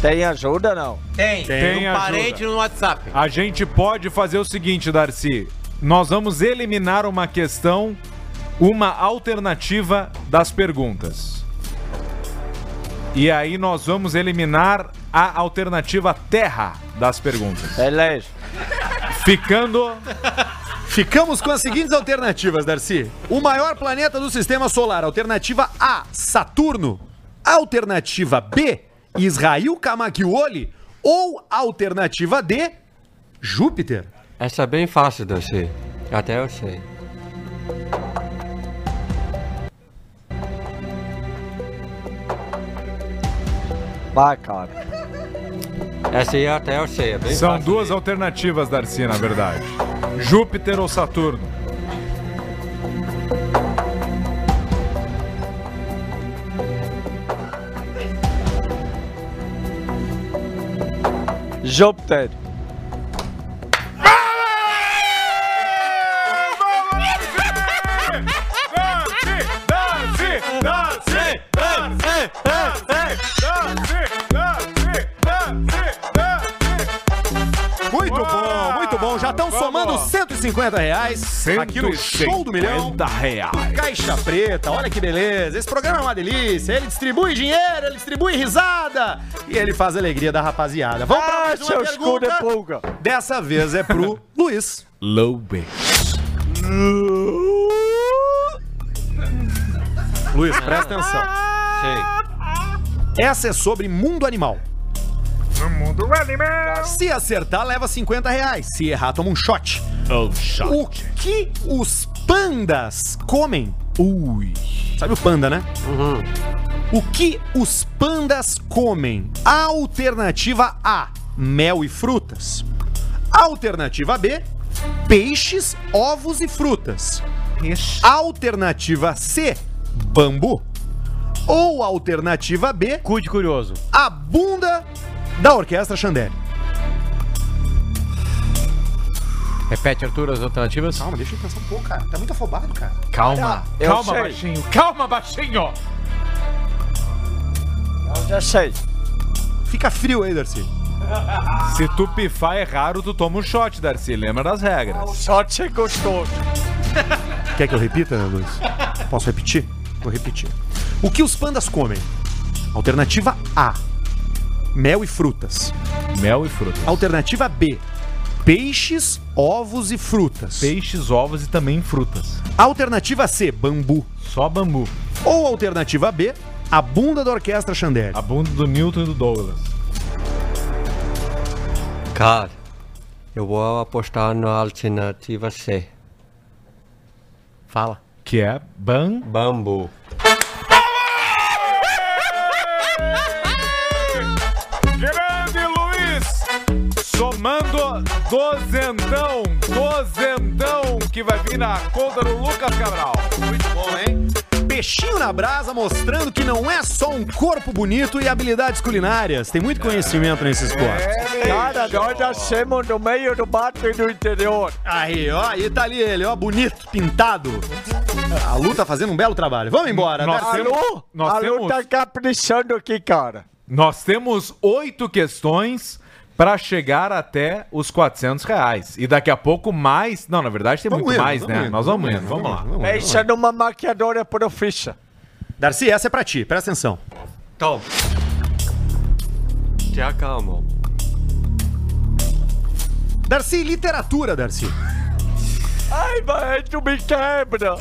S6: Tem ajuda não?
S1: Tem.
S3: Tem
S1: um
S3: ajuda.
S1: parente no WhatsApp.
S3: A gente pode fazer o seguinte, Darcy. Nós vamos eliminar uma questão, uma alternativa das perguntas. E aí nós vamos eliminar a alternativa terra das perguntas.
S6: Beleza.
S3: Ficando
S2: Ficamos com as seguintes alternativas, Darcy. O maior planeta do sistema solar. Alternativa A, Saturno. Alternativa B, Israel Kamakiwole. Ou alternativa D, Júpiter.
S5: Essa é bem fácil de eu sei. Até eu sei.
S6: Vai, cara.
S5: Essa aí até eu sei. É bem
S3: São
S5: fácil.
S3: duas alternativas, Darcy, na verdade. Júpiter ou Saturno?
S6: Júpiter.
S2: Somando 150 reais aqui no Show do Milhão.
S3: 150 reais.
S2: Caixa Preta, olha que beleza. Esse programa é uma delícia. Ele distribui dinheiro, ele distribui risada e ele faz a alegria da rapaziada. Vamos pra
S6: Ah,
S2: mais uma pergunta.
S6: pulga.
S2: Dessa vez é pro Luiz.
S3: Loube.
S2: Luiz, presta atenção.
S5: Sei.
S2: Essa é sobre mundo animal. Se acertar, leva 50 reais. Se errar, toma um shot.
S3: Oh, shot.
S2: O que os pandas comem? Ui. Sabe o panda, né? O que os pandas comem? Alternativa A: mel e frutas. Alternativa B, peixes, ovos e frutas. Alternativa C, bambu. Ou alternativa B,
S1: Cu de curioso.
S2: a bunda da Orquestra Chandelle.
S1: Repete, Arthur, as alternativas.
S2: Calma, deixa eu pensar um pouco, cara. Tá muito afobado, cara.
S1: Calma.
S3: Calma,
S6: sei.
S3: baixinho. Calma, baixinho.
S6: Eu já sei.
S2: Fica frio aí, Darcy.
S3: Se tu pifar é raro, tu toma um shot, Darcy. Lembra das regras.
S6: Só te gostoso.
S2: Quer que eu repita, Luiz? Posso repetir? Vou repetir. O que os pandas comem? Alternativa A: mel e frutas.
S3: Mel e frutas.
S2: Alternativa B: peixes, ovos e frutas.
S3: Peixes, ovos e também frutas.
S2: Alternativa C: bambu.
S3: Só bambu.
S2: Ou alternativa B: a bunda da Orquestra Chandelle.
S3: A bunda do Newton e do Douglas.
S5: Cara, eu vou apostar na alternativa C.
S1: Fala.
S3: Que é ban...
S5: Bambu.
S3: Somando dozentão, dozentão que vai vir na conta do Lucas Cabral.
S2: Muito bom, hein? Peixinho na brasa mostrando que não é só um corpo bonito e habilidades culinárias. Tem muito conhecimento nesse esporte.
S6: Cara, nós nascemos no meio do mato e do interior.
S2: Aí, ó, aí tá ali ele, ó, bonito, pintado. A Lu tá fazendo um belo trabalho. Vamos embora.
S3: Nós
S2: Darcy.
S3: temos-
S6: Alô?
S3: nós
S6: Alô
S3: temos-
S6: tá caprichando aqui, cara.
S3: Nós temos oito questões para chegar até os 400 reais. E daqui a pouco mais... Não, na verdade tem
S2: Vamos
S3: muito
S2: indo,
S3: mais, né?
S2: indo,
S3: Nós vamos
S2: vamos
S3: indo,
S2: indo,
S3: vamos lá.
S2: vamos indo.
S6: Pensa numa maquiadora profissa.
S2: Darcy, essa é pra ti, presta atenção.
S5: Então, te acalma.
S2: Darcy, literatura, Darcy.
S6: Ai, mas tu me quebra.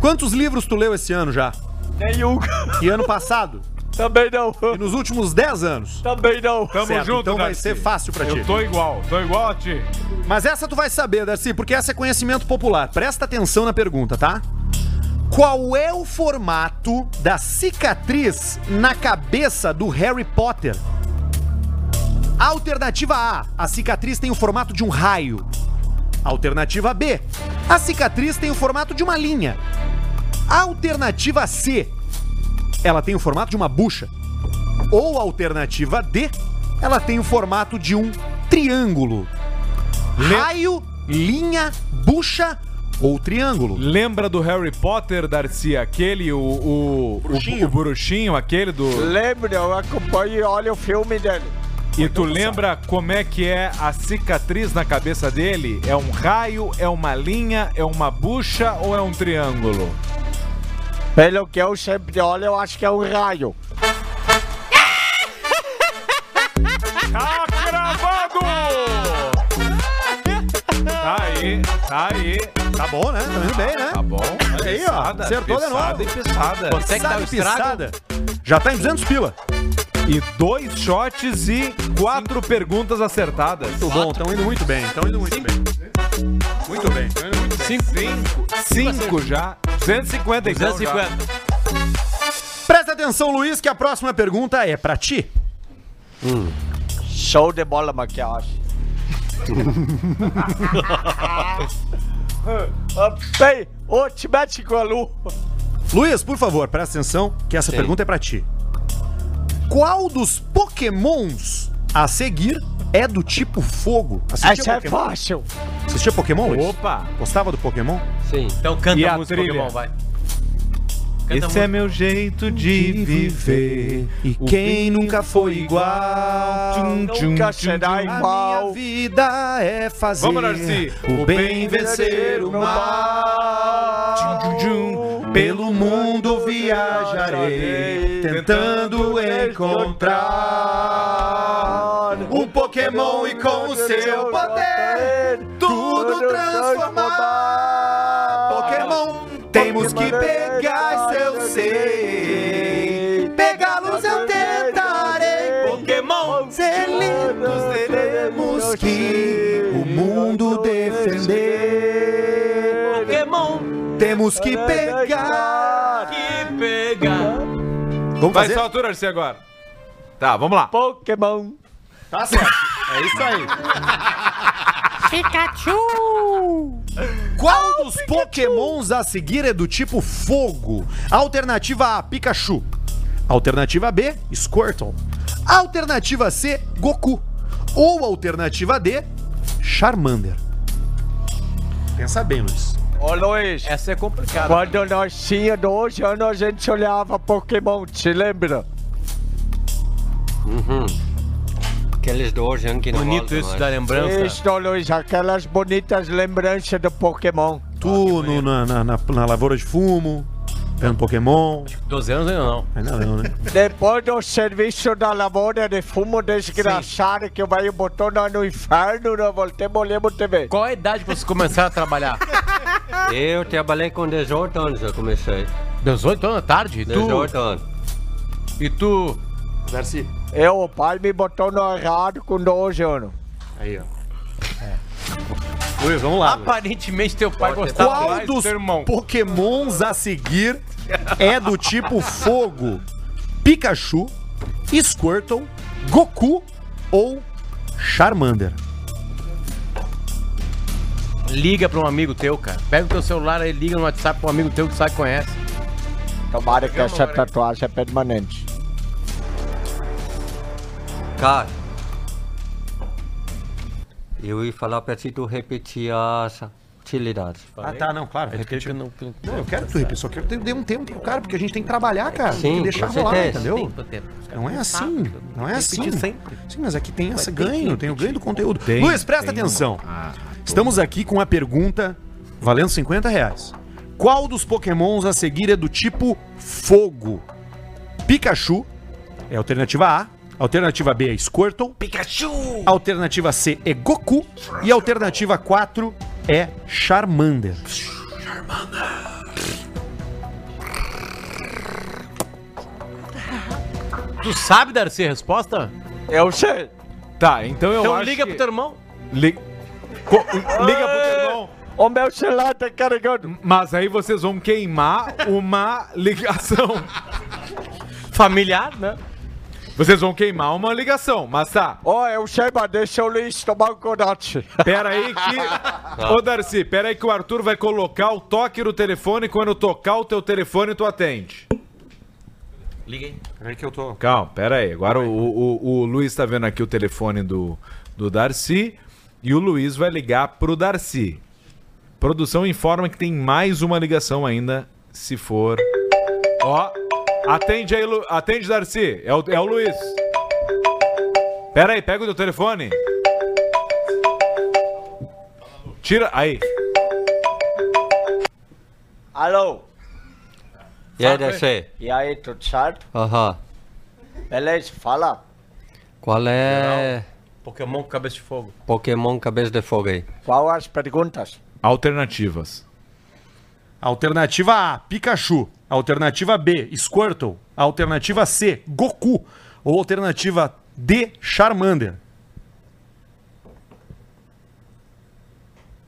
S2: Quantos livros tu leu esse ano já?
S6: Nenhum.
S2: E ano passado?
S6: Também não.
S2: E nos últimos 10 anos?
S6: Também não.
S3: Tamo
S2: Certo,
S3: junto,
S2: então vai
S3: Darcy.
S2: ser fácil pra ti.
S3: Eu tô igual, tô igual a ti.
S2: Mas essa tu vai saber, Darcy, porque essa é conhecimento popular. Presta atenção na pergunta, tá? Qual é o formato da cicatriz na cabeça do Harry Potter? Alternativa A: a cicatriz tem o formato de um raio. Alternativa B: a cicatriz tem o formato de uma linha. Alternativa C: ela tem o formato de uma bucha. Ou alternativa D: ela tem o formato de um triângulo. Raio, linha, bucha ou triângulo.
S3: Lembra do Harry Potter, Darcy? Aquele, o... O bruxinho, o, o bruxinho aquele do...
S6: Lembra, eu acompanho e olho o filme dele.
S3: E tu lembra como é que é a cicatriz na cabeça dele? É um raio, é uma linha, é uma bucha ou é um triângulo?
S6: Pelo que eu sempre olho, eu acho que é um raio.
S3: Tá gravado! Tá aí, tá aí.
S2: Tá bom, né? Tá indo bem, né?
S3: Tá bom.
S2: Olha aí, ó. Acertou de novo.
S3: Pisada e pisada.
S1: Quanto é que tá o estrago?
S2: Já tá em 200 pila.
S3: E dois shots e quatro perguntas acertadas.
S2: Muito bom, estão indo muito bem. Estão indo muito bem. Muito bem. Bem.
S3: Cinco. Cinco já. 250 então
S1: 250.
S2: Presta atenção, Luiz, que a próxima pergunta é pra ti.
S6: Show de bola, maquiagem. Ah, Bem, ô, te mete com a lu.
S2: Luiz, por favor, presta atenção, que essa pergunta é pra ti. Qual dos pokémons a seguir é do tipo fogo?
S6: Essa é
S2: Pokémon?
S6: fácil.
S2: Assistia Pokémon, Luiz?
S3: Opa!
S2: Gostava do Pokémon?
S5: Sim.
S1: Então canta
S3: E
S1: a música? Pokémon, vai. Canta
S3: Esse é meu jeito de viver.
S2: E quem nunca foi igual?
S6: Nunca será
S3: tchum.
S2: A minha
S6: igual.
S2: vida é fazer
S3: Vamos,
S2: o bem vencer o mal. Pelo mundo viajarei, tentando encontrar um Pokémon e com o seu poder tudo transformar. Temos que pegar, isso eu sei. Pegá-los eu tentarei. Pokémon, ser lindos, teremos que o mundo defender.
S1: Pokémon
S2: Temos que pegar.
S1: que pegar.
S2: Vamos
S3: Vai
S2: fazer?
S3: só altura, Darcy, agora. Tá, vamos lá.
S6: Pokémon.
S2: Tá certo. É isso aí. Pikachu! Qual dos pokémons a seguir é do tipo fogo? Alternativa A, Pikachu. Alternativa B, Squirtle. Alternativa C, Goku. Ou alternativa D, Charmander. Pensa bem, Luiz.
S6: Ô Luiz,
S1: Essa é complicada.
S6: quando nós tínhamos 12 anos, a gente olhava Pokémon, te lembra?
S5: Uhum. Aqueles dois anos que não
S1: Bonito
S5: voltam
S1: isso
S5: mais.
S1: da lembrança.
S6: Isso, Luiz, aquelas bonitas lembranças do Pokémon.
S2: Tu no- na, na, na, na lavoura de fumo, vendo Pokémon.
S1: 12 anos ainda não.
S2: Ainda não, né?
S6: Depois do serviço da lavoura de fumo desgraçado que o velho botou nós no inferno, nós voltemos olhamos TV.
S1: Qual a idade pra você começar a trabalhar?
S5: Eu trabalhei com 18 anos, eu comecei.
S1: 18 anos tarde? E tu?
S5: 18 anos.
S1: E tu?
S2: Darcy.
S6: Eu, o pai me botou no errado com 12 anos.
S2: Aí, ó. Luiz, vamos lá. Luiz.
S1: Aparentemente teu pai gostava
S2: Qual
S1: mais
S2: dos
S1: do irmão.
S2: pokémons a seguir é do tipo fogo? Pikachu, Squirtle, Goku ou Charmander?
S1: Liga pra um amigo teu, cara. Pega o teu celular aí, liga no WhatsApp pra um amigo teu que sabe que conhece.
S6: Tomara que essa tatuagem é permanente.
S5: Cara, eu ia falar pra ti tu repetir as utilidades.
S2: Ah, tá, não, claro.
S1: que eu não,
S2: Não, eu quero que tu repita, só quero que dê um tempo pro cara, porque a gente tem que trabalhar, cara. tem
S5: Sim,
S2: que deixar rolar, entendeu? Não é assim, não é assim.
S1: sempre.
S2: Sim, mas aqui tem esse ganho, tem o ganho do conteúdo.
S3: Tem,
S2: Luiz, presta
S3: tem
S2: atenção.
S3: um- Ah,
S2: Estamos aqui com a pergunta valendo 50 reais. Qual dos pokémons a seguir é do tipo fogo? Pikachu é a alternativa A. Alternativa B é Squirtle. Pikachu! Alternativa C é Goku. E alternativa 4 é Charmander.
S1: Tu sabe, Darcy, a resposta?
S6: Eu sei.
S3: Tá, então eu
S1: Então
S3: acho
S1: liga
S3: que...
S1: pro teu irmão.
S3: Li- Co- Liga pro teu irmão.
S6: O meu celular tá carregando.
S3: Mas aí vocês vão queimar uma ligação.
S1: Familiar, né?
S3: Vocês vão queimar uma ligação, mas tá.
S6: Ó, eu sei, mas deixa o Luiz tomar um conate.
S3: Pera aí que. Ô Darcy, pera aí que o Arthur vai colocar o toque no telefone. Quando tocar o teu telefone, tu atende.
S1: Liga aí.
S2: Peraí que eu tô.
S3: Calma, pera aí. Agora o, o, o Luiz tá vendo aqui o telefone do, do Darcy. E o Luiz vai ligar pro Darcy. Produção informa que tem mais uma ligação ainda, se for. Ó, atende aí, Lu... atende, Darcy. É o, é o Luiz. Pera aí, pega o teu telefone. Tira. Aí.
S6: Alô?
S5: E aí, DC?
S6: E aí, tudo certo?
S5: Aham.
S6: Beleza, fala.
S5: Qual é
S1: Pokémon com cabeça de fogo.
S5: Pokémon cabeça de fogo aí?
S6: Qual as perguntas?
S3: Alternativas.
S2: Alternativa A, Pikachu. Alternativa B, Squirtle. Alternativa C, Goku. Ou alternativa D, Charmander.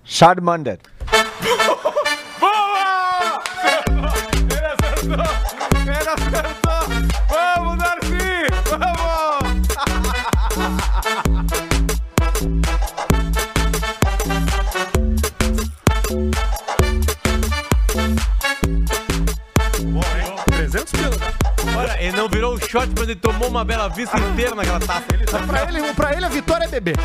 S6: Charmander.
S3: Boa! Ele acertou!
S1: Olha, ele não virou um shot, mas ele tomou uma bela vista inteira naquela taça.
S2: Pra ele, pra ele a vitória é beber.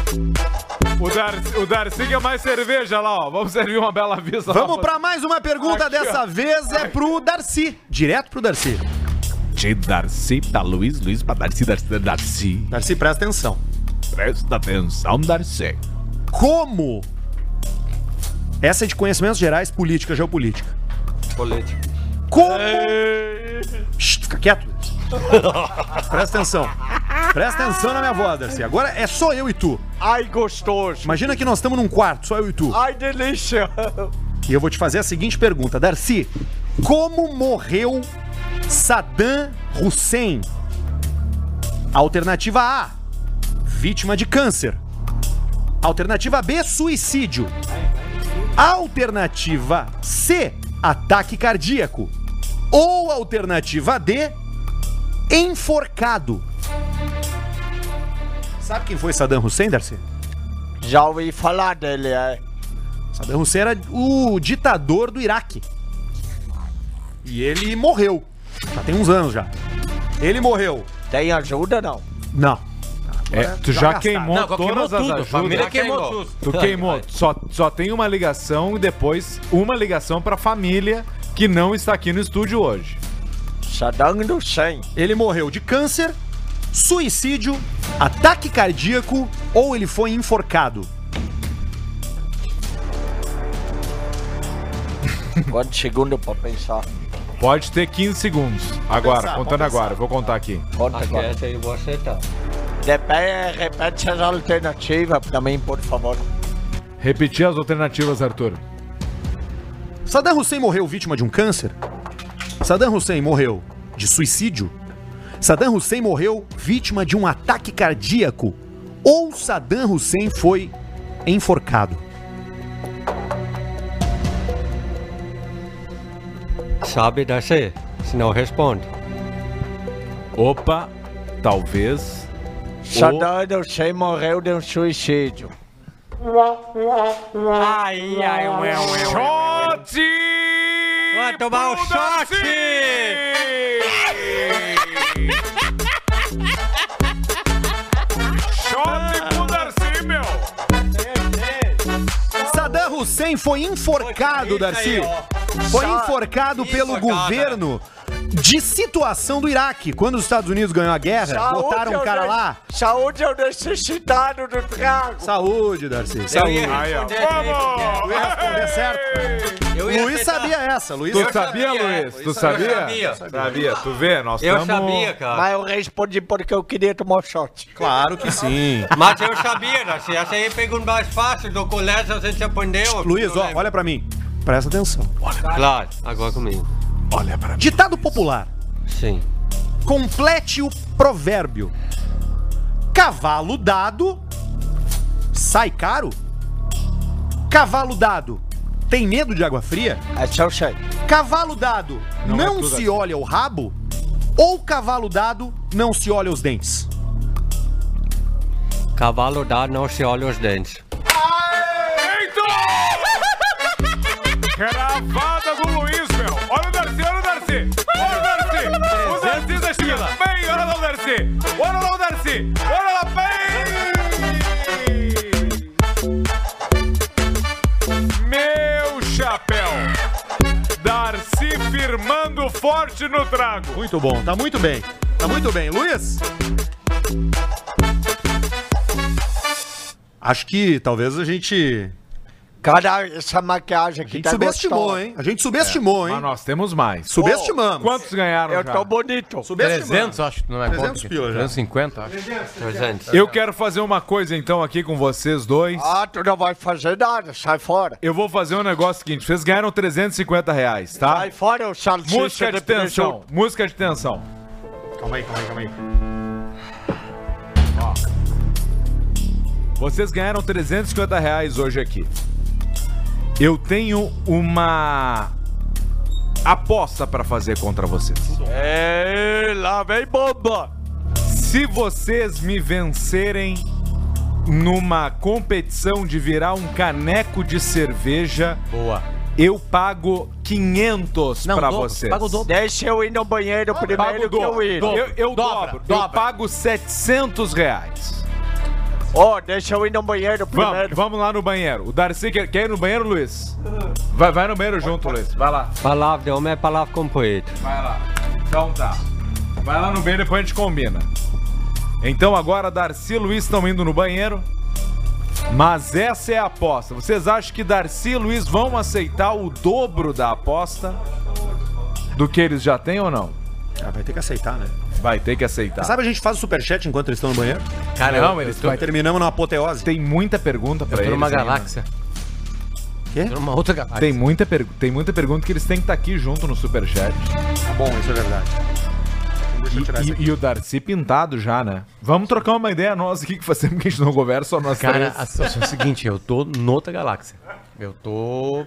S3: O Darcy, o Darcy quer mais cerveja lá, ó. Vamos servir uma bela vista.
S2: Vamos
S3: lá.
S2: pra mais uma pergunta.
S3: Aqui,
S2: Dessa
S3: ó.
S2: vez é pro Darcy. Direto pro Darcy.
S3: De Darcy pra Luiz, Luiz pra Darcy, Darcy, Darcy.
S2: Darcy, presta atenção.
S3: Presta atenção, Darcy.
S2: Como? Essa é de conhecimentos gerais, política, geopolítica.
S5: Político.
S2: Como? Shh, fica quieto. Presta atenção. Presta atenção na minha voz, Darcy. Agora é só eu e tu.
S6: Ai, gostoso.
S2: Imagina que nós estamos num quarto, só eu e tu.
S6: Ai, delícia.
S2: E eu vou te fazer a seguinte pergunta, Darcy. Como morreu Saddam Hussein? Alternativa A, vítima de câncer. Alternativa B, suicídio. Alternativa C, ataque cardíaco. Ou alternativa D, enforcado. Sabe quem foi Saddam Hussein, Darcy?
S6: Já ouvi falar dele, é.
S2: Saddam Hussein era o ditador do Iraque. E ele morreu. Já tem uns anos já. Ele morreu.
S6: Tem ajuda, não?
S2: Não.
S3: É, tu já
S2: gastado.
S3: queimou
S1: Não, queimou
S3: todas as
S1: tudo, a
S3: ajudas.
S1: família
S7: Já
S1: queimou
S7: queimou.
S1: tudo.
S3: Tu queimou. Só, só tem uma ligação e depois uma ligação pra família que não está aqui no estúdio hoje.
S6: Saddam Hussein.
S2: Ele morreu de câncer, suicídio, ataque cardíaco ou ele foi enforcado.
S6: Quantos segundos pra pensar?
S3: Pode ter 15 segundos. Agora,
S2: pensar,
S3: contando agora, vou contar aqui.
S6: Conta agora.
S5: essa aí eu vou aceitar.
S6: Depende, repete as alternativas pra mim, por favor.
S3: Repetir as alternativas, Arthur.
S2: Saddam Hussein morreu vítima de um câncer? Saddam Hussein morreu de suicídio? Saddam Hussein morreu vítima de um ataque cardíaco? Ou Saddam Hussein foi enforcado?
S5: Sabe dessa? Se não responde.
S3: Opa, talvez.
S6: Saddam Hussein morreu de um suicídio. Ai, ai, ué, ué, ué.
S3: Shot!
S5: Vai tomar um shot!
S3: Shot pro Darcy, meu!
S2: Saddam Hussein foi enforcado, Darcy. Foi enforcado pelo
S5: Enforcado.
S2: governo de situação do Iraque. Quando os Estados Unidos ganhou a guerra, botaram
S6: é
S2: um cara lá.
S6: Saúde é o necessitado do trago.
S2: Saúde, Darcy.
S5: Eu
S2: Saúde.
S5: ia
S3: Aí, ó.
S5: responder essa aí,
S2: Eu ia responder certo.
S5: Eu ia
S2: Luiz sabia essa, Luiz.
S3: Tu
S5: Eu
S3: sabia,
S5: sabia,
S3: Luiz?
S5: é.
S3: Tu
S5: Eu
S3: sabia?
S5: sabia.
S3: Sabia. Tu vê, nós
S5: Eu
S3: estamos...
S5: sabia, cara.
S6: Mas eu respondi porque eu queria tomar um shot.
S2: Claro que sim.
S5: Mas eu sabia, Darcy. Essa aí é pergunta mais fácil do colégio, a gente aprendeu.
S2: Luiz, ó, olha pra mim. Presta atenção.
S5: Claro, agora comigo.
S2: Olha mim. Ditado popular.
S5: Sim.
S2: Complete o provérbio. Cavalo dado sai caro? Cavalo dado tem medo de água fria?
S6: É eu sei.
S2: Cavalo dado
S3: Não
S2: não,
S3: é
S2: se
S3: assim.
S2: olha o rabo? Ou cavalo dado não se olha os dentes?
S5: Cavalo dado não se olha os dentes.
S3: Cravada do Luiz, meu. Olha o Darcy, olha o Darcy. Olha o Darcy. O Darcy tá chegando bem. Olha lá o Darcy. Olha lá o Darcy. Olha lá bem. Meu chapéu. Darcy firmando forte no trago.
S2: Muito bom, tá muito bem. Tá muito bem. Luiz? Acho que talvez a gente.
S6: Cara, essa maquiagem
S2: A
S6: aqui
S2: gente
S6: tá
S2: subestimou,
S6: gostosa.
S2: hein? A gente subestimou, hein?
S3: Mas nós temos mais.
S2: Subestimamos.
S3: Quantos ganharam
S6: Eu
S3: já?
S6: tô bonito.
S2: Subestimamos.
S1: 300, acho. Não é
S2: 300
S1: conta?
S2: pila já.
S1: 350, acho.
S5: 300.
S3: Eu quero fazer uma coisa então aqui com vocês dois.
S6: Ah, tu não vai fazer nada, sai fora.
S3: Eu vou fazer um negócio seguinte. Vocês ganharam 350 reais, tá?
S6: Sai fora, o salsicha
S3: Música de tensão. Música de tensão.
S2: Calma aí, calma aí, calma aí.
S3: Vocês ganharam 350 reais hoje aqui. Eu tenho uma aposta pra fazer contra vocês.
S6: É, lá vem bomba.
S3: Se vocês me vencerem numa competição de virar um caneco de cerveja,
S1: Boa.
S3: eu pago 500
S1: Não,
S3: pra
S1: dobro,
S3: vocês.
S1: paga o dobro.
S6: Deixa eu ir no banheiro
S3: Pago
S6: primeiro que eu
S3: dobro.
S6: ir.
S3: Eu, eu
S1: Dobra,
S3: dobro. Eu pago 700 reais.
S6: Ó, deixa eu ir no banheiro
S3: Vamos,
S6: primeiro.
S3: vamos lá no banheiro. O Darcy quer, quer ir no banheiro, Luiz? Vai, vai no banheiro junto, Luiz. Vai lá.
S5: Palavra de homem é palavra com poeta.
S3: Vai lá. Então tá. Vai lá no banheiro depois a gente combina. Então agora Darcy e Luiz estão indo no banheiro. Mas essa é a aposta. Vocês acham que Darcy e Luiz vão aceitar o dobro da aposta do que eles já têm ou não?
S2: Ah, vai ter que aceitar, né?
S3: Vai ter que aceitar.
S2: Sabe a gente faz o superchat enquanto eles estão no banheiro?
S1: Cara,
S3: Não,
S1: eu,
S3: eles
S2: Vai terminamos numa apoteose.
S3: Tem muita pergunta pra
S1: eu tô
S3: eles
S1: numa
S3: ainda.
S1: galáxia.
S2: Quê?
S1: Tô numa outra galáxia.
S3: Tem muita, pergu- tem muita pergunta que eles têm que estar aqui junto no superchat.
S2: Tá bom, isso é verdade. Então Deixa eu tirar
S3: E,
S2: essa
S3: e-
S2: aqui.
S3: e o Darcy pintado já, né? Vamos trocar uma ideia nós aqui que fazemos que a gente não conversa, só nós
S1: Cara,
S3: três.
S1: a situação é a seguinte, eu tô noutra galáxia. Eu tô...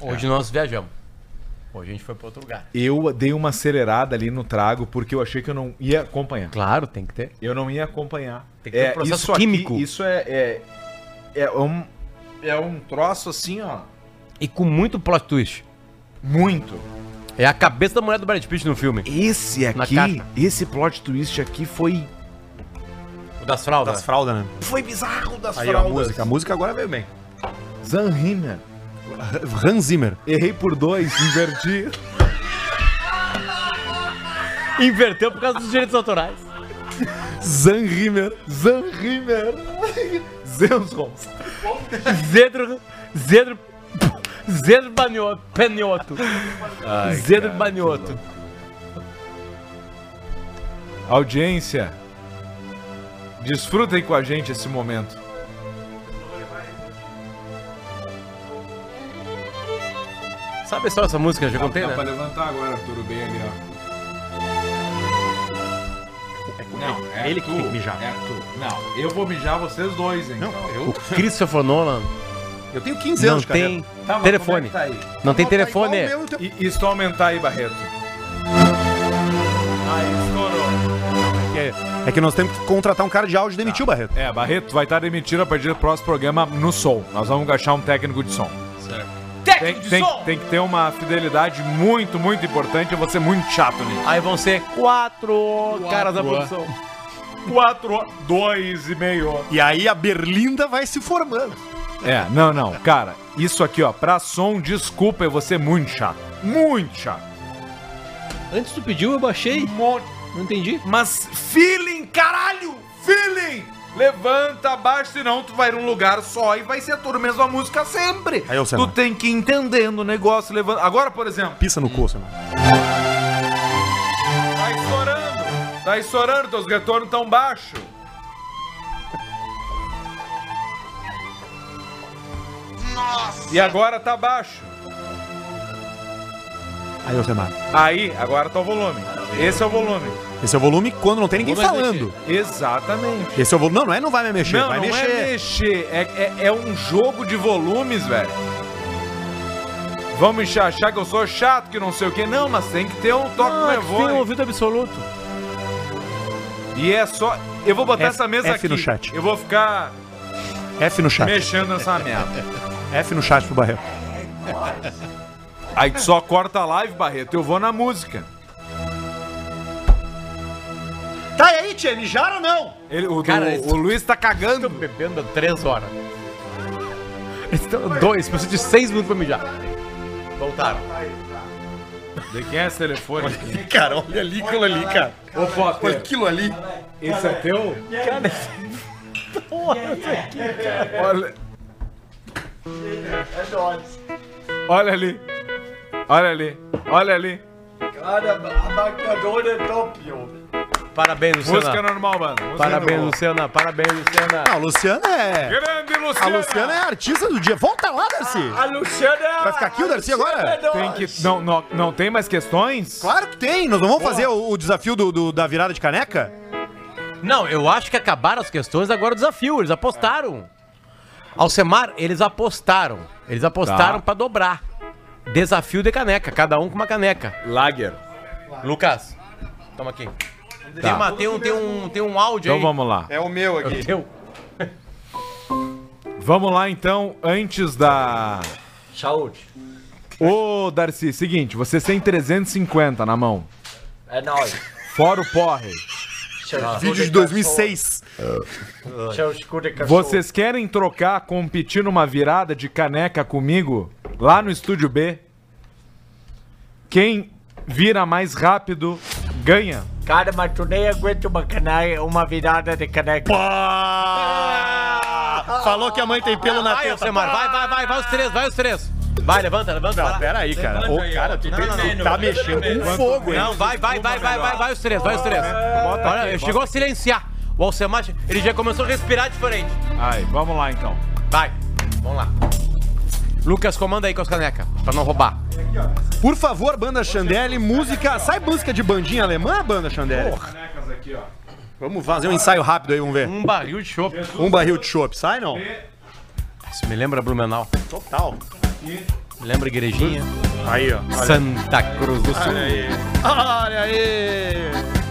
S1: Hoje nós viajamos. Hoje a gente foi pra outro lugar.
S3: Eu dei uma acelerada ali no trago porque eu achei que eu não ia acompanhar.
S1: Claro, tem que ter.
S3: Eu não ia acompanhar.
S1: Tem que ter um processo
S3: isso aqui-
S1: químico.
S3: isso é, é, é um, é um troço assim, ó.
S1: E com muito plot twist.
S3: Muito.
S1: É a cabeça da mulher do Brad Pitt no filme.
S3: Esse aqui, esse plot twist aqui foi.
S1: O das fraldas.
S2: Das fraldas, né?
S3: Foi bizarro das
S2: Aí ó, a
S3: fraldas.
S2: música. A música agora veio bem.
S3: Zanhimmer.
S2: Hans Zimmer.
S3: Errei por dois, inverti.
S1: Inverteu por causa dos direitos autorais.
S2: Zanhimmer.
S3: Zanhimmer. Zensons.
S1: Zedro. Zedro. Zedro Banhoto. Penhoto. Zedro
S3: cara,
S1: Banhoto.
S3: Audiência. Desfrutem com a gente esse momento.
S1: Sabe a história dessa música? Já contei,
S3: Dá pra
S1: né?
S3: levantar agora, Arturo, bem ali, ó. Não, é
S2: ele que
S3: tu,
S2: tem que mijar.
S3: É tu. Não, eu vou mijar vocês dois, então.
S1: O Christopher Nolan
S2: Eu tenho 15
S1: não
S2: anos, cara.
S1: tem
S3: Tá, é
S1: telefone.
S3: que tá aí?
S1: Não tem
S2: Tá
S1: telefone.
S2: o meu, então-
S3: E, tu aumentar aí, Barreto? Aí, estourou.
S2: É, é que nós temos que contratar um cara de áudio e demitir o Barreto.
S3: É, Barreto vai estar demitido a partir do próximo programa no som. Nós vamos achar um técnico de som. Tem,
S1: Técnico de
S3: tem-
S1: som!
S3: tem que ter uma fidelidade muito, muito importante. Eu vou ser muito chato nisso.
S1: Aí vão ser quatro, caras da produção.
S3: Quatro, dois e meio.
S2: E aí a Berlinda vai se formando.
S3: É, não, não. Cara, isso aqui, ó, pra som, desculpa, eu vou ser muito chato. Muito chato.
S7: Antes tu pediu, eu baixei.
S3: Monte.
S7: Não entendi.
S3: Mas feeling, caralho! Feeling! Levanta, abaixa, senão tu vai num lugar só e vai ser toda a mesma música sempre.
S2: Aí, ô,
S3: tu tem que ir entendendo o negócio, levanta. Agora, por exemplo,
S2: Pisa no cu, mano.
S3: tá estourando. Tá estourando, teus retornos tão baixos. Nossa! E agora tá baixo.
S2: Aí, ô Semar.
S3: Aí, agora tá o volume. Esse é o volume.
S2: Esse é o volume quando não tem ninguém falando.
S3: Exatamente.
S2: Esse é o volume. Não, não é não vai me mexer,
S3: não,
S2: vai
S3: não
S2: mexer.
S3: é mexer. É, é, é um jogo de volumes, velho. Vamos achar que eu sou chato, que não sei o que. Não, mas tem que ter um toque
S1: Ah,
S3: no
S1: que tem um ouvido absoluto.
S3: E é só. Eu vou botar
S2: F-
S3: essa mesa
S2: F
S3: aqui.
S2: no chat.
S3: Eu vou ficar
S2: F no chat.
S3: mexendo nessa merda.
S2: F no chat pro Barreto.
S3: Aí só corta a live, Barreto. Eu vou na música.
S2: Aí, Tchê, mijaram ou não?
S3: Ele, o,
S1: Cara,
S3: do-
S1: isso-
S3: o Luiz tá cagando.
S1: Bebendo há três horas. Então, dois, preciso de seis minutos pra mijar. Voltaram.
S3: De quem é esse telefone? aqui?
S2: Cara, olha ali aquilo ali, cara.
S3: Ô, Potter,
S2: Olha aquilo ali.
S3: esse é teu? Olha. Olha ali. Olha ali. Olha ali.
S1: Parabéns,
S3: Música
S1: Luciana.
S3: normal, mano. Música
S1: Parabéns,
S3: normal.
S1: Luciana. Parabéns, Luciana.
S2: Ah, a Luciana é.
S3: Grande
S2: A
S3: Luciana.
S2: Luciana é a artista do dia. Volta lá, Darcy.
S6: A Luciana é
S2: Vai ficar aqui o Darcy agora?
S3: Tem que... não, não, não tem mais questões?
S2: Claro que tem. Nós não vamos fazer o, o desafio do, do- da virada de caneca?
S1: Não, eu acho que acabaram as questões, agora o desafio. Eles apostaram. Alcemar, eles apostaram. Eles apostaram
S3: Tá.
S1: pra dobrar. Desafio de caneca, cada um com uma caneca.
S3: Lager.
S1: Lucas, toma aqui. Tem, uma, tem, um, tem, um, tem um áudio
S3: Então
S1: aí.
S3: vamos lá.
S2: É o meu
S1: É o teu.
S3: Vamos lá então, antes da.
S6: Saúde.
S3: Ô, Darcy, seguinte, você tem 350 na mão.
S6: É nóis.
S3: Fora o porre.
S2: Vídeo de 2006.
S6: Seu escudo de cachorro.
S3: Vocês querem trocar, competir numa virada de caneca comigo? Lá no estúdio B? Quem vira mais rápido ganha.
S6: Cara, mas tu nem aguenta uma, caneca, uma virada de caneca.
S2: Falou que a mãe tem pelo na
S1: Vai,
S2: teta.
S1: Alcemar, vai, vai, vai, vai os três, vai os três. Vai, levanta, levanta. lá.
S2: Pera aí, cara. Ô, cara, tu, tu tá mexendo com fogo, hein?
S1: Não, vai, vai, vai, vai, vai, vai os três, vai os três. Olha, chegou a silenciar. O Alcemar, ele já começou a respirar diferente.
S3: Aí, vamos lá então.
S1: Vai, vamos lá. Lucas, comanda aí com as canecas, pra não roubar.
S2: Por favor, banda Chandelle, música. Sai música de bandinha alemã, banda Chandelle?
S3: Canecas aqui, ó.
S2: Vamos fazer um ensaio rápido aí, vamos ver.
S1: Um barril de chopp.
S2: Um barril de chopp. Sai não?
S1: Isso me lembra Blumenau.
S2: Total.
S1: Me lembra Igrejinha.
S2: Aí, ó.
S1: Santa Cruz do Sul.
S2: Olha aí! Parará, pa,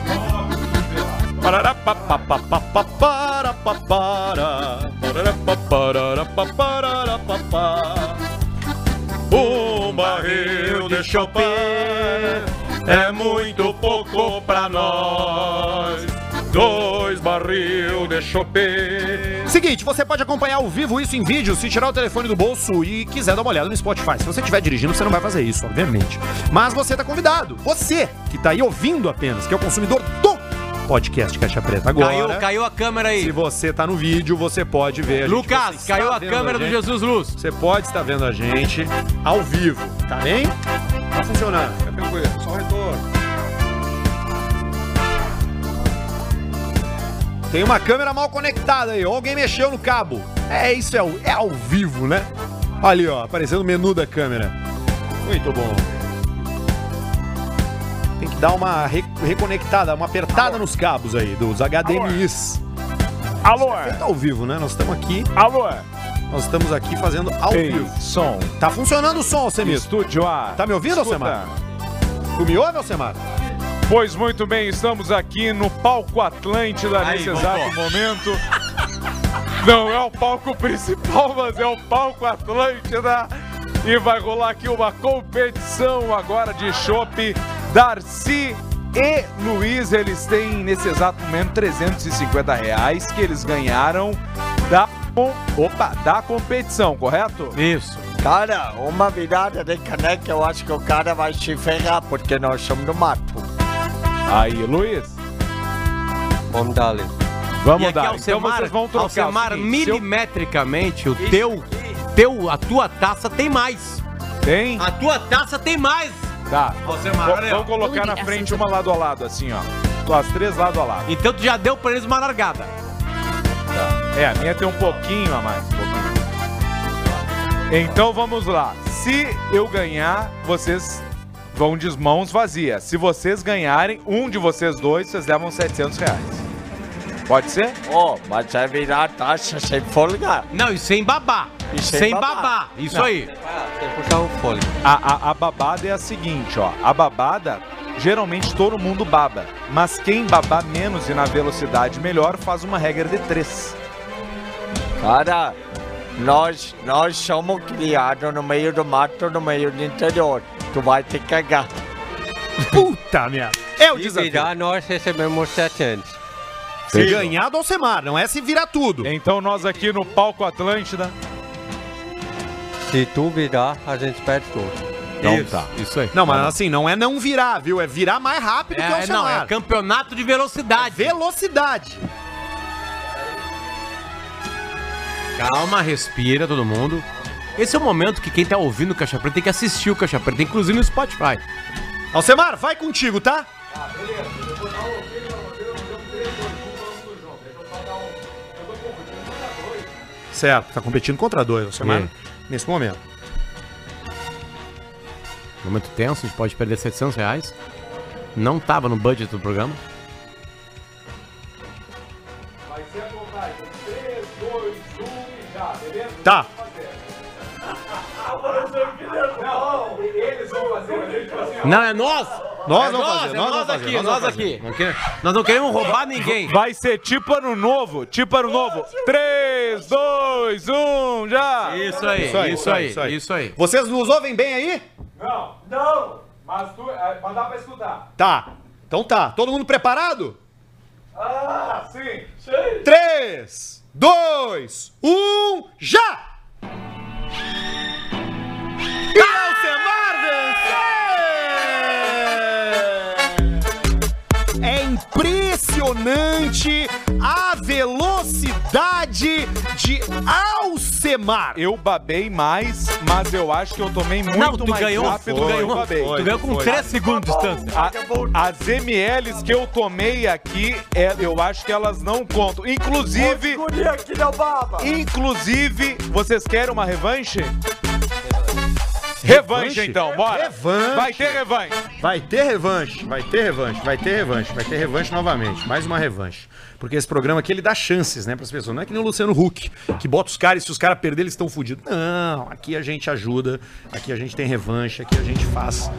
S2: Um barril de Chopin é muito pouco pra nós. Dois barril de Chopin. Seguinte, você pode acompanhar ao vivo isso em vídeo se tirar o telefone do bolso e quiser dar uma olhada no Spotify. Se você estiver dirigindo, você não vai fazer isso, obviamente. Mas você tá convidado. Você que tá aí ouvindo apenas, que é o consumidor do podcast Caixa Preta agora.
S1: Caiu, caiu a câmera aí.
S2: Se você tá no vídeo, você pode ver. a gente.
S1: Lucas, caiu a câmera do
S2: gente.
S1: Jesus Luz.
S2: Você pode estar vendo a gente ao vivo, tá bem? Tá funcionando, fica tranquilo, só um retorno. Tem uma câmera mal conectada aí, ou alguém mexeu no cabo. É, isso é, ao- é ao vivo, né? Ali, ó, aparecendo o menu da câmera. Muito bom. Dar uma re- reconectada, uma apertada nos cabos aí, dos HDMIs.
S3: Alô?
S2: Feito ao vivo, né? Nós estamos aqui,
S3: Alô?
S2: nós estamos aqui fazendo ao
S3: Ei,
S2: vivo.
S3: som.
S2: Tá funcionando o som, Alcemir.
S3: Estúdio A.
S2: Tá me ouvindo. Alcemar? Tu me ouve, Alcemar?
S3: Pois muito bem, estamos aqui no palco Atlântida nesse exato momento. Não é o palco principal, mas é o palco Atlântida. E vai rolar aqui uma competição agora de chopp. Darcy e Luiz, eles têm nesse exato momento 350 reais que eles ganharam da, opa, da competição, correto?
S1: Isso.
S6: Cara, uma virada de caneca, eu acho que o cara vai se ferrar, porque nós somos no mato.
S3: Aí, Luiz,
S5: Vamos dar ali.
S3: vamos
S1: e
S3: dar. Então vocês vão trocar.
S1: Alcemar,
S3: seguinte, eu-
S1: milimetricamente, o teu, teu, a tua taça tem mais.
S3: Tem?
S1: A tua taça tem mais.
S3: Tá.
S1: Olha aí,
S3: Vamos colocar na frente uma lado a lado, assim, ó. As três lado a lado.
S1: Então tu já deu pra eles uma largada.
S3: É, a minha tem um pouquinho a mais. um pouquinho. Então vamos lá. Se eu ganhar, vocês vão de mãos vazias. Se vocês ganharem, um de vocês dois, vocês levam 700 reais. Pode ser?
S6: Ó, mas vai virar taxa sem folga.
S1: Não, e sem babá.
S6: E
S1: sem
S6: sem
S1: babá.
S6: babá.
S1: Isso
S3: Não.
S1: aí.
S5: Tem que puxar o fôlego.
S3: A, a, a babada é a seguinte, ó. A babada, geralmente todo mundo baba. Mas quem babar menos e na velocidade melhor faz uma regra de três.
S6: Cara, nós, nós somos criados no meio do mato, no meio do interior. Tu vai te cagar.
S2: Puta merda. É o
S5: Se
S2: desafio.
S5: virar, nós recebemos 700.
S2: Se ganhar do Alcemar, não é se virar tudo.
S3: Então nós aqui no palco Atlântida.
S5: Se tu virar, a gente perde tudo.
S3: Então
S1: isso,
S3: tá.
S1: Isso aí.
S2: Não, mas assim, não é não virar, viu? É virar mais rápido que o
S1: É, não,
S2: Alcemar.
S1: é campeonato de velocidade.
S2: Velocidade.
S1: Calma, respira todo mundo. Esse é o momento que quem tá ouvindo o Caixa Preta tem que assistir o Caixa Preta, inclusive no Spotify.
S2: Alcemar, vai contigo, tá? Certo, tá competindo contra dois.
S1: E aí?
S2: Nesse momento.
S1: Momento tenso, a gente pode perder 700 reais. Não tava no budget do programa.
S2: Tá.
S1: Não, é nós!
S2: Nós
S1: É
S2: vamos
S1: nós,
S2: fazer,
S1: é
S2: nós
S1: nós
S2: vamos fazer,
S1: aqui,
S2: nós
S1: nós
S2: vamos
S1: aqui. Não quer- Nós não queremos roubar ninguém.
S3: Vai ser tipo ano novo, tipo ano novo. 3, 2, 1, já!
S1: Isso aí, isso aí, isso aí.
S2: Vocês nos ouvem bem aí?
S3: Não, não! Mas, tu, é, mas dá pra escutar.
S2: Tá. Então tá. Todo mundo preparado?
S3: Ah, sim!
S2: 3, 2, 1, já! E Alcemar impressionante a velocidade de Alcemar.
S3: Eu babei mais, mas eu acho que eu tomei muito
S1: Não, tu
S3: mais
S1: ganhou,
S3: rápido
S1: tu ganhou,
S3: babei.
S1: tu ganhou com 3 segundos de distância.
S3: A- as MLs que eu tomei aqui, é, eu acho que elas não contam. Inclusive,
S6: Guria aqui não baba.
S3: inclusive, vocês querem uma revanche? Revanche,
S2: Revanche?
S3: então, bora.
S2: Revanche.
S3: Vai ter revanche.
S2: Vai ter revanche, vai ter revanche, vai ter revanche, vai ter revanche novamente. Mais uma revanche. Porque esse programa aqui ele dá chances, né, pras pessoas. Não é que nem o Luciano Huck, que bota os caras e se os caras perderem, eles estão fodidos. Não, aqui a gente ajuda, aqui a gente tem revanche, aqui a gente faz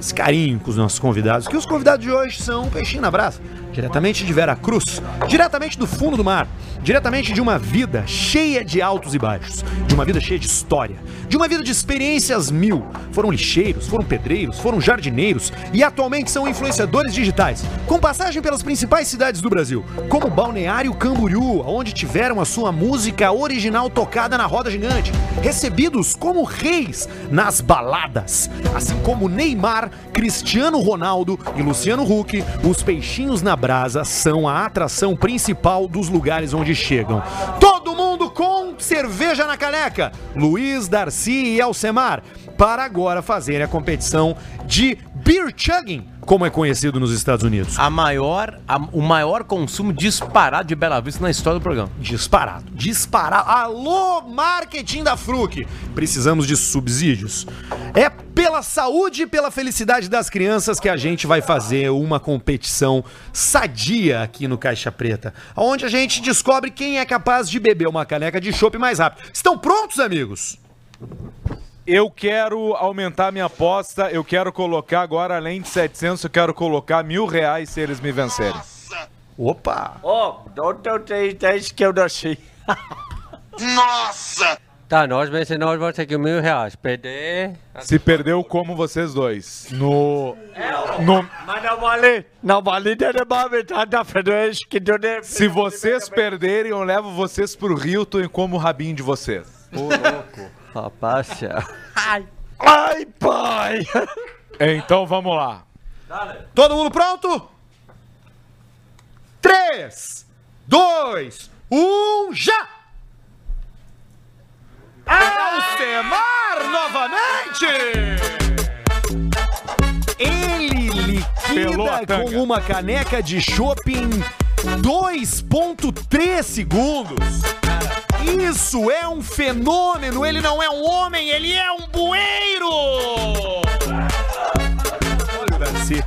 S2: esse carinho com os nossos convidados, que os convidados de hoje são peixinho na brasa, diretamente de Vera Cruz, diretamente do fundo do mar, diretamente de uma vida cheia de altos e baixos, de uma vida cheia de história, de uma vida de experiências mil. Foram lixeiros, foram pedreiros, foram jardineiros e atualmente são influenciadores digitais, com passagem pelas principais cidades do Brasil, como Balneário Camboriú, onde tiveram a sua música original tocada na roda gigante, recebidos como reis nas baladas, assim como Neymar, Cristiano Ronaldo e Luciano Huck, os peixinhos na brasa são a atração principal dos lugares onde chegam. Todo mundo com cerveja na caneca. Luiz, Darcy e Alcemar para agora fazerem a competição de beer chugging, como é conhecido nos Estados Unidos.
S1: A maior, a- o maior consumo disparado de Bela Vista na história do programa.
S2: Disparado, disparado. Alô, marketing da Fruc. Precisamos de subsídios. É pela saúde e pela felicidade das crianças que a gente vai fazer uma competição sadia aqui no Caixa Preta, onde a gente descobre quem é capaz de beber uma caneca de chopp mais rápido. Estão prontos, amigos?
S3: Eu quero aumentar minha aposta, eu quero colocar agora, além de 700, eu quero colocar mil reais se eles me vencerem.
S2: Opa!
S6: Ó, não teu três dez que eu nasci.
S5: Tá, nós vencemos, nós vamos ter que mil reais. Perder.
S3: Se perdeu como vocês dois. No. no
S6: Mas não vale, não vale de levar metade da frente que deve.
S3: se vocês perderem, eu levo vocês pro Hilton e como o rabinho de vocês.
S5: Ô, louco. Rapaz,
S6: Ai, pai!
S3: Então vamos lá.
S2: Todo mundo pronto? 3, 2, 1, já! Alcemar novamente! Ele liquida com uma caneca de shopping 2.3 segundos. Isso é um fenômeno, ele não é um homem, ele é um bueiro! Olha o Darcy.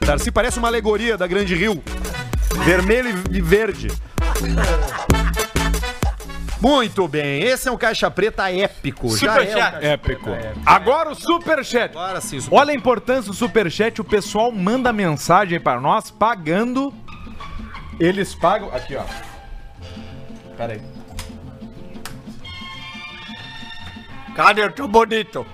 S2: Darcy parece uma alegoria da Grande Rio. Vermelho e verde. Muito bem, esse é um caixa preta épico. Já é um
S3: Superchat.
S2: caixa
S3: Épico.
S2: preta épico.
S3: Agora o superchat.
S2: Agora sim, super-
S3: Olha a importância do superchat. O pessoal manda mensagem para nós pagando. Eles pagam. Aqui, ó. Pera aí.
S6: Cadê eu tô bonito?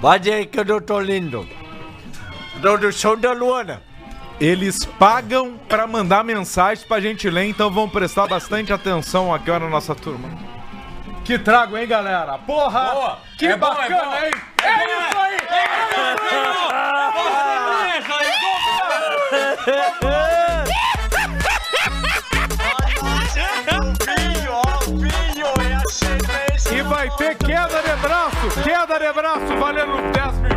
S6: Vai dizer que eu não tô lindo. Do show da Luana.
S3: Eles pagam para mandar mensagens pra gente ler, então vamos prestar bastante atenção aqui ó, na nossa turma. Que trago, hein, galera? Porra! Que
S1: É bom, é
S3: bacana,
S1: bom.
S3: hein? É, isso aí! E vai ter queda de braço! Queda de braço valendo 10 mil!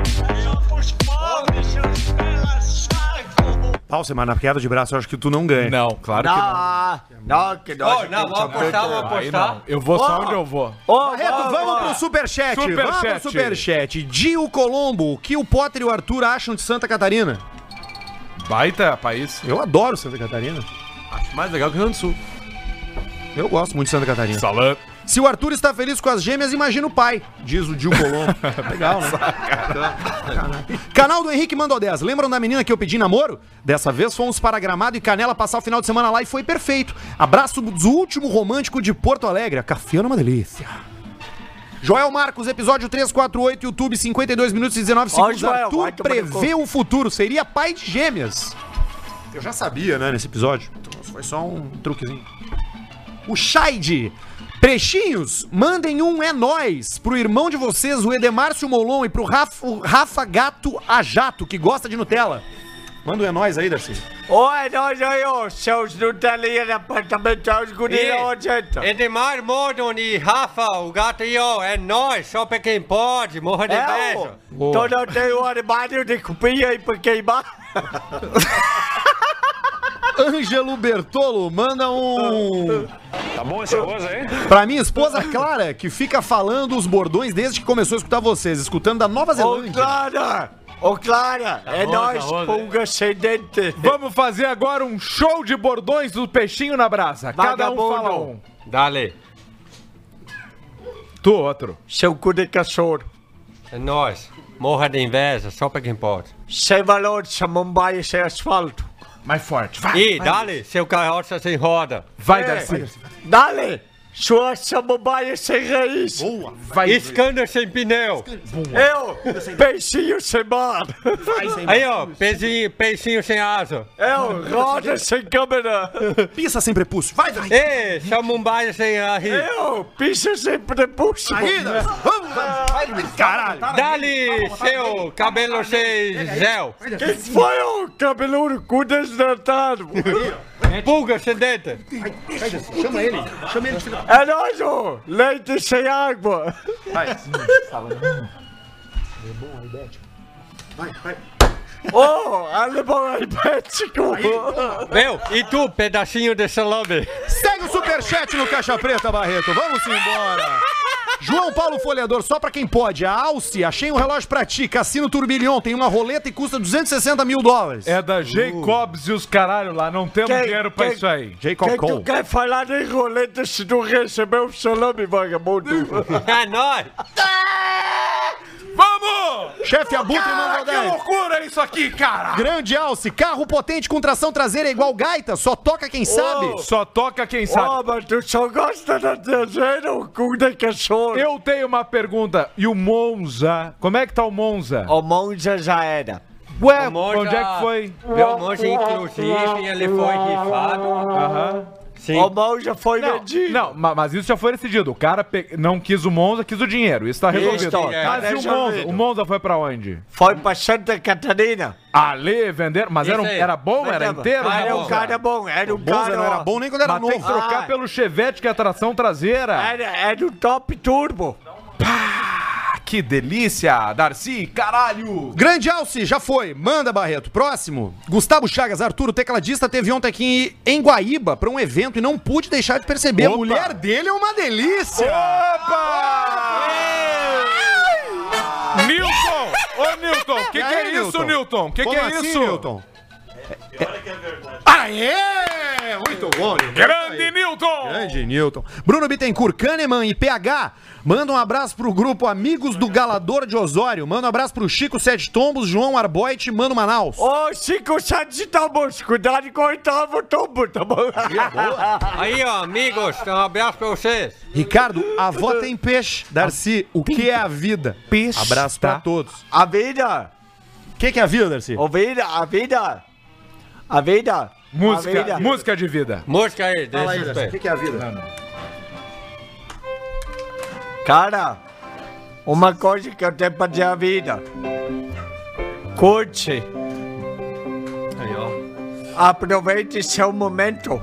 S2: Alcemar, na queda de braço, eu acho que tu não ganha.
S3: Não, claro que não.
S6: Não, não, que nós.
S5: Ô, não, vamos apostar, vamos
S3: Aí
S5: apostar.
S3: não. Eu vou só onde eu vou.
S6: Ô,
S2: Barreto, vamos pro superchat. Vamos pro
S3: Superchat.
S2: superchat. Dio Colombo, o que o Potter e o Arthur acham de Santa Catarina?
S3: Baita país.
S2: Eu adoro Santa Catarina.
S1: Acho mais legal que o Rio Grande do Sul.
S2: Eu gosto muito de Santa Catarina.
S3: Salame.
S2: Se o Arthur está feliz com as gêmeas, imagina o pai, diz o Dio Colombo. Legal, né? Canal do Henrique mandou 10. Lembram da menina que eu pedi namoro? Dessa vez fomos para Gramado e Canela passar o final de semana lá e foi perfeito. Abraço do último romântico de Porto Alegre. A café é uma delícia. Joel Marcos, episódio 348, YouTube, 52 minutos e 19 segundos.
S6: Joel,
S2: Arthur prevê o futuro, seria pai de gêmeas. Eu já sabia, né, nesse episódio. Então, foi só um truquezinho. O Shaide. Prechinhos, mandem um é nós pro irmão de vocês, o Edemárcio Molon, e pro Rafa, Rafa Gato Ajato, que gosta de Nutella. Manda um é nós aí, Darcy.
S6: Oi, nós aí, ó. Seus Nutelinha de apartamento, os gurinhos
S5: E-
S6: entra.
S5: Edemar, Mordon e Rafa, o gato aí, ó. É nós, só pra quem pode. Morra de
S6: É,
S5: beijo.
S6: Então não tem o armário de cupinha aí pra queimar.
S2: Ângelo Bertolo, manda um.
S4: Tá bom esse arroz aí?
S2: Pra minha esposa Clara, que fica falando os bordões desde que começou a escutar vocês, escutando da Nova
S6: Ô,
S2: Zelândia.
S6: Clara! Ô, Clara! é
S1: bom,
S6: nós,
S1: tá
S6: pulga sem dente.
S3: Vamos fazer agora um show de bordões do peixinho na brasa. Cada um fala um.
S5: Dale.
S3: Tu, outro.
S6: Seu cu de cachorro.
S5: É nóis. Morra de inveja, só pra quem pode.
S6: Sem valor, sem Mumbai, sem asfalto.
S3: Mais forte. Vai.
S5: Ih, dale, seu carroça sem roda.
S3: Vai,
S6: É.
S3: Darcy.
S6: Dale! Sua samambaia sem raiz.
S2: Boa.
S3: Vai.
S5: Escândalo sem pneu.
S6: Eu, peixinho sem mar.
S5: Aí, ó, peixinho, peixinho sem asa.
S6: Eu, roda sem câmera.
S2: Pisa sem prepúcio. Vai, vai.
S5: Ei, samambaia sem arri.
S6: Eu, picha sem prepúcio.
S2: Aí, Darcy. Vamos, vai. Caralho.
S5: Dale, seu cabelo sem gel.
S6: Quem foi o cabeludo cu desdentado?
S5: Pulga sem dente.
S2: Chama ele. Chama ele.
S6: É ô. Leite sem água.
S2: Vai, vai.
S6: Ô, alemão aibético.
S5: Meu, e tu, pedacinho de salame?
S2: Segue o superchat no Caixa Preta, Barreto. Vamos embora. João Paulo Folhador, só pra quem pode. A Alce, achei um relógio pra ti. Cassino Turbilhão, tem uma roleta e custa 260 mil dólares.
S3: É da Jacobs e os caralho lá. Não temos
S6: Quem-
S3: dinheiro pra
S6: quem-
S3: isso aí.
S2: Jacob
S6: Quem tu
S2: Cole.
S6: quer falar de roleta se tu recebeu o salame, vagabundo?
S5: É nóis.
S3: Vamos!
S2: Chefe Abutre mandou
S3: que
S2: 10.
S3: loucura isso aqui, cara!
S2: Grande Alce, carro potente com tração traseira é igual gaita, só toca quem sabe.
S3: Só toca quem sabe.
S6: Ô, mas tu só gosta da traseira ou cu de cachorro?
S3: Eu tenho uma pergunta. E o Monza? Como é que tá o Monza?
S6: O Monza já era.
S3: Ué,
S5: O Monza-
S3: onde é que foi?
S5: Meu monge, inclusive, ele foi rifado.
S3: Aham.
S5: Sim.
S6: O Monza foi
S3: Não,
S6: vendido.
S3: não, ma- mas isso já foi decidido. O cara pe- não quis o Monza, quis o dinheiro. Isso tá resolvido.
S6: Isso,
S5: é.
S3: mas
S6: tá
S3: e o Monza? O Monza foi pra onde?
S6: Foi pra Santa Catarina.
S3: Ali, vender. Mas era, um- era bom? Era inteiro?
S6: Era um cara bom, era um cara...
S2: não era bom nem quando era
S3: Mas tem que
S2: novo.
S3: trocar
S6: Ah.
S3: pelo Chevette, que é a tração traseira.
S6: Era, era um top turbo.
S3: Ah, que delícia, Darcy, caralho!
S2: Grande Alce, já foi. Manda, Barreto. Próximo. Gustavo Chagas, Arturo, tecladista, teve ontem aqui em Guaíba pra um evento e não pude deixar de perceber. A
S3: Opa.
S2: mulher dele é uma delícia.
S3: Opa! Newton! Ô, Newton, o que, que é isso, Newton? O que, que é
S2: assim,
S3: isso?
S2: Newton? Aê! Muito bom, Newton.
S3: Grande Newton!
S2: Grande Newton. Bruno Bittencourt, Kahneman e PH. Manda um abraço pro grupo Amigos do Galador de Osório. Manda um abraço pro Chico Sete Tombos, João Arboit e Mano Manaus.
S6: Ô, Chico Sete Tombos, cuidado com o oitavo tombo, tá bom?
S5: Aí, ó, amigos, um abraço pra vocês.
S2: Ricardo, a avó tem peixe. Darcy, o que é a vida?
S3: Peixe,
S2: Abraço pra
S3: tá?
S2: todos.
S6: A vida,
S2: O que, que é a vida, Darcy?
S6: a vida, a vida, a vida.
S3: Música, música de vida.
S5: Música aí,
S2: Fala aí, o que, que é a vida?
S6: Cara, uma coisa que eu tenho pra dizer a vida. Curte.
S5: Aí, ó.
S6: Aproveite seu momento.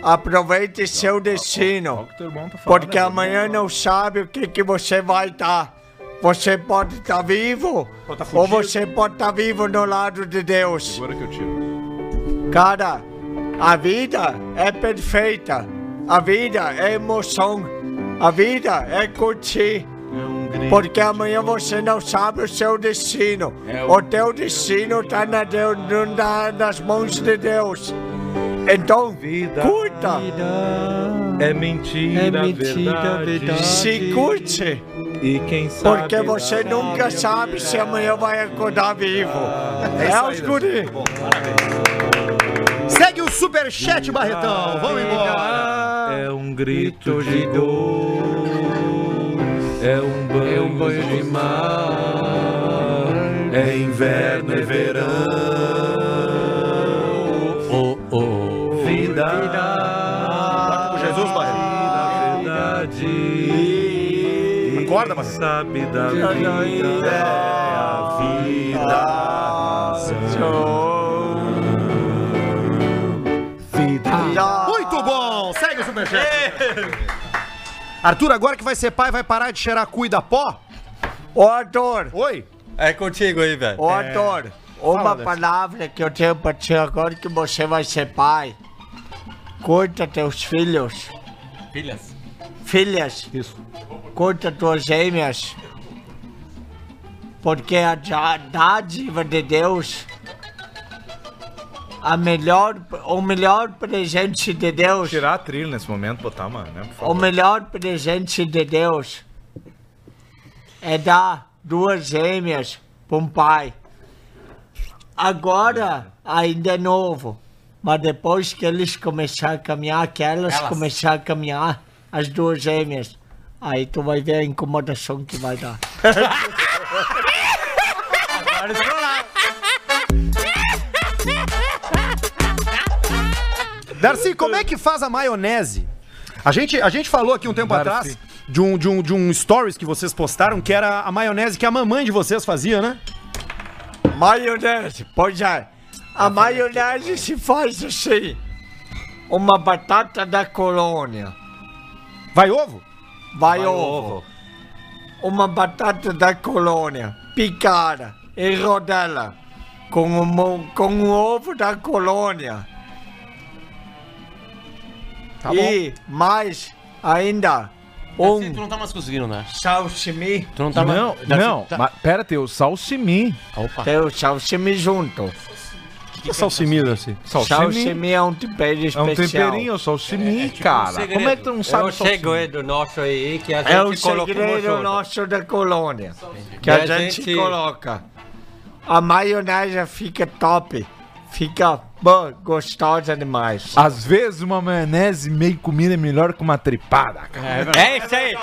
S6: Aproveite seu destino. Porque amanhã não sabe o que, que você vai estar. Você pode estar vivo ou você pode estar vivo no lado de Deus.
S3: Agora que eu tiro.
S6: Cara, a vida é perfeita. A vida é emoção. A vida é curtir. Porque amanhã você não sabe o seu destino. O teu destino está na na- nas mãos de Deus. Então, curta.
S3: É mentira,
S5: É mentira, verdade.
S6: Se curte.
S3: E quem sabe...
S6: Porque você nunca sabe se amanhã vai acordar vivo. É, os guri.
S2: Segue o superchat, Barretão. Vamos embora.
S3: É um grito de dor. É um banho,
S5: É um banho de mar.
S3: É inverno, é verão.
S5: Oh, oh.
S3: Vida.
S2: Com Jesus.
S3: Verdade.
S2: Acorda,
S3: Quem
S2: Barreto.
S3: sabe da vida é a vida.
S2: Muito bom. Segue o superchat. Arthur, agora que vai ser pai, vai parar de cheirar cu e da pó?
S6: Ô, Arthur.
S2: Oi?
S5: É contigo aí, velho.
S6: Ô, Arthur. Uma
S2: Fala,
S6: palavra que eu tenho pra ti agora que você vai ser pai. Curta teus filhos.
S5: Filhas.
S6: Filhas.
S3: Isso.
S6: Curta tuas gêmeas. Porque a dádiva de Deus. A melhor, o melhor presente de Deus,
S3: Tirar a trilha nesse momento, botar uma, né? Por
S6: o melhor presente de Deus é dar duas gêmeas para um pai. Agora ainda é novo, mas depois que eles começarem a caminhar, que elas,
S1: Elas.
S6: começarem a caminhar, as duas gêmeas, aí tu vai ver a incomodação que vai dar.
S2: Darcy, como é que faz a maionese? A gente, a gente falou aqui um tempo
S3: Darcy.
S2: atrás de um, de, um, de um stories que vocês postaram, que era a maionese que a mamãe de vocês fazia, né?
S6: Maionese, pois é. A maionese se faz assim. Uma batata da colônia.
S2: Vai ovo?
S6: Vai, ovo. Uma batata da colônia. Picada e rodela. Com o, com o ovo da colônia.
S2: Tá
S6: e mais ainda
S1: Um.
S6: um
S1: Tu não tá mais conseguindo, né?
S6: salsimi.
S1: Tu não tá
S3: Não,
S1: mais.
S3: não,
S1: Tá-
S3: mas pera, tem o salsimi.
S1: Opa.
S6: Tem o salsimi junto.
S2: Que salsimi, Darcy?
S6: Salsimi é um tempero
S3: É
S6: especial.
S3: um temperinho, o salsimi,
S1: tipo um
S3: cara.
S1: segredo.
S3: Como é que tu não
S5: É
S3: sabe
S5: o segredo nosso aí que a gente
S6: É o segredo
S5: junto.
S6: nosso da colônia. Que
S5: E
S6: a,
S5: a
S6: gente,
S5: gente-
S6: coloca. A maionese fica top. Fica bom, gostosa demais.
S3: Às vezes uma maionese meio comida é melhor que uma tripada, cara.
S5: É isso aí.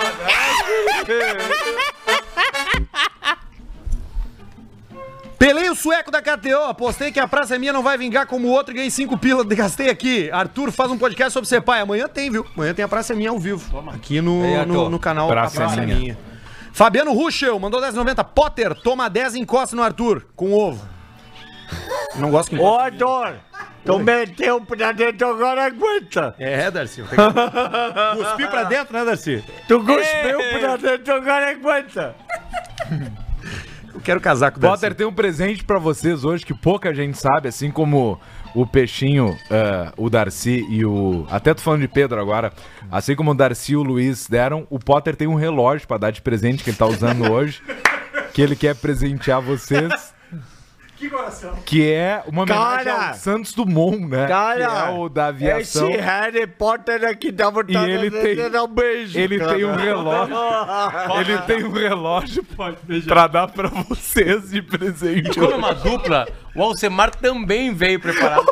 S2: Pelei o sueco da KTO, apostei que a praça é minha não vai vingar como o outro e ganhei 5 pila, gastei aqui. Arthur faz um podcast sobre ser pai. Amanhã tem, viu? Amanhã tem a praça é minha ao vivo. Aqui no,
S5: Aí,
S2: no, no canal
S3: Praça
S2: A
S3: é Minha.
S2: Fabiano Ruschel mandou 10,90. Potter, toma 10 e encosta no Arthur, com ovo. Não gosto que
S6: Ô, Ador, tu meteu pra dentro, agora aguenta.
S2: É, Darcy. eu tenho que- Cuspir pra dentro, né, Darcy?
S6: Tu cuspiu pra dentro, agora aguenta.
S2: Eu quero casar com o Darcy.
S3: Potter tem um presente pra vocês hoje que pouca gente sabe, assim como o Peixinho, eh, o Darcy e o. Até tô falando de Pedro agora. Assim como o Darcy e o Luiz deram, o Potter tem um relógio pra dar de presente que ele tá usando hoje. Que ele quer presentear vocês.
S4: Que coração.
S3: Que é uma homenagem
S6: Cara!
S3: ao Santos Dumont, né?
S6: Cara,
S3: que é o da aviação.
S6: Esse Harry Potter aqui dá vontade
S3: E ele
S6: de
S3: tem-
S6: dar um beijo.
S3: Ele
S6: cara.
S3: tem um relógio. ele tem um relógio pra dar pra vocês de presente.
S1: Como é uma dupla, o Alcemar também veio preparado.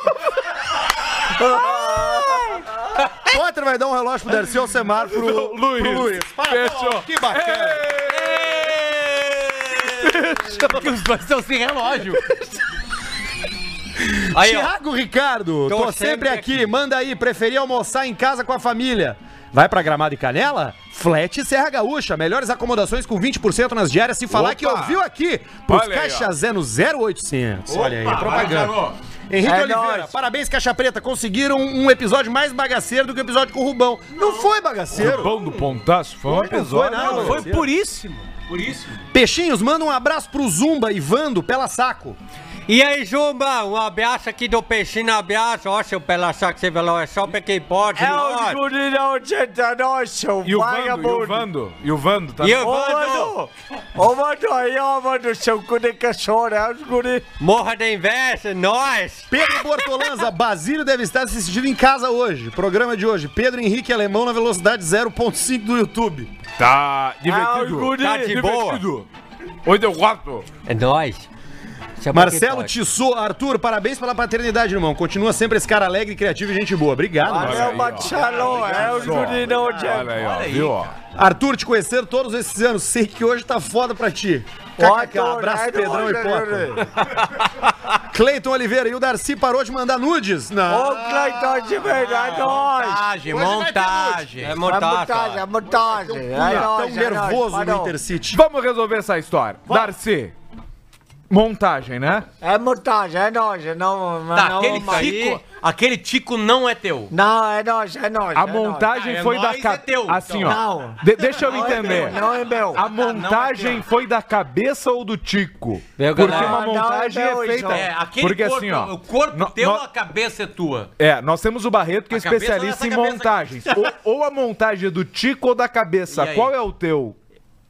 S2: Potter vai dar um relógio pro Darcy Alcemar pro, pro
S3: Luiz.
S2: Luiz.
S3: Fechou.
S2: Que bacana.
S1: Porque os dois estão sem relógio. Aí, ó.
S2: Tiago Ricardo, tô,
S5: Tô
S2: sempre
S5: sempre
S2: aqui. Manda aí, preferia almoçar em casa com a família. Vai pra Gramado e Canela? Flat Serra Gaúcha. Melhores acomodações com 20% nas diárias. Se falar
S3: Opa!
S2: que ouviu aqui, pros
S3: Olha aí,
S2: Caixa Zé no 0800. Olha aí, propaganda.
S3: Vai,
S2: Henrique
S6: É
S2: Oliveira,
S6: nóis.
S2: parabéns, Caixa Preta. Conseguiram um episódio mais bagaceiro do que o episódio com o Rubão. Não foi bagaceiro.
S3: Pão do Pontaço foi um
S2: Não foi
S3: episódio.
S2: nada.
S1: Foi puríssimo. Puríssimo.
S2: Peixinhos, manda um abraço pro Zumba e Vando pela saco.
S5: E aí, Jumba, um abraço aqui do Peixinho, abraço. Ó, seu pela saco, você falou, é só pra quem pode.
S6: É guri da 89, seu
S3: E o Vando, e o
S6: vagabundo.
S3: Vando, e o Vando, tá?
S5: E eu,
S6: Ô,
S5: Vando,
S6: ô, mano, aí, ó, mano, seu cu de cachorro, é os guri.
S5: morra da inveja, nós.
S2: Pedro Bortolanza, Basílio deve estar assistindo em casa hoje. Programa de hoje. Pedro Henrique Alemão na velocidade 0.5 do YouTube.
S3: Tá
S6: Ah,
S3: divertido.
S6: os guri.
S5: Tá de boa.
S3: divertido. Oi, deu quatro.
S5: É nós.
S2: Marcelo. Tissot, Arthur, parabéns pela paternidade, irmão. Continua sempre esse cara alegre, criativo e gente boa. Obrigado, Marcelo.
S6: Valeu, Machalo, é os guri da
S3: Olha aí, ó, viu, ó.
S2: Arthur, te conhecer todos esses anos. Sei que hoje tá foda pra ti. KKK, abraço,
S6: é
S2: Pedrão e
S6: né,
S2: Potter. Cleiton Oliveira, e o Darcy parou de mandar nudes? Não.
S6: Ô, Cleiton, de verdade, é.
S1: Montagem, montagem.
S5: É
S6: É
S5: montagem.
S6: montagem, é montagem. É
S2: Tão
S6: nóis, é
S2: nervoso no. Intercity.
S3: Vamos resolver essa história. Darcy, montagem, né?
S6: É montagem, é nóis, é não,
S1: Tá,
S6: não,
S1: aquele
S6: mas-
S1: tico, aquele tico não é teu.
S6: Não, é nóis, é nóis.
S3: A
S6: é nóis.
S3: montagem
S1: Ah, é
S3: foi da
S1: nóis,
S3: ca...
S1: é teu,
S3: Assim,
S1: então.
S3: ó.
S6: Não.
S3: De- deixa eu
S6: Não é
S3: entender.
S6: meu, não é meu.
S3: A montagem foi da cabeça ou do Tico?
S5: Meu
S3: Porque uma
S6: Não,
S3: montagem
S6: não,
S3: é feita.
S6: isso.
S1: É, aquele
S3: Porque
S1: corpo,
S3: assim, ó,
S1: o corpo
S3: no-
S1: teu,
S3: no-
S1: a cabeça é tua.
S3: É, nós temos o Barreto que é
S1: cabeça
S3: especialista em
S1: é cabeça
S3: montagens. ou, ou a montagem é do Tico ou da cabeça. Qual é o teu?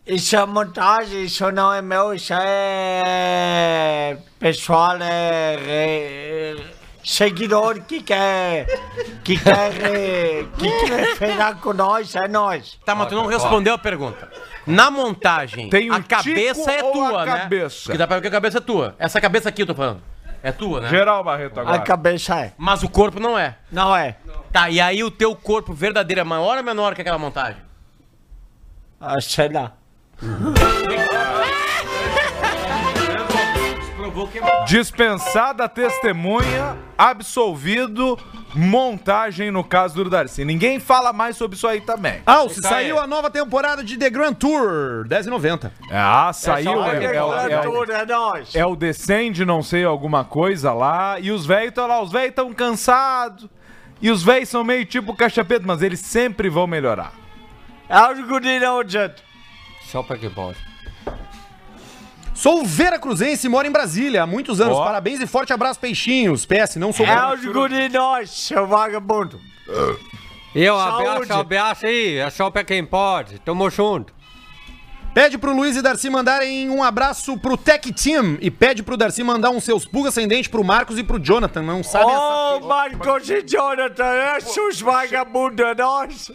S6: Isso é montagem, isso não é meu, isso é. Pessoal, é. é- seguidor que quer, que quer, eh, que quer ferrar com nós, é nós.
S1: Tá, mas tu não respondeu a pergunta. Na montagem,
S3: Tem o
S1: a cabeça
S3: tico
S1: é
S3: ou
S1: tua,
S3: a
S1: né?
S3: cabeça?
S1: Porque dá pra ver que a cabeça é tua. Essa cabeça aqui eu tô falando. É tua, né?
S3: Geral Barreto
S6: A
S3: agora.
S6: cabeça é.
S1: Mas o corpo não é.
S6: Não é.
S1: Tá, e aí o teu corpo verdadeiro é maior ou menor que aquela montagem?
S6: Ah, sei lá.
S3: Dispensada a testemunha, absolvido, montagem no caso do Darcy. Ninguém fala mais sobre isso aí também.
S2: Alce, saiu a nova temporada de The Grand Tour, 10,90.
S3: Ah, saiu. É, é, o- é, o-
S6: é nós.
S3: é o Descende, não sei, alguma coisa lá. E os velhos estão lá, os velhos estão cansados. E os velhos são meio tipo caixa preta, mas eles sempre vão melhorar.
S6: Algo de não, gente.
S5: Só pra que pode.
S2: Sou Vera Cruzense e moro em Brasília há muitos anos.
S3: Ó.
S2: Parabéns e forte abraço, peixinhos. PS, não sou...
S6: Algo de nós, seu vagabundo.
S5: Eu, abraço, abraço aí. É só pra quem pode. Tamo junto.
S2: Pede pro Luiz e Darcy mandarem um abraço pro Tech Team e pede pro Darcy mandar uns seus pulgas ascendentes pro Marcos e pro Jonathan. Não sabe
S6: Ô,
S2: essa...
S6: Marcos e Jonathan, esses vagabundos é nós.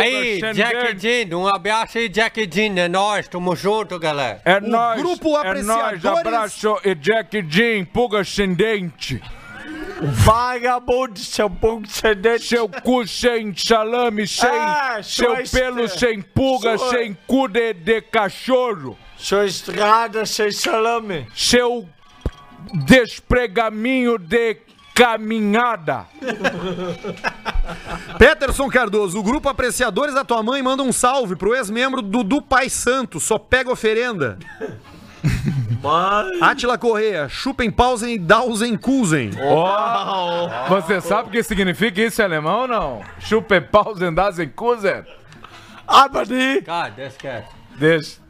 S5: Aí, Jack Jean. Um abraço aí, Jack Jean. É nóis. Tamo junto, galera.
S3: É
S2: O
S3: nóis,
S2: grupo
S3: é nóis,
S2: Apreciadores-
S3: abraço e Jack Jean, pulga ascendente.
S6: Vagabundo, seu pouco sedente.
S3: Seu cu sem salame, sem,
S6: Ah,
S3: seu
S6: sua
S3: pelo
S6: estra-
S3: sem pulga,
S6: sua-
S3: sem cu de, de cachorro,
S6: Sua estrada sem salame.
S3: seu despregaminho de caminhada.
S2: Peterson Cardoso, o grupo Apreciadores da Tua Mãe manda um salve pro ex-membro Dudu Pai Santo, só pega oferenda. Atila Correia, chupem pausen e dausen kusen.
S3: Ó, você sabe o que significa isso em alemão ou não? Chupe pausen dasen kusen?
S6: Abadi.
S5: Cara, deixa quieto.
S3: Deixa.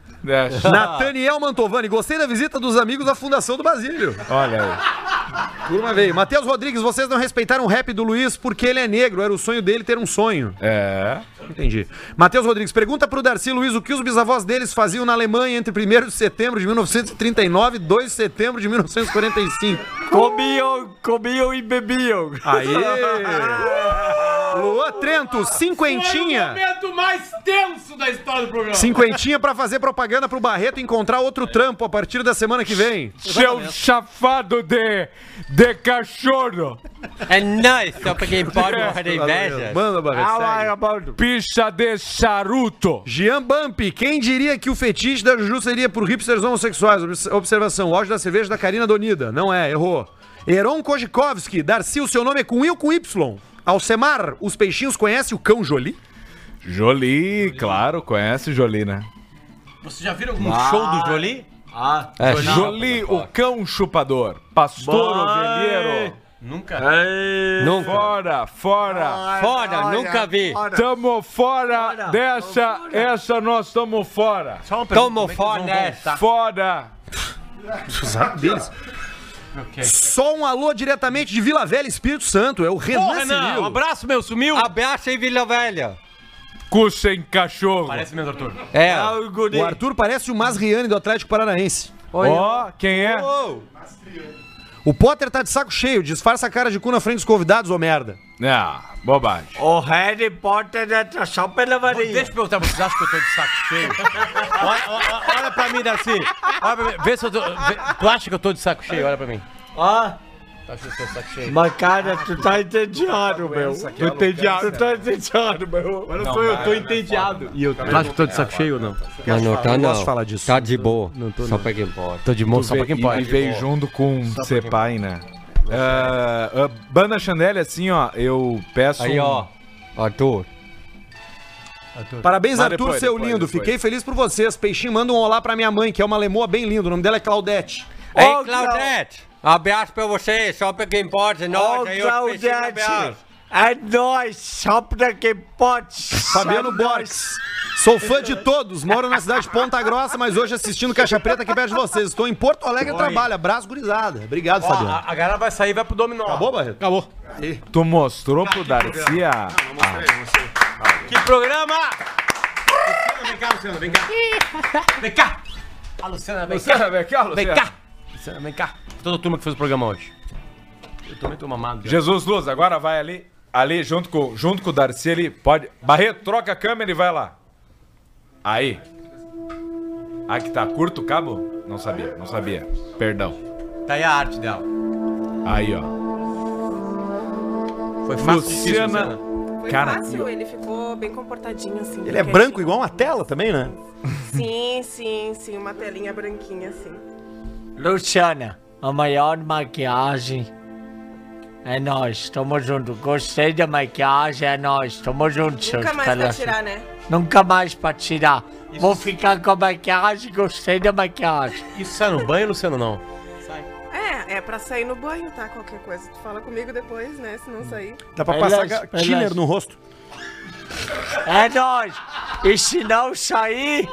S2: Nathaniel Mantovani, gostei da visita dos amigos da Fundação do Basílio.
S3: Olha aí.
S2: Turma veio. Matheus Rodrigues, vocês não respeitaram o rap do Luiz porque ele é negro, era o sonho dele ter um sonho.
S3: É.
S2: Entendi. Matheus Rodrigues, pergunta pro Darcy Luiz o que os bisavós deles faziam na Alemanha entre 1 de setembro de 1939 e 2 de setembro de 1945.
S6: Comiam, comiam e bebiam.
S2: Aê! Luan Trento, cinquentinha.
S1: momento mais tenso da história do programa.
S2: Cinquentinha pra fazer propaganda pro Barreto encontrar outro trampo a partir da semana que vem.
S3: Seu chafado de, de cachorro.
S5: É nóis. Só pra quem pode morrer de inveja.
S2: Manda, Barreto.
S3: Picha de charuto.
S2: Jean Bump, quem diria que o fetiche da Juju seria por hipsters homossexuais? Obs- Observação, o áudio da cerveja da Karina Donida. Não é, errou. Heron Kojikovski, Darcy, o seu nome é com I ou com Y? Alcemar, os peixinhos conhecem o cão Jolie?
S3: Jolie, claro, conhece Jolie, né?
S1: Vocês já viram algum show do Jolie?
S6: Ah,
S5: É,
S3: Jolie, o cão chupador. Pastor ovelheiro.
S1: Nunca.
S5: Nunca.
S3: Fora, fora.
S5: Fora, nunca vi.
S3: Tamo fora dessa, essa nós tamo fora.
S1: Só uma pergunta,
S5: Tamo
S1: como é que
S5: fora
S1: eles vão
S5: dessa.
S1: voltar?
S3: Fora.
S2: deles. Só um alô diretamente de Vila Velha, Espírito Santo. É o Renan,
S1: Ô, Renan, um abraço, meu, sumiu.
S5: Abraço aí, Vila Velha.
S3: Cu sem cachorro.
S1: Parece mesmo, Arthur.
S5: É.
S2: O Arthur parece o Masriane do Atlético Paranaense.
S3: Ó, quem é?
S2: O Potter tá de saco cheio, disfarça a cara de cu na frente dos convidados, ô merda.
S3: Ah, bobagem.
S6: o Harry Potter é só pela varinha.
S1: Deixa eu perguntar, vocês acham que eu tô de saco cheio? olha, olha, olha pra mim, Darcy. Olha pra mim. Vê se eu tô. vê- tu acha que eu tô de saco cheio? Olha pra mim.
S6: Ah,
S1: tô saco cheio?
S6: mas cara, tu tá entediado, meu. Tu entediado. Tu tá entediado, meu.
S4: Eu sou eu, tô entediado.
S1: E eu, tu acha que eu tô de saco cheio ou não?
S5: Mas não tá,
S2: não
S5: não.
S2: posso falar disso.
S5: Tá de boa. Só pra quem pode.
S1: Tô de moço só pra quem pode.
S3: E veio junto com ser pai, né? Ah, ah, Banda Chandelle, assim, ó, eu peço.
S5: Aí, ó. Arthur.
S2: Parabéns,
S3: Mas
S2: Arthur,
S3: depois,
S2: seu
S3: depois,
S2: lindo.
S3: depois.
S2: Fiquei feliz por vocês. Peixinho, manda um olá pra minha mãe, que é uma lemoa bem linda. O nome dela é Claudete.
S5: Ei,
S6: Ô,
S5: Claudete. Abraço pra você. Só pra quem pode. É
S6: Ô,
S5: nóis. Aí, eu abraço.
S6: É nóis, só pra quem pode.
S2: Fabiano
S6: É.
S2: Borges. Sou fã de todos. Moro na cidade de Ponta Grossa, mas hoje assistindo Caixa Preta aqui perto de vocês. Estou em Porto Alegre e trabalho. Abraço, gurizada. Obrigado,
S1: Ó,
S2: Fabiano.
S1: a, a galera vai sair e vai pro dominó.
S2: Acabou, Barreto?
S1: Acabou.
S3: Tu mostrou pro Darcy a.
S1: Que programa! Luciana, vem cá, Luciana, vem cá. Vem cá. A Luciana, vem cá.
S3: vem cá,
S1: Vem cá. Luciana, vem cá. Toda a turma que fez o programa hoje. Eu também tô mamado. já.
S3: Jesus Luz, agora vai ali, ali junto com, junto com o Darcy ali. Pode. Barreto, troca a câmera e vai lá. Aí. Ah, que tá curto o cabo? Não sabia, não sabia. Perdão.
S7: Tá aí a arte dela.
S3: Aí, ó.
S1: Foi fácil.
S3: Luciana.
S8: Foi
S3: Cara,
S8: fácil, ele ficou bem comportadinho assim.
S2: Ele é branco igual uma tela também, né?
S8: Sim, sim, sim, uma telinha branquinha assim.
S6: Luciana, a maior maquiagem é nós, tamo junto. Gostei da maquiagem, é nós, tamo junto, seus
S8: Nunca mais pra
S6: pedaços.
S8: tirar, né?
S6: Nunca mais pra tirar. Vou ficar com a maquiagem, gostei da maquiagem.
S1: Isso sai no banho, Luciano, não?
S8: É, é pra sair no banho, tá? Qualquer coisa. Tu fala comigo depois, né? Se não sair.
S2: Dá pra
S6: Vai
S2: passar
S6: lá.
S2: thinner no rosto.
S6: É nós. E se não sair,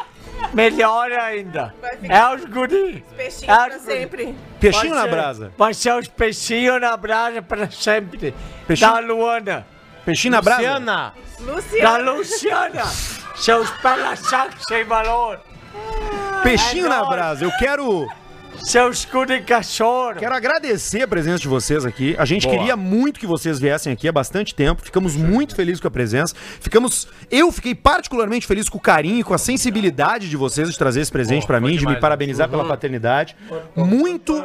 S6: melhor ainda. É os guri.
S8: Peixinho
S6: É
S8: pra
S6: os guri.
S8: sempre.
S2: Peixinho na
S6: ser-
S2: brasa.
S6: Vai ser os peixinhos na brasa pra sempre.
S2: Peixinho-
S6: Da Luana.
S2: Peixinho na brasa.
S1: Luciana!
S6: Da
S8: Luciano.
S6: Luciana. Seus pela-sacos sem valor.
S2: Peixinho
S6: É
S2: na
S6: nóis.
S2: brasa. Eu quero,
S6: Seus cu de cachorro.
S2: quero agradecer a presença de vocês aqui. A gente
S3: Boa.
S2: queria muito que vocês viessem aqui há bastante tempo. Ficamos muito felizes com a presença. Ficamos. Eu fiquei particularmente feliz com o carinho e com a sensibilidade de vocês de trazer esse presente pra mim, de me parabenizar pela paternidade. Muito.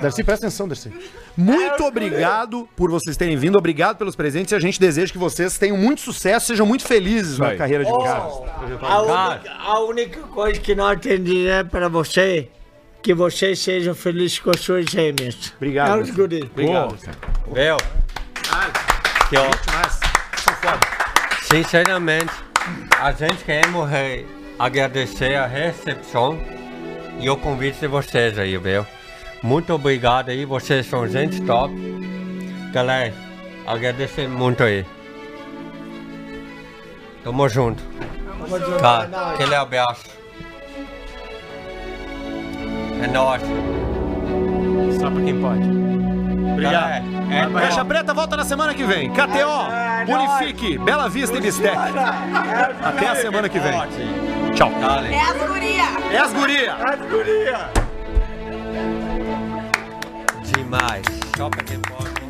S2: Darcy, presta atenção, Darcy. Muito obrigado por vocês terem vindo, obrigado pelos presentes e a gente deseja que vocês tenham muito sucesso, sejam muito felizes na
S3: aí.
S2: carreira de vocês.
S6: A única, a única coisa que não atendi é pra você, que você seja feliz com as suas gêmeas.
S2: Obrigado,
S6: É os guri.
S2: Obrigado.
S5: Viu? Que ó, sinceramente, a gente quer morrer agradecer a recepção e o convite de vocês aí, viu? Muito obrigado aí, vocês são gente top. Galera, agradecer muito aí. Tamo junto. Tá, aquele abraço. É nóis.
S1: Só pra quem pode.
S5: Galera, é nóis.
S2: Caixa Preta volta na semana que vem. KTO, Unifique, Bela Vista e Bistec. Até a semana que vem. Tchau.
S5: Dale.
S8: É as guria.
S2: É as guria.
S5: Demais. Só pra quem pode.